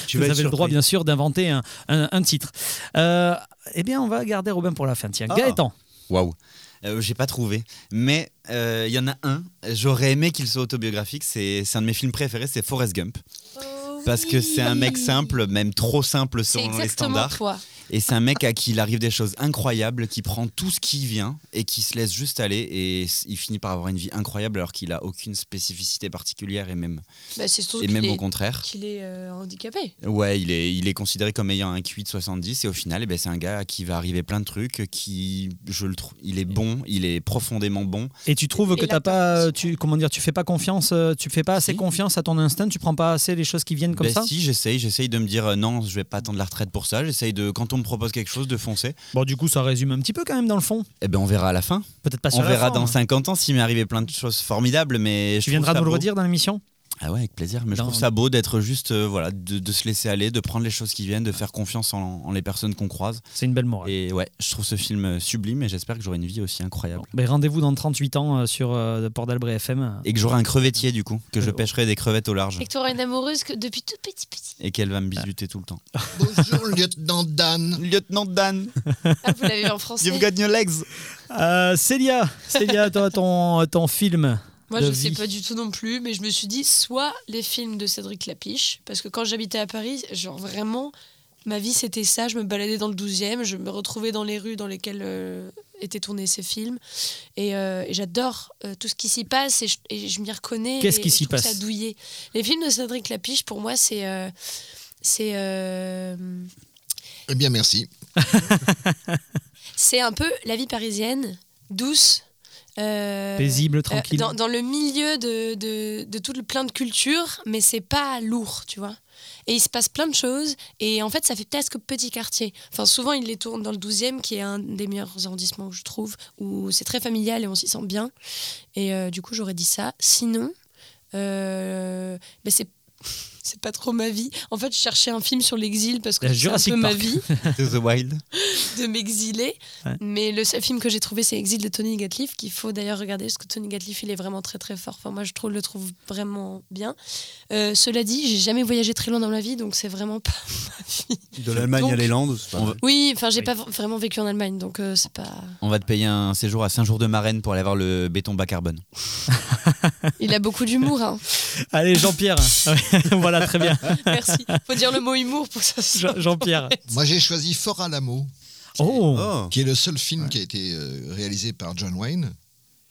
Tu vous avez le droit, bien sûr, d'inventer un, un- un titre. Euh, eh bien, on va garder Robin pour la fin. Tiens, Ah. Gaëtan. Waouh. Euh, J'ai pas trouvé. Mais euh, il y en a un. J'aurais aimé qu'il soit autobiographique. C'est c'est un de mes films préférés. C'est Forrest Gump. Parce que c'est un mec simple, même trop simple selon les standards. toi. Et c'est un mec à qui il arrive des choses incroyables, qui prend tout ce qui vient et qui se laisse juste aller. Et il finit par avoir une vie incroyable alors qu'il a aucune spécificité particulière et même, Bah, et même est- au contraire. Qu'il est euh, handicapé. Ouais, il est, il est considéré comme ayant un QI de 70 et au final, eh ben, c'est un gars à qui va arriver plein de trucs, qui, je le trouve, il est bon, il est profondément bon. Et tu trouves Et que t'as pas, tu comment dire, tu fais pas confiance, euh, tu fais pas assez confiance à ton instinct, tu prends pas assez les choses qui viennent comme Ben ça. si, j'essaye, j'essaye de me dire euh, non, je vais pas attendre la retraite pour ça. J'essaye de, quand on me propose quelque chose, de foncer. Bon, du coup, ça résume un petit peu quand même dans le fond. Eh ben, on verra à la fin. Peut-être pas On sur la verra fin, dans hein. 50 ans s'il m'est arrivé plein de choses formidables, mais je Tu viendras ça nous le beau. redire dans l'émission? Ah ouais, avec plaisir. Mais Dans- je trouve ça beau d'être juste, euh, voilà, de, de se laisser aller, de prendre les choses qui viennent, de faire confiance en, en les personnes qu'on croise. C'est une belle morale. Et ouais, je trouve ce film euh, sublime et j'espère que j'aurai une vie aussi incroyable. Ben, Rendez-vous dans 38 ans euh, sur euh, Port d'Albret FM. Et que j'aurai un crevettier du coup, que je pêcherai des crevettes au large. Et que tu auras une amoureuse que depuis tout petit petit. Et qu'elle va me bisuter tout le temps. Bonjour, lieutenant Dan. Lieutenant Dan. Ah, vous l'avez vu en français You've got your legs. Euh, Célia, Célia, toi, ton, ton film. Moi, je sais vie. pas du tout non plus, mais je me suis dit soit les films de Cédric Lapiche, parce que quand j'habitais à Paris, genre vraiment, ma vie c'était ça. Je me baladais dans le 12e, je me retrouvais dans les rues dans lesquelles euh, étaient tournés ces films. Et, euh, et j'adore euh, tout ce qui s'y passe et je, je m'y reconnais. Qu'est-ce qui s'y passe ça douillé. Les films de Cédric Lapiche, pour moi, c'est. euh, c'est. euh, Eh bien, merci. C'est un peu la vie parisienne, douce. Euh, Paisible, euh, tranquille. dans, dans le milieu de, de, de tout le plein de culture, mais c'est pas lourd, tu vois. Et il se passe plein de choses, et en fait, ça fait presque petit quartier. Enfin, souvent, il les tourne dans le 12e, qui est un des meilleurs arrondissements, je trouve, où c'est très familial et on s'y sent bien. Et euh, du coup, j'aurais dit ça. Sinon, euh, ben, c'est. C'est pas trop ma vie. En fait, je cherchais un film sur l'exil parce que c'est un peu ma Park. vie To the Wild. de m'exiler. Ouais. Mais le seul film que j'ai trouvé, c'est Exil de Tony Gatliff, qu'il faut d'ailleurs regarder parce que Tony Gatliff, il est vraiment très très fort. Enfin, moi, je trouve, le trouve vraiment bien. Euh, cela dit, j'ai jamais voyagé très loin dans ma vie, donc c'est vraiment pas ma vie. De l'Allemagne à pas mal. Oui, enfin, j'ai pas v- vraiment vécu en Allemagne, donc euh, c'est pas. On va te payer un séjour à Saint-Jour de Marraine pour aller voir le béton bas carbone. Il a beaucoup d'humour. Hein. Allez, Jean-Pierre. voilà, très bien. Merci. Faut dire le mot humour pour que ça soit. Jean- Jean-Pierre. Moi, j'ai choisi Fort Alamo, Oh. Oh. qui est le seul film qui a été euh, réalisé par John Wayne.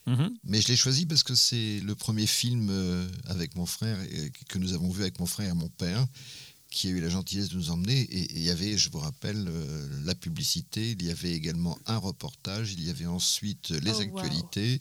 Mhm. Mais je l'ai choisi parce que c'est le premier film euh, avec mon frère, et que nous avons vu avec mon frère et mon père, qui a eu la gentillesse de nous emmener. Et il y avait, je vous rappelle, euh, la publicité, il y avait également un reportage, il y avait ensuite les Oh, wow. actualités,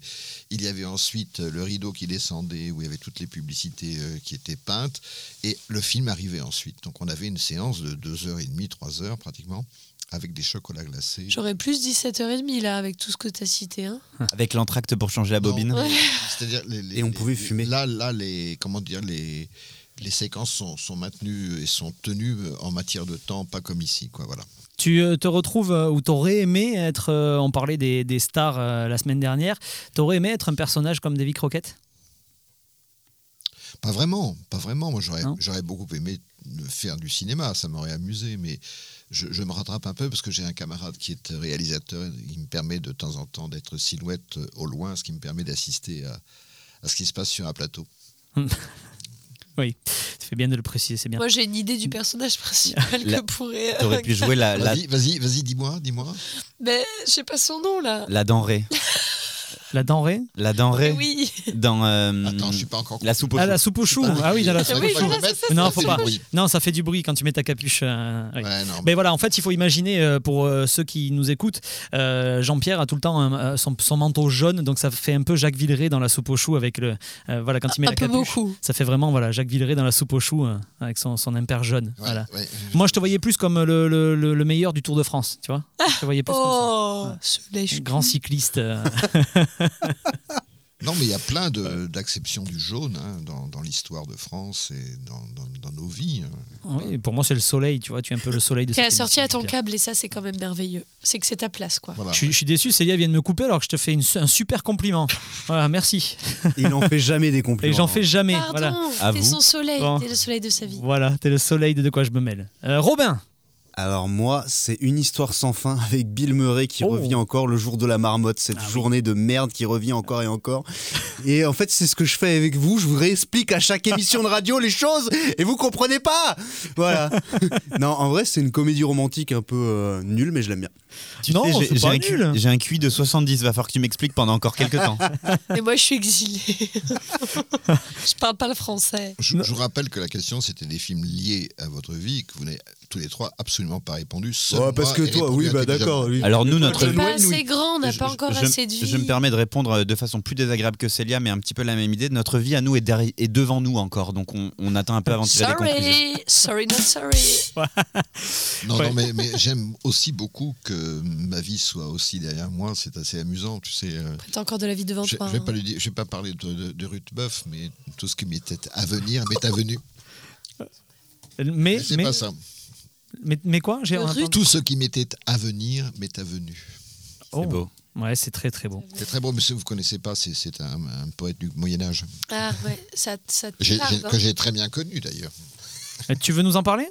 il y avait ensuite euh, le rideau qui descendait, où il y avait toutes les publicités euh, qui étaient peintes, et le film arrivait ensuite. Donc on avait une séance de 2h30, 3h pratiquement, avec des chocolats glacés. J'aurais plus 17h30 là, avec tout ce que tu as cité. Hein. Avec l'entracte pour changer la bobine. Non, Ouais. C'est-à-dire les, les- Et on les- pouvait les- fumer. Là, là, les comment dire les les séquences sont, sont maintenues et sont tenues en matière de temps, pas comme ici, quoi. Voilà. Tu euh, te retrouves euh, ou t'aurais aimé être. euh, on parlait des, des stars la semaine dernière. T'aurais aimé être un personnage comme Davy Crockett? Pas vraiment, pas vraiment. Moi, j'aurais beaucoup aimé faire du cinéma, ça m'aurait amusé, mais je, je me rattrape un peu parce que j'ai un camarade qui est réalisateur, il me permet de temps en temps d'être silhouette au loin, ce qui me permet d'assister à, à ce qui se passe sur un plateau. Oui, tu fais bien de le préciser, c'est bien. Moi, j'ai une idée du personnage principal La- que pourrait. T'aurais pu jouer la, la, Vas-y, vas-y, vas-y, dis-moi, dis-moi. Mais je sais pas son nom là. la denrée. La denrée La denrée Oui. dans euh, Attends, je suis pas encore. la soupe au Ah, chou. la soupe au chou pas- Ah oui, dans la Ah soupe oui, au chou. ça, Non, ça faut fait pas. du bruit. Non, ça fait du bruit quand tu mets ta capuche. euh, oui. Ouais, non, Mais voilà, en fait, il faut imaginer, euh, pour euh, ceux qui nous écoutent, euh, Jean-Pierre a tout le temps un- euh, son, son manteau jaune, donc ça fait un peu Jacques Villeray dans la soupe au chou avec le. euh, voilà, quand il met Un la peu capuche. beaucoup. Ça fait vraiment voilà, Jacques Villeray dans la soupe au chou euh, avec son, son impair jaune. Ouais, Voilà. ouais. Moi, je te voyais plus comme le, le- le- le meilleur du Tour de France, tu vois Je te voyais plus Oh, comme ça. Grand cycliste. Non, mais il y a plein d'acceptions du jaune hein, dans, dans l'histoire de France et dans, dans- dans nos vies. hein. oui, pour moi, c'est le soleil, tu vois. Tu es un peu le soleil de T'es assorti à ton câble et ça, c'est quand même merveilleux. C'est que c'est ta place, quoi. Voilà. Je, suis- je suis déçu, Célia vient de me couper alors que je te fais une- un super compliment. Voilà, merci. Il n'en fait jamais des Et compliments. j'en fais jamais. Pardon, Voilà, À t'es vous. son soleil, Bon. t'es le soleil de sa vie. voilà t'es le soleil de de quoi je me mêle. Euh, Robin Alors moi, c'est une histoire sans fin avec Bill Murray qui Oh. revient encore le jour de la marmotte, cette Ah oui. journée de merde qui revient encore et encore. Et en fait, c'est ce que je fais avec vous. Je vous réexplique à chaque émission de radio les choses et vous comprenez pas. Voilà. non, en vrai, c'est une comédie romantique un peu euh, nulle, mais je l'aime bien. Tu Non, j'ai- un, j'ai un QI de 70, va falloir que tu m'expliques pendant encore quelques temps. Et moi, je suis exilée. je parle pas le français. Je, je vous rappelle que la question, c'était des films liés à votre vie, que vous n'avez tous les trois absolument pas répondu. Seul Ouais, parce que toi, oui, bah d'accord. oui. Alors nous, notre On John n'est pas oui. assez grand, on n'a Je- pas encore je, assez de vie. je me permets de répondre de façon plus désagréable que Célia, mais un petit peu la même idée. Notre vie à nous est, derrière- est devant nous encore, donc on, on attend un peu avant de tirer des conclusions. Sorry, sorry, not sorry. Non, Ouais. non, mais, mais j'aime aussi beaucoup que ma vie soit aussi derrière moi. C'est assez amusant, tu sais. euh, T'as encore de la vie devant Je toi. ne vais, hein. pas lui dire- je vais pas parler de, de, de Ruth Boeuf, mais tout ce qui m'était à venir m'est avenu. Mais, C'est mais, pas ça. Mais, mais quoi J'ai Tout ce qui m'était à venir m'est avenu. Oh. C'est beau. Ouais, c'est très très beau. C'est très beau, mais si vous ne connaissez pas, c'est c'est un, un poète du Moyen-Âge. Ah ouais, ça, ça te J'ai- parle, j'ai- hein. Que j'ai très bien connu d'ailleurs. Euh, Tu veux nous en parler?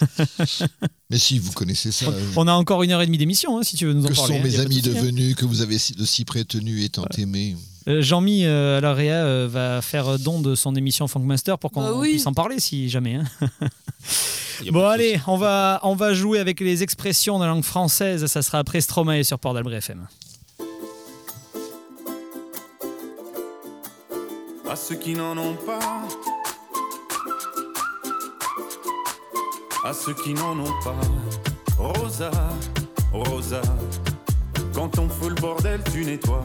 Mais si vous connaissez ça. euh, On a encore une heure et demie d'émission, hein, si tu veux nous en que parler. sont hein, mes amis hein. devenus, que vous avez de si près tenus aimés. Euh, Jean-Mi euh, à l'AREA euh, va faire don de son émission Funkmaster pour qu'on Bah oui. puisse en parler si jamais. hein. bon allez, on va, on va jouer avec les expressions de la langue française. Ça sera après Stromae sur Port d'Albret FM. à ceux qui n'en ont pas, à ceux qui n'en ont pas. Rosa, Rosa, quand on fout le bordel, tu nettoies.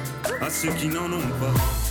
À ceux qui n'en ont pas.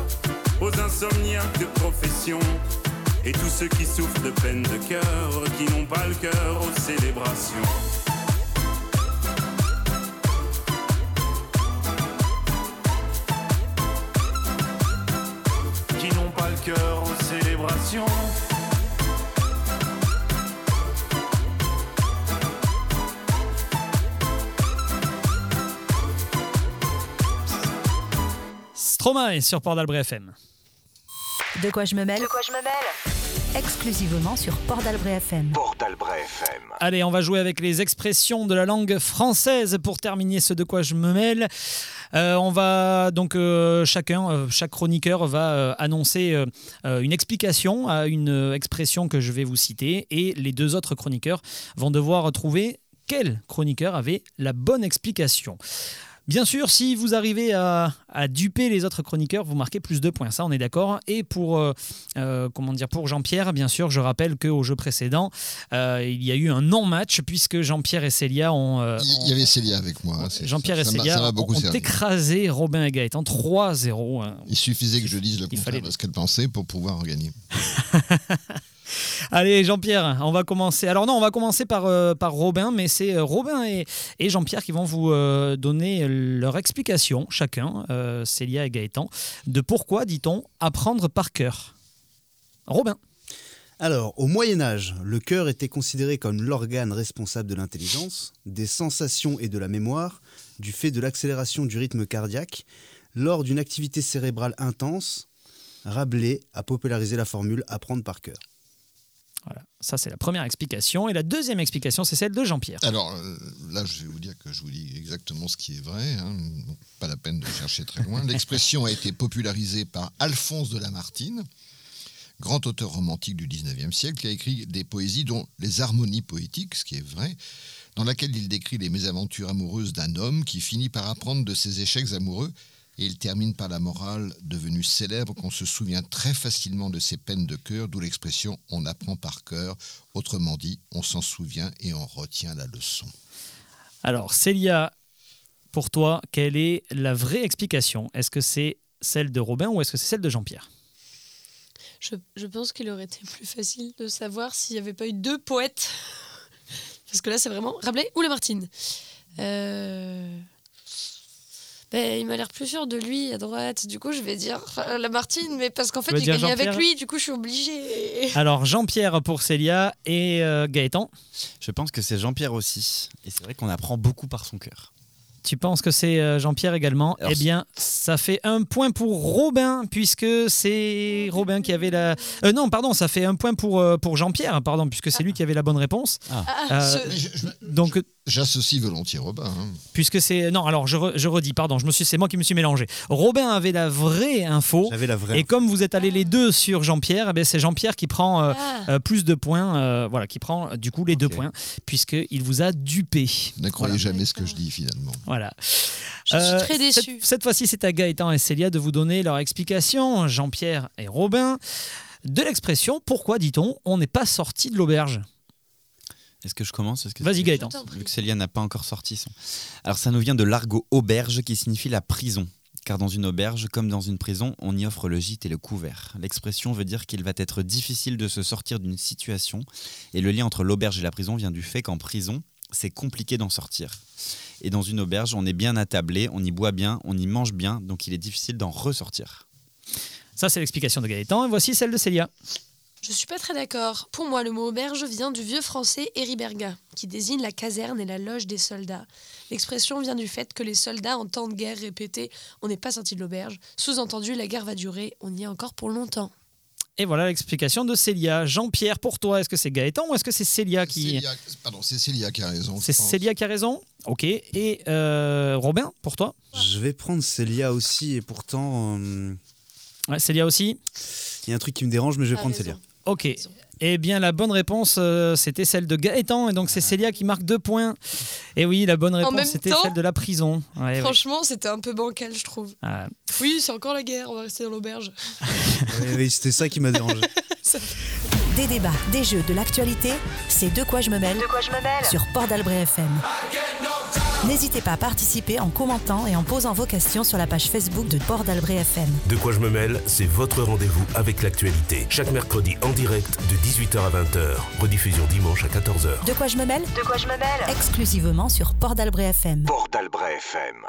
insomniaques de profession, et tous ceux qui souffrent de peine de cœur, qui n'ont pas le cœur aux célébrations. Cœur aux célébrations. Stromae sur Port d'Albret FM. De quoi je me mêle De quoi je me mêle Exclusivement sur Port d'Albret FM. Port d'Albret FM. Allez, on va jouer avec les expressions de la langue française pour terminer ce de quoi je me mêle. Euh, on va donc euh, chacun, euh, chaque chroniqueur va euh, annoncer une explication à une expression que je vais vous citer et les deux autres chroniqueurs vont devoir trouver quel chroniqueur avait la bonne explication. Bien sûr, si vous arrivez à, à duper les autres chroniqueurs, vous marquez plus de points, ça on est d'accord. Et pour, euh, euh, comment dire, pour Jean-Pierre, bien sûr, je rappelle qu'au jeu précédent, euh, il y a eu un non-match puisque Jean-Pierre et Célia ont... euh, Il y avait Célia avec moi. hein, Jean-Pierre et Célia ont écrasé Robin et Gaëtan 3-0. hein. Il suffisait que je dise le contraire fallait- de ce qu'elle pensait pour pouvoir en gagner. Allez, Jean-Pierre, on va commencer. Alors non, on va commencer par, euh, Robin, mais c'est euh, Robin et, Jean-Pierre qui vont vous euh, donner leur explication, chacun, Célia et Gaëtan, de pourquoi, dit-on, apprendre par cœur. Robin. Alors, au Moyen Âge, le cœur était considéré comme l'organe responsable de l'intelligence, des sensations et de la mémoire, du fait de l'accélération du rythme cardiaque. Lors d'une activité cérébrale intense, Rabelais a popularisé la formule apprendre par cœur. Voilà, ça c'est la première explication. Et la deuxième explication, c'est celle de Jean-Pierre. Alors euh, là, je vais vous dire que je vous dis exactement ce qui est vrai. hein. Bon, pas la peine de chercher très loin. L'expression a été popularisée par Alphonse de Lamartine, grand auteur romantique du 19e siècle, qui a écrit des poésies dont Les Harmonies poétiques, ce qui est vrai, dans laquelle il décrit les mésaventures amoureuses d'un homme qui finit par apprendre de ses échecs amoureux. Et il termine par la morale devenue célèbre qu'on se souvient très facilement de ses peines de cœur, d'où l'expression on apprend par cœur. Autrement dit, on s'en souvient et on retient la leçon. Alors, Célia, pour toi, quelle est la vraie explication? Est-ce que c'est celle de Robin ou est-ce que c'est celle de Jean-Pierre? Je, je pense qu'il aurait été plus facile de savoir s'il n'y avait pas eu deux poètes. Parce que là, c'est vraiment Rabelais ou Lamartine. Euh... Ben, il m'a l'air plus sûr de lui à droite. Du coup, je vais dire euh, Lamartine, mais parce qu'en fait, j'ai gagné avec lui. Du coup, je suis obligée. Alors Jean-Pierre pour Célia et euh, Gaëtan. Je pense que c'est Jean-Pierre aussi. Et c'est vrai qu'on apprend beaucoup par son cœur. Tu penses que c'est euh, Jean-Pierre également? Alors, Eh bien, ça fait un point pour Robin, puisque c'est Robin qui avait la... Euh, non, pardon, ça fait un point pour, pour Jean-Pierre, pardon, puisque c'est lui qui avait la bonne réponse. Ah, Euh, je- je- donc, J'associe volontiers Robin. hein. puisque c'est... Non, alors je, re- je redis, pardon, je me suis... c'est moi qui me suis mélangé. Robin avait la vraie info. J'avais la vraie. Et comme vous êtes allés les deux sur Jean-Pierre, eh bien, c'est Jean-Pierre qui prend euh, Ah. euh, plus de points, euh, voilà, qui prend du coup les deux points, puisqu'il vous a dupé. Ne croyez jamais ce que je dis finalement. Voilà. Je suis très cette- déçue. Cette, fois-ci, c'est à Gaëtan et Célia de vous donner leur explication, Jean-Pierre et Robin, de l'expression pourquoi dit-on on n'est pas sorti de l'auberge? Est-ce que je commence Est-ce que Vas-y, Gaëtan. Vu que Célia n'a pas encore sorti son. Alors ça nous vient de l'argot auberge qui signifie la prison. Car dans une auberge, comme dans une prison, on y offre le gîte et le couvert. L'expression veut dire qu'il va être difficile de se sortir d'une situation. Et le lien entre l'auberge et la prison vient du fait qu'en prison, c'est compliqué d'en sortir. Et dans une auberge, on est bien attablé, on y boit bien, on y mange bien, donc il est difficile d'en ressortir. Ça, c'est l'explication de Gaëtan. Et voici celle de Célia. Je suis pas très d'accord. Pour moi, le mot auberge vient du vieux français Heriberga, qui désigne la caserne et la loge des soldats. L'expression vient du fait que les soldats en temps de guerre répétaient On n'est pas sorti de l'auberge. Sous-entendu, la guerre va durer, on y est encore pour longtemps. Et voilà l'explication de Célia. Jean-Pierre, pour toi, est-ce que c'est Gaëtan ou est-ce que c'est Célia qui... Célia- pardon, c'est Célia qui a raison. C'est. Célia qui a raison Ok. Et euh, Robin, pour toi? Je vais prendre Célia aussi, et pourtant, euh, Ouais, Célia aussi? il y a un truc qui me dérange, mais je vais prendre raison. Célia. Ok. Eh bien, la bonne réponse, euh, c'était celle de Gaëtan. Et donc, c'est Célia qui marque deux points. Et oui, la bonne réponse, c'était celle de la prison. Ouais, ouais. Franchement, c'était un peu bancal, je trouve. Ah, Oui, c'est encore la guerre, on va rester dans l'auberge. Oui, oui, C'était ça qui m'a dérangé. Des débats, des jeux, de l'actualité, c'est De quoi je me mêle, sur Port d'Albret FM. N'hésitez pas à participer en commentant et en posant vos questions sur la page Facebook de Port d'Albret FM. De quoi je me mêle, c'est votre rendez-vous avec l'actualité. Chaque mercredi en direct de 18h à 20h. Rediffusion dimanche à 14h. De quoi je me mêle De quoi je me mêle Exclusivement sur Port d'Albret FM. Port d'Albret FM.